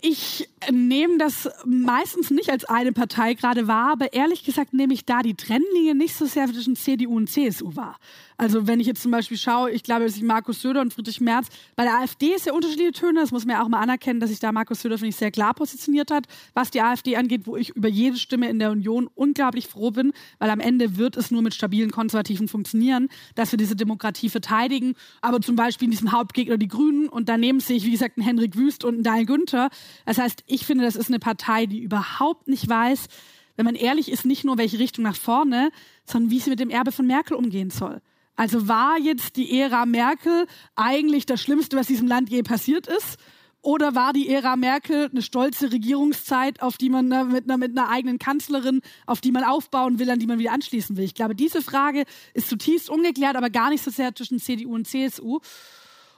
ich nehme das meistens nicht als eine Partei gerade wahr, aber ehrlich gesagt nehme ich da die Trennlinie nicht so sehr zwischen CDU und CSU wahr. Also wenn ich jetzt zum Beispiel schaue, ich glaube, dass ich Markus Söder und Friedrich Merz, bei der AfD ist ja unterschiedliche Töne, das muss man ja auch mal anerkennen, dass sich da Markus Söder, finde ich, sehr klar positioniert hat, was die AfD angeht, wo ich über jede Stimme in der Union unglaublich froh bin, weil am Ende wird es nur mit stabilen Konservativen funktionieren, dass wir diese Demokratie verteidigen. Aber zum Beispiel in diesem Hauptgegner die Grünen und daneben sehe ich, wie gesagt, einen Henrik Wüst und einen Daniel Günther. Das heißt, ich finde, das ist eine Partei, die überhaupt nicht weiß, wenn man ehrlich ist, nicht nur welche Richtung nach vorne, sondern wie sie mit dem Erbe von Merkel umgehen soll. Also war jetzt die Ära Merkel eigentlich das Schlimmste, was diesem Land je passiert ist? Oder war die Ära Merkel eine stolze Regierungszeit, auf die man ne, mit, einer, mit einer eigenen Kanzlerin, auf die man aufbauen will, an die man wieder anschließen will? Ich glaube, diese Frage ist zutiefst ungeklärt, aber gar nicht so sehr zwischen CDU und CSU.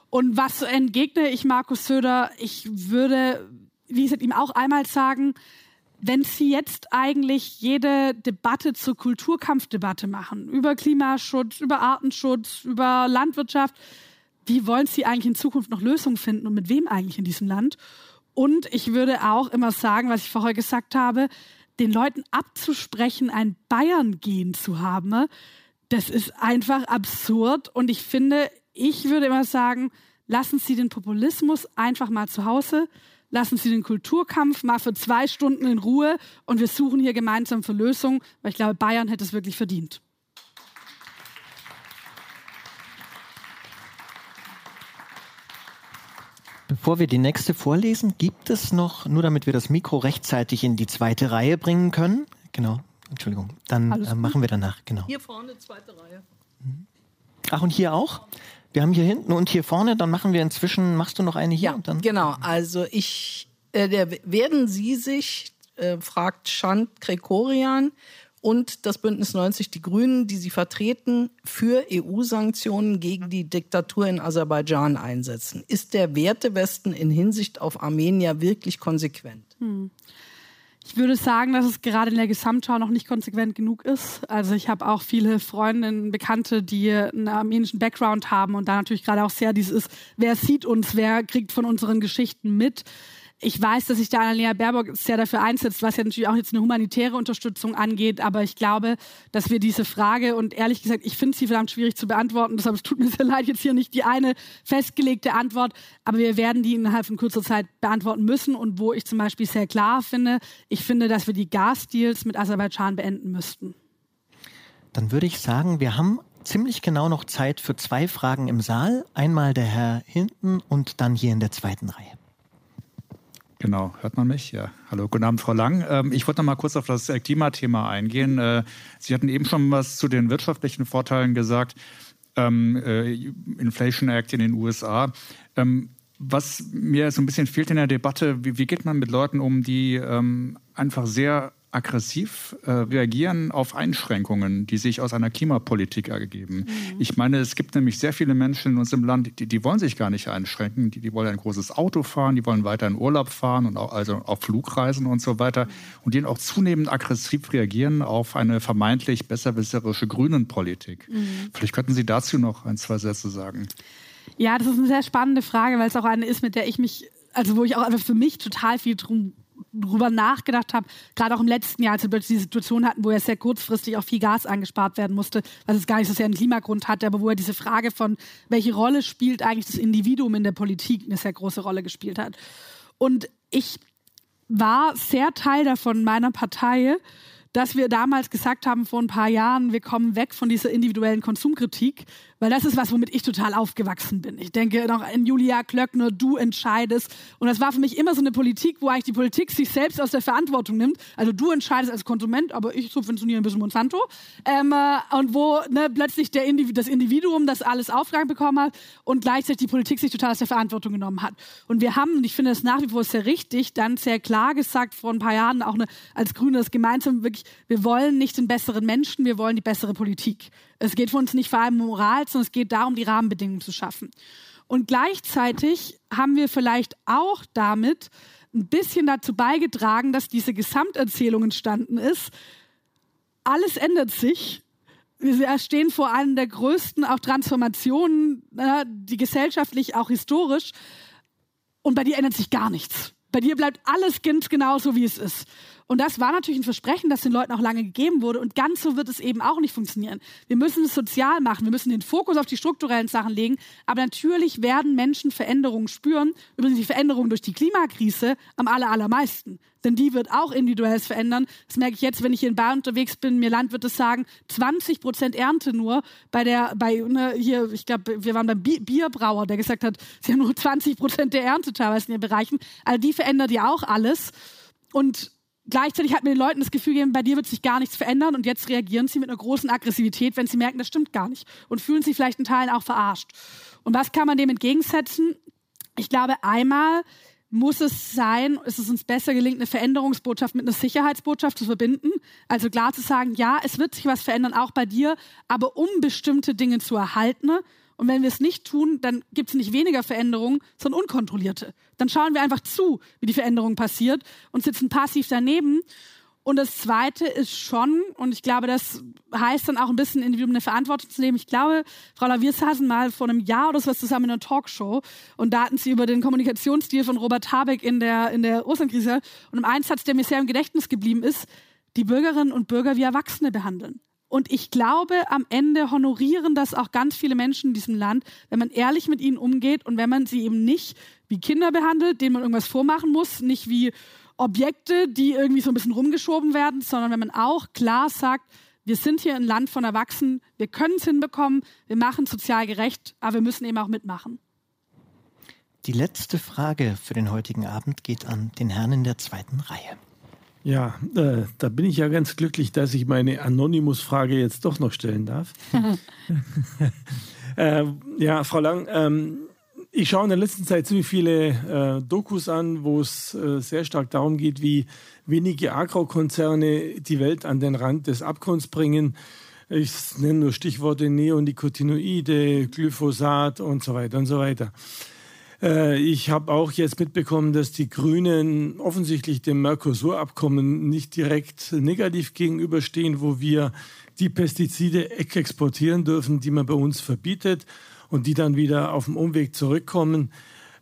Und was entgegne ich Markus Söder? Ich würde, wie gesagt, ihm auch einmal sagen, wenn Sie jetzt eigentlich jede Debatte zur Kulturkampfdebatte machen, über Klimaschutz, über Artenschutz, über Landwirtschaft, wie wollen Sie eigentlich in Zukunft noch Lösungen finden und mit wem eigentlich in diesem Land? Und ich würde auch immer sagen, was ich vorher gesagt habe, den Leuten abzusprechen, ein Bayern-Gen zu haben, das ist einfach absurd. Und ich finde, ich würde immer sagen, lassen Sie den Populismus einfach mal zu Hause lassen Sie den Kulturkampf mal für zwei Stunden in Ruhe und wir suchen hier gemeinsam für Lösungen, weil ich glaube, Bayern hätte es wirklich verdient. Bevor wir die nächste vorlesen, gibt es noch, nur damit wir das Mikro rechtzeitig in die zweite Reihe bringen können, genau, Entschuldigung, dann äh, machen wir danach, genau. Hier vorne, zweite Reihe. Ach, und hier auch? Wir haben hier hinten und hier vorne, dann machen wir inzwischen, machst du noch eine hier? Ja, genau. Also ich, äh, der, werden Sie sich, äh, fragt Schand Gregorian und das Bündnis 90 Die Grünen, die Sie vertreten, für EU-Sanktionen gegen die Diktatur in Aserbaidschan einsetzen. Ist der Wertewesten in Hinsicht auf Armenier wirklich konsequent? Hm. Ich würde sagen, dass es gerade in der Gesamtschau noch nicht konsequent genug ist. Also ich habe auch viele Freundinnen, Bekannte, die einen armenischen Background haben und da natürlich gerade auch sehr dieses, wer sieht uns, wer kriegt von unseren Geschichten mit ich weiß, dass sich da Annalena Baerbock sehr dafür einsetzt, was ja natürlich auch jetzt eine humanitäre Unterstützung angeht. Aber ich glaube, dass wir diese Frage und ehrlich gesagt, ich finde sie verdammt schwierig zu beantworten. Deshalb es tut mir sehr leid, jetzt hier nicht die eine festgelegte Antwort. Aber wir werden die innerhalb von kurzer Zeit beantworten müssen. Und wo ich zum Beispiel sehr klar finde, ich finde, dass wir die Gasdeals mit Aserbaidschan beenden müssten. Dann würde ich sagen, wir haben ziemlich genau noch Zeit für zwei Fragen im Saal. Einmal der Herr hinten und dann hier in der zweiten Reihe. Genau, hört man mich? Ja. Hallo, guten Abend, Frau Lang. Ähm, ich wollte noch mal kurz auf das äh, Klimathema eingehen. Äh, Sie hatten eben schon was zu den wirtschaftlichen Vorteilen gesagt. Ähm, äh, Inflation Act in den USA. Ähm, was mir so ein bisschen fehlt in der Debatte, wie, wie geht man mit Leuten um, die ähm, einfach sehr aggressiv äh, reagieren auf Einschränkungen, die sich aus einer Klimapolitik ergeben. Mhm. Ich meine, es gibt nämlich sehr viele Menschen in unserem Land, die, die wollen sich gar nicht einschränken. Die, die wollen ein großes Auto fahren, die wollen weiter in Urlaub fahren und auch, also auf Flugreisen und so weiter. Mhm. Und die auch zunehmend aggressiv reagieren auf eine vermeintlich besserwisserische Grünenpolitik. Mhm. Vielleicht könnten Sie dazu noch ein, zwei Sätze sagen. Ja, das ist eine sehr spannende Frage, weil es auch eine ist, mit der ich mich, also wo ich auch einfach für mich total viel drum drüber nachgedacht habe, gerade auch im letzten Jahr, als wir plötzlich die Situation hatten, wo ja sehr kurzfristig auch viel Gas eingespart werden musste, was es gar nicht so sehr einen Klimagrund hatte, aber wo er diese Frage von, welche Rolle spielt eigentlich das Individuum in der Politik, eine sehr große Rolle gespielt hat. Und ich war sehr Teil davon meiner Partei, dass wir damals gesagt haben vor ein paar Jahren, wir kommen weg von dieser individuellen Konsumkritik, weil das ist was, womit ich total aufgewachsen bin. Ich denke noch an Julia Klöckner, du entscheidest. Und das war für mich immer so eine Politik, wo eigentlich die Politik sich selbst aus der Verantwortung nimmt. Also du entscheidest als Konsument, aber ich subventioniere ein bisschen Monsanto. Ähm, äh, und wo ne, plötzlich der Indiv das Individuum das alles Auftrag bekommen hat und gleichzeitig die Politik sich total aus der Verantwortung genommen hat. Und wir haben, und ich finde das nach wie vor sehr richtig, dann sehr klar gesagt vor ein paar Jahren auch eine, als Grüne das gemeinsam wirklich, wir wollen nicht den besseren Menschen, wir wollen die bessere Politik. Es geht für uns nicht vor allem um Moral, sondern es geht darum, die Rahmenbedingungen zu schaffen. Und gleichzeitig haben wir vielleicht auch damit ein bisschen dazu beigetragen, dass diese Gesamterzählung entstanden ist. Alles ändert sich. Wir stehen vor einer der größten auch Transformationen, äh, die gesellschaftlich, auch historisch. Und bei dir ändert sich gar nichts. Bei dir bleibt alles ganz genauso, wie es ist. Und das war natürlich ein Versprechen, das den Leuten auch lange gegeben wurde. Und ganz so wird es eben auch nicht funktionieren. Wir müssen es sozial machen. Wir müssen den Fokus auf die strukturellen Sachen legen. Aber natürlich werden Menschen Veränderungen spüren. Übrigens die Veränderungen durch die Klimakrise am aller, allermeisten. Denn die wird auch individuell verändern. Das merke ich jetzt, wenn ich hier in Bayern unterwegs bin. Mir Landwirte sagen, 20 Prozent Ernte nur bei der, bei, ne, hier, ich glaube, wir waren beim Bierbrauer, der gesagt hat, sie haben nur 20 Prozent der Ernte teilweise in ihren Bereichen. Also die verändert ja auch alles. Und gleichzeitig hat mir den Leuten das Gefühl gegeben, bei dir wird sich gar nichts verändern und jetzt reagieren sie mit einer großen Aggressivität, wenn sie merken, das stimmt gar nicht und fühlen sich vielleicht in Teilen auch verarscht. Und was kann man dem entgegensetzen? Ich glaube, einmal muss es sein, ist es uns besser gelingt, eine Veränderungsbotschaft mit einer Sicherheitsbotschaft zu verbinden. Also klar zu sagen, ja, es wird sich was verändern, auch bei dir, aber um bestimmte Dinge zu erhalten, und wenn wir es nicht tun, dann gibt es nicht weniger Veränderungen, sondern unkontrollierte. Dann schauen wir einfach zu, wie die Veränderung passiert und sitzen passiv daneben. Und das Zweite ist schon, und ich glaube, das heißt dann auch ein bisschen Individuum eine Verantwortung zu nehmen. Ich glaube, Frau Lavier saßen mal vor einem Jahr oder so was zusammen in einer Talkshow und da hatten sie über den Kommunikationsstil von Robert Habeck in der, in der Russlandkrise. Und im Einsatz, der mir sehr im Gedächtnis geblieben ist, die Bürgerinnen und Bürger wie Erwachsene behandeln. Und ich glaube, am Ende honorieren das auch ganz viele Menschen in diesem Land, wenn man ehrlich mit ihnen umgeht und wenn man sie eben nicht wie Kinder behandelt, denen man irgendwas vormachen muss, nicht wie Objekte, die irgendwie so ein bisschen rumgeschoben werden, sondern wenn man auch klar sagt, wir sind hier ein Land von Erwachsenen, wir können es hinbekommen, wir machen es sozial gerecht, aber wir müssen eben auch mitmachen. Die letzte Frage für den heutigen Abend geht an den Herrn in der zweiten Reihe. Ja, äh, da bin ich ja ganz glücklich, dass ich meine Anonymous-Frage jetzt doch noch stellen darf. [laughs] [laughs] äh, ja, Frau Lang, ähm, ich schaue in der letzten Zeit ziemlich viele äh, Dokus an, wo es äh, sehr stark darum geht, wie wenige Agrokonzerne die Welt an den Rand des Abgrunds bringen. Ich nenne nur Stichworte Neonicotinoide, Glyphosat und so weiter und so weiter. Äh, ich habe auch jetzt mitbekommen, dass die Grünen offensichtlich dem Mercosur-Abkommen nicht direkt negativ gegenüberstehen, wo wir die Pestizide exportieren dürfen, die man bei uns verbietet und die dann wieder auf dem Umweg zurückkommen.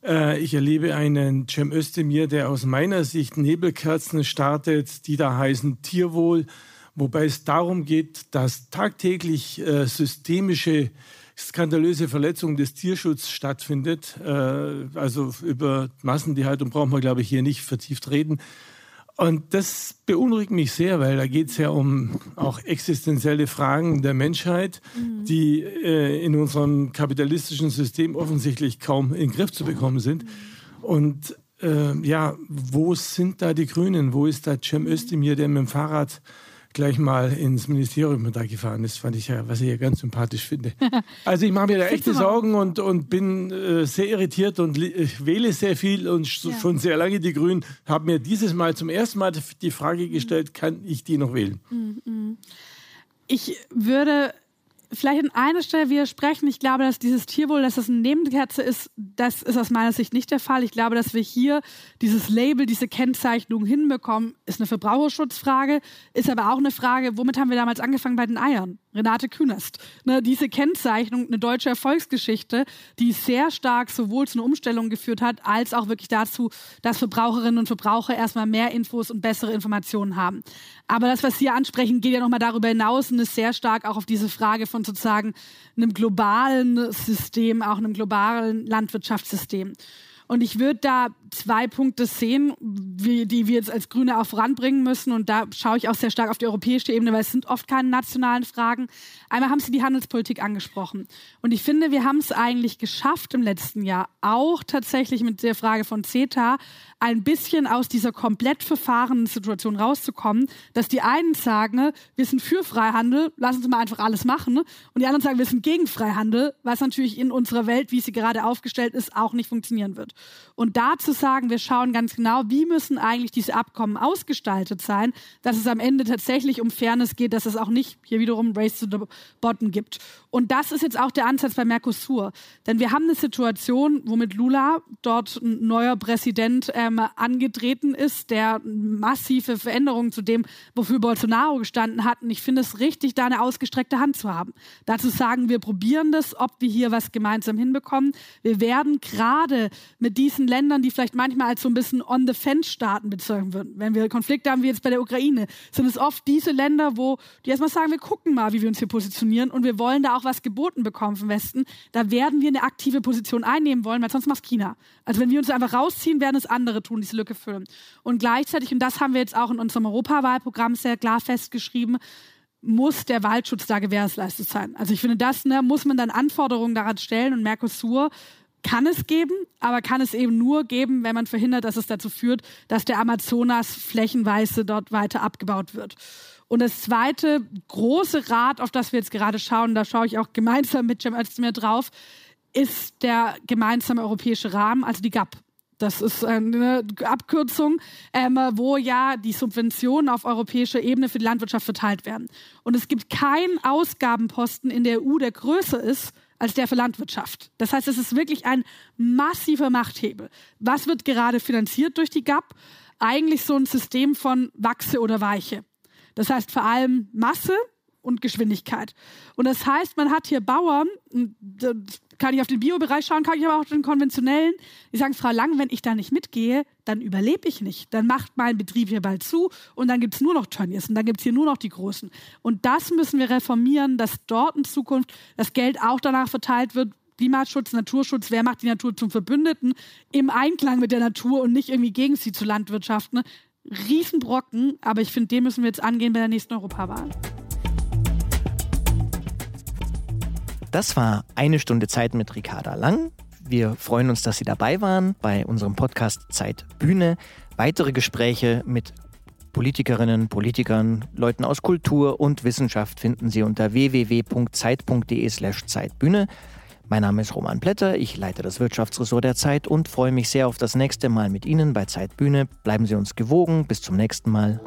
Äh, ich erlebe einen Cem Özdemir, der aus meiner Sicht Nebelkerzen startet, die da heißen Tierwohl, wobei es darum geht, dass tagtäglich äh, systemische skandalöse Verletzung des Tierschutzes stattfindet. Äh, also über Massentierhaltung brauchen wir, glaube ich, hier nicht vertieft reden. Und das beunruhigt mich sehr, weil da geht es ja um auch existenzielle Fragen der Menschheit, mhm. die äh, in unserem kapitalistischen System offensichtlich kaum in den Griff zu bekommen sind. Mhm. Und äh, ja, wo sind da die Grünen? Wo ist da Cem Özdemir, der mit dem Fahrrad gleich mal ins Ministerium da gefahren ist, fand ich ja, was ich ja ganz sympathisch finde. [laughs] Also ich mache mir da echte Sorgen und, und bin äh, sehr irritiert und wähle sehr viel und ja. schon sehr lange die Grünen. Habe mir dieses Mal zum ersten Mal die Frage gestellt, kann ich die noch wählen? Mhm. Ich würde vielleicht an einer Stelle widersprechen. Ich glaube, dass dieses Tierwohl, dass das eine Nebenkerze ist, das ist aus meiner Sicht nicht der Fall. Ich glaube, dass wir hier dieses Label, diese Kennzeichnung hinbekommen, ist eine Verbraucherschutzfrage, ist aber auch eine Frage, womit haben wir damals angefangen bei den Eiern? Renate Künast. Ne, diese Kennzeichnung, eine deutsche Erfolgsgeschichte, die sehr stark sowohl zu einer Umstellung geführt hat, als auch wirklich dazu, dass Verbraucherinnen und Verbraucher erstmal mehr Infos und bessere Informationen haben. Aber das, was Sie ansprechen, geht ja nochmal darüber hinaus und ist sehr stark auch auf diese Frage von sozusagen einem globalen System, auch einem globalen Landwirtschaftssystem. Und ich würde da zwei Punkte sehen, wie, die wir jetzt als Grüne auch voranbringen müssen. Und da schaue ich auch sehr stark auf die europäische Ebene, weil es sind oft keine nationalen Fragen. Einmal haben Sie die Handelspolitik angesprochen. Und ich finde, wir haben es eigentlich geschafft im letzten Jahr, auch tatsächlich mit der Frage von CETA, ein bisschen aus dieser komplett verfahrenen Situation rauszukommen, dass die einen sagen, wir sind für Freihandel, lass uns mal einfach alles machen. Und die anderen sagen, wir sind gegen Freihandel, was natürlich in unserer Welt, wie sie gerade aufgestellt ist, auch nicht funktionieren wird. Und da zu sagen, wir schauen ganz genau, wie müssen eigentlich diese Abkommen ausgestaltet sein, dass es am Ende tatsächlich um Fairness geht, dass es auch nicht hier wiederum Race to the Bottom gibt. Und das ist jetzt auch der Ansatz bei Mercosur. Denn wir haben eine Situation, womit Lula, dort ein neuer Präsident, ähm, angetreten ist, der massive Veränderungen zu dem, wofür Bolsonaro gestanden hat. Und ich finde es richtig, da eine ausgestreckte Hand zu haben. Dazu sagen, wir probieren das, ob wir hier was gemeinsam hinbekommen. Wir werden gerade mit diesen Ländern, die vielleicht manchmal als so ein bisschen on-the-fence-Staaten bezeichnen würden, wenn wir Konflikte haben wie jetzt bei der Ukraine, sind es oft diese Länder, wo die erstmal sagen, wir gucken mal, wie wir uns hier positionieren und wir wollen da auch was geboten bekommen vom Westen. Da werden wir eine aktive Position einnehmen wollen, weil sonst macht China. Also wenn wir uns einfach rausziehen, werden es andere tun, diese Lücke füllen. Und gleichzeitig, und das haben wir jetzt auch in unserem Europawahlprogramm sehr klar festgeschrieben, muss der Waldschutz da gewährleistet sein. Also ich finde, das ne, muss man dann Anforderungen daran stellen und Mercosur kann es geben, aber kann es eben nur geben, wenn man verhindert, dass es dazu führt, dass der Amazonas flächenweise dort weiter abgebaut wird. Und das zweite große Rad, auf das wir jetzt gerade schauen, da schaue ich auch gemeinsam mit Cem Özdemir drauf, ist der gemeinsame europäische Rahmen, also die GAP. Das ist eine Abkürzung, ähm, wo ja die Subventionen auf europäischer Ebene für die Landwirtschaft verteilt werden. Und es gibt keinen Ausgabenposten in der EU, der größer ist als der für Landwirtschaft. Das heißt, es ist wirklich ein massiver Machthebel. Was wird gerade finanziert durch die GAP? Eigentlich so ein System von Wachse oder Weiche. Das heißt vor allem Masse und Geschwindigkeit. Und das heißt, man hat hier Bauern, kann ich auf den Biobereich schauen, kann ich aber auch auf den konventionellen. Die sagen, Frau Lang, wenn ich da nicht mitgehe, dann überlebe ich nicht. Dann macht mein Betrieb hier bald zu und dann gibt es nur noch Tönnies und dann gibt es hier nur noch die Großen. Und das müssen wir reformieren, dass dort in Zukunft das Geld auch danach verteilt wird, Klimaschutz, Naturschutz, wer macht die Natur zum Verbündeten im Einklang mit der Natur und nicht irgendwie gegen sie zu landwirtschaften. Riesenbrocken, aber ich finde, den müssen wir jetzt angehen bei der nächsten Europawahl. Das war eine Stunde Zeit mit Ricarda Lang. Wir freuen uns, dass Sie dabei waren bei unserem Podcast Zeit Bühne. Weitere Gespräche mit Politikerinnen, Politikern, Leuten aus Kultur und Wissenschaft finden Sie unter www.zeit.de/slash Zeitbühne. Mein Name ist Roman Plätter, ich leite das Wirtschaftsressort der Zeit und freue mich sehr auf das nächste Mal mit Ihnen bei Zeitbühne. Bleiben Sie uns gewogen, bis zum nächsten Mal.